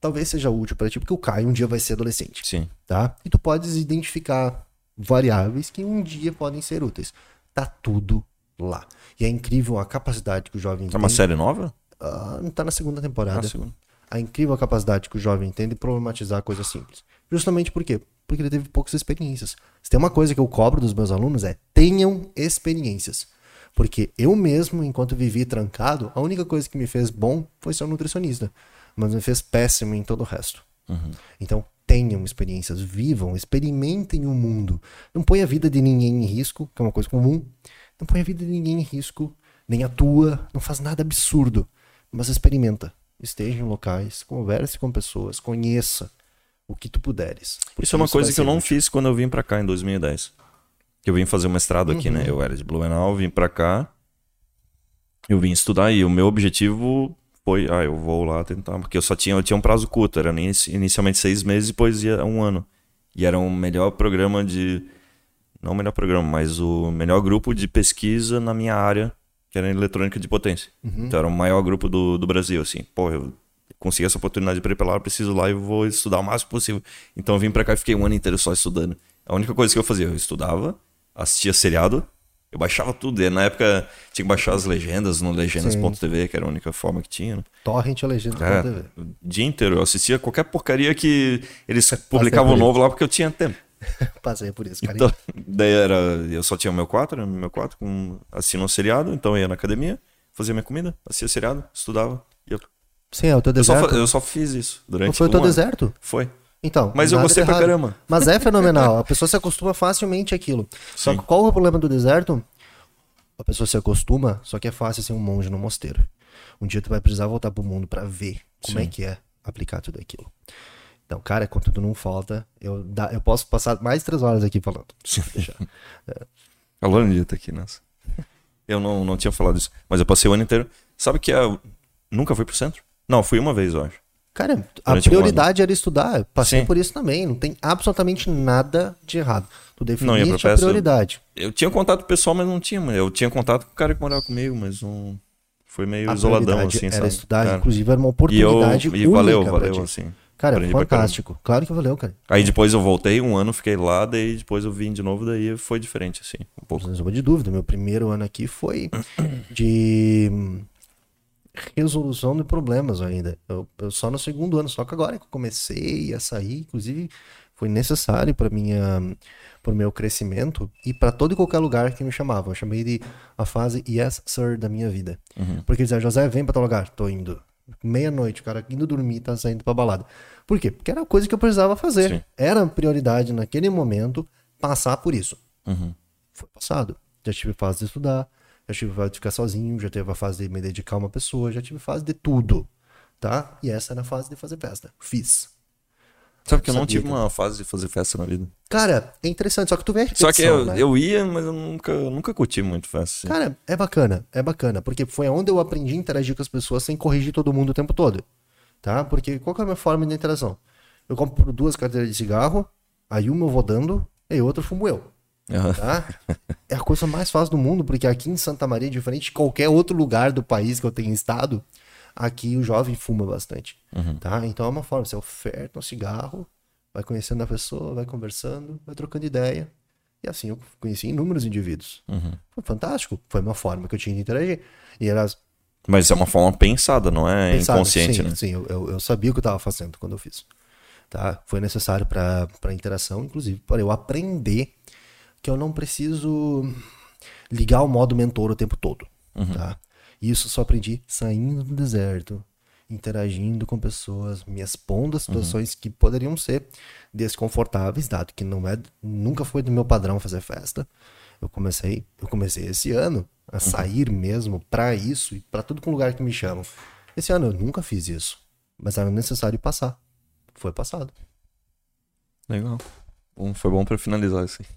[SPEAKER 3] Talvez seja útil para ti, porque o Caio um dia vai ser adolescente.
[SPEAKER 1] Sim.
[SPEAKER 3] Tá? E tu podes identificar variáveis que um dia podem ser úteis. Tá tudo lá. E é incrível a capacidade que o jovem
[SPEAKER 1] tem. É uma série nova?
[SPEAKER 3] Uh, tá na segunda temporada. Na segunda. A incrível capacidade que o jovem tem de problematizar coisas simples. Justamente por quê? Porque ele teve poucas experiências. Se tem uma coisa que eu cobro dos meus alunos é tenham experiências. Porque eu mesmo, enquanto vivi trancado, a única coisa que me fez bom foi ser um nutricionista. Mas me fez péssimo em todo o resto. Uhum. Então, tenham experiências, vivam, experimentem o mundo. Não põe a vida de ninguém em risco, que é uma coisa comum. Não põe a vida de ninguém em risco, nem a tua, não faz nada absurdo. Mas experimenta. Esteja em locais, converse com pessoas, conheça o que tu puderes.
[SPEAKER 1] Isso é uma coisa que eu não útil. fiz quando eu vim para cá em 2010. Eu vim fazer o mestrado aqui, né? uhum. né? Eu era de Blumenau, vim para cá. Eu vim estudar e o meu objetivo foi, ah, eu vou lá tentar, porque eu só tinha, eu tinha um prazo curto, era inicialmente seis meses, depois ia um ano. E era um melhor programa de, não o melhor programa, mas o melhor grupo de pesquisa na minha área, que era eletrônica de potência. Uhum. Então era o maior grupo do, do Brasil, assim. Pô, eu consegui essa oportunidade para ir pra lá, eu preciso lá e vou estudar o máximo possível. Então eu vim para cá e fiquei um ano inteiro só estudando. A única coisa que eu fazia, eu estudava, assistia seriado, eu baixava tudo. E na época tinha que baixar as legendas no legendas.tv, que era a única forma que tinha. Né?
[SPEAKER 3] Torrent legendas.tv.
[SPEAKER 1] É, o dia inteiro. Eu assistia qualquer porcaria que eles publicavam novo lá porque eu tinha tempo.
[SPEAKER 3] Passei por isso, carinho.
[SPEAKER 1] Então, daí era. Eu só tinha o meu 4, meu 4, com, assistindo um seriado, então eu ia na academia, fazia minha comida, assistia seriado, estudava.
[SPEAKER 3] Sim, é o teu deserto.
[SPEAKER 1] Eu só, eu só fiz isso durante. Não
[SPEAKER 3] foi
[SPEAKER 1] o
[SPEAKER 3] teu ano. deserto?
[SPEAKER 1] Foi.
[SPEAKER 3] Então,
[SPEAKER 1] mas eu gostei pra caramba.
[SPEAKER 3] Mas é fenomenal. A pessoa se acostuma facilmente àquilo. Só que qual é o problema do deserto? A pessoa se acostuma, só que é fácil ser um monge no mosteiro. Um dia tu vai precisar voltar pro mundo para ver como é Sim. é que é aplicar tudo aquilo. Então, cara, quando tudo não falta, eu, dá, eu posso passar mais três horas aqui falando.
[SPEAKER 1] Sim. É. A Lani tá aqui, nossa. Eu não, não tinha falado isso, mas eu passei o ano inteiro. Sabe que eu nunca fui pro centro? Não, fui uma vez, eu acho.
[SPEAKER 3] Cara, a prioridade era estudar. passei Sim. por isso também. Não tem absolutamente nada de errado. Tu definiste a prioridade.
[SPEAKER 1] Eu, eu, tinha contato pessoal, mas não tinha. Eu tinha contato com o cara que morava comigo, mas Foi meio a isoladão, assim,
[SPEAKER 3] era sabe? estudar, cara. inclusive era uma oportunidade e, eu, e
[SPEAKER 1] valeu, valeu, assim.
[SPEAKER 3] Cara, Aprendi fantástico. Claro que valeu, cara.
[SPEAKER 1] Aí depois eu voltei um ano, fiquei lá, daí depois eu vim de novo, daí foi diferente, assim, um pouco.
[SPEAKER 3] Não de dúvida, meu primeiro ano aqui foi de resolução de problemas ainda. Eu, eu, só no segundo ano, só que agora que eu comecei a sair, inclusive foi necessário para minha para o meu crescimento e para todo e qualquer lugar que me chamavam. Eu chamei de a fase yes sir da minha vida. Uhum. Porque dizer, José, vem para tal lugar, tô indo. Meia-noite, o cara indo dormir, tá saindo pra balada. Por quê? Porque era a coisa que eu precisava fazer. Sim. Era prioridade naquele momento passar por isso.
[SPEAKER 1] Uhum.
[SPEAKER 3] Foi passado. Já tive fase de estudar, já tive fase de ficar sozinho, já teve a fase de me dedicar a uma pessoa, já tive fase de tudo. Tá? E essa era a fase de fazer festa. Fiz.
[SPEAKER 1] Sabe que eu não tive que... uma fase de fazer festa na vida.
[SPEAKER 3] Cara, é interessante, só que tu vê a
[SPEAKER 1] Só que eu, né? eu ia, mas eu nunca, nunca curti muito festa. Assim.
[SPEAKER 3] Cara, é bacana, é bacana, porque foi onde eu aprendi a interagir com as pessoas sem corrigir todo mundo o tempo todo. Tá? Porque qual que é a minha forma de interação? Eu compro duas carteiras de cigarro, aí uma eu vou dando, e outra fumo eu. Uhum. Tá? É a coisa mais fácil do mundo, porque aqui em Santa Maria, diferente de qualquer outro lugar do país que eu tenha estado, aqui o jovem fuma bastante.
[SPEAKER 1] Uhum.
[SPEAKER 3] Tá? Então é uma forma, você oferta um cigarro, vai conhecendo a pessoa, vai conversando, vai trocando ideia. E assim eu conheci inúmeros indivíduos.
[SPEAKER 1] Uhum.
[SPEAKER 3] Foi fantástico. Foi uma forma que eu tinha de interagir. E elas.
[SPEAKER 1] Mas é uma forma pensada, não é pensada, inconsciente,
[SPEAKER 3] sim,
[SPEAKER 1] né?
[SPEAKER 3] Sim, eu, eu, sabia o que eu estava fazendo quando eu fiz. Tá? Foi necessário para interação, inclusive, para eu aprender que eu não preciso ligar o modo mentor o tempo todo.
[SPEAKER 1] Uhum.
[SPEAKER 3] Tá? Isso só aprendi saindo do deserto, interagindo com pessoas, me expondo a situações uhum. que poderiam ser desconfortáveis, dado que não é, nunca foi do meu padrão fazer festa. Eu comecei, eu comecei esse ano a uhum. sair mesmo para isso e para tudo com lugar que me chamam. Esse ano eu nunca fiz isso, mas era necessário passar. Foi passado.
[SPEAKER 1] Legal. Bom, foi bom para finalizar isso aí.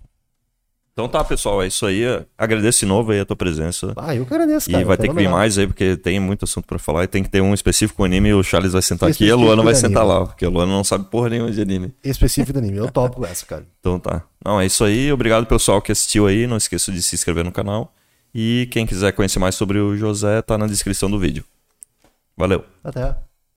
[SPEAKER 1] Então tá, pessoal, é isso aí. Agradeço de novo aí a tua presença.
[SPEAKER 3] Ah, eu que agradeço,
[SPEAKER 1] cara. E vai ter que vir mais aí, porque tem muito assunto pra falar. E tem que ter um específico anime e o Charles vai sentar aqui e a Luana vai sentar lá. Porque a Luana não sabe porra nenhuma de anime.
[SPEAKER 3] Específico do anime, eu topo essa, cara.
[SPEAKER 1] Então tá. Não, é isso aí. Obrigado pessoal que assistiu aí. Não esqueça de se inscrever no canal. E quem quiser conhecer mais sobre o José, tá na descrição do vídeo. Valeu.
[SPEAKER 3] Até.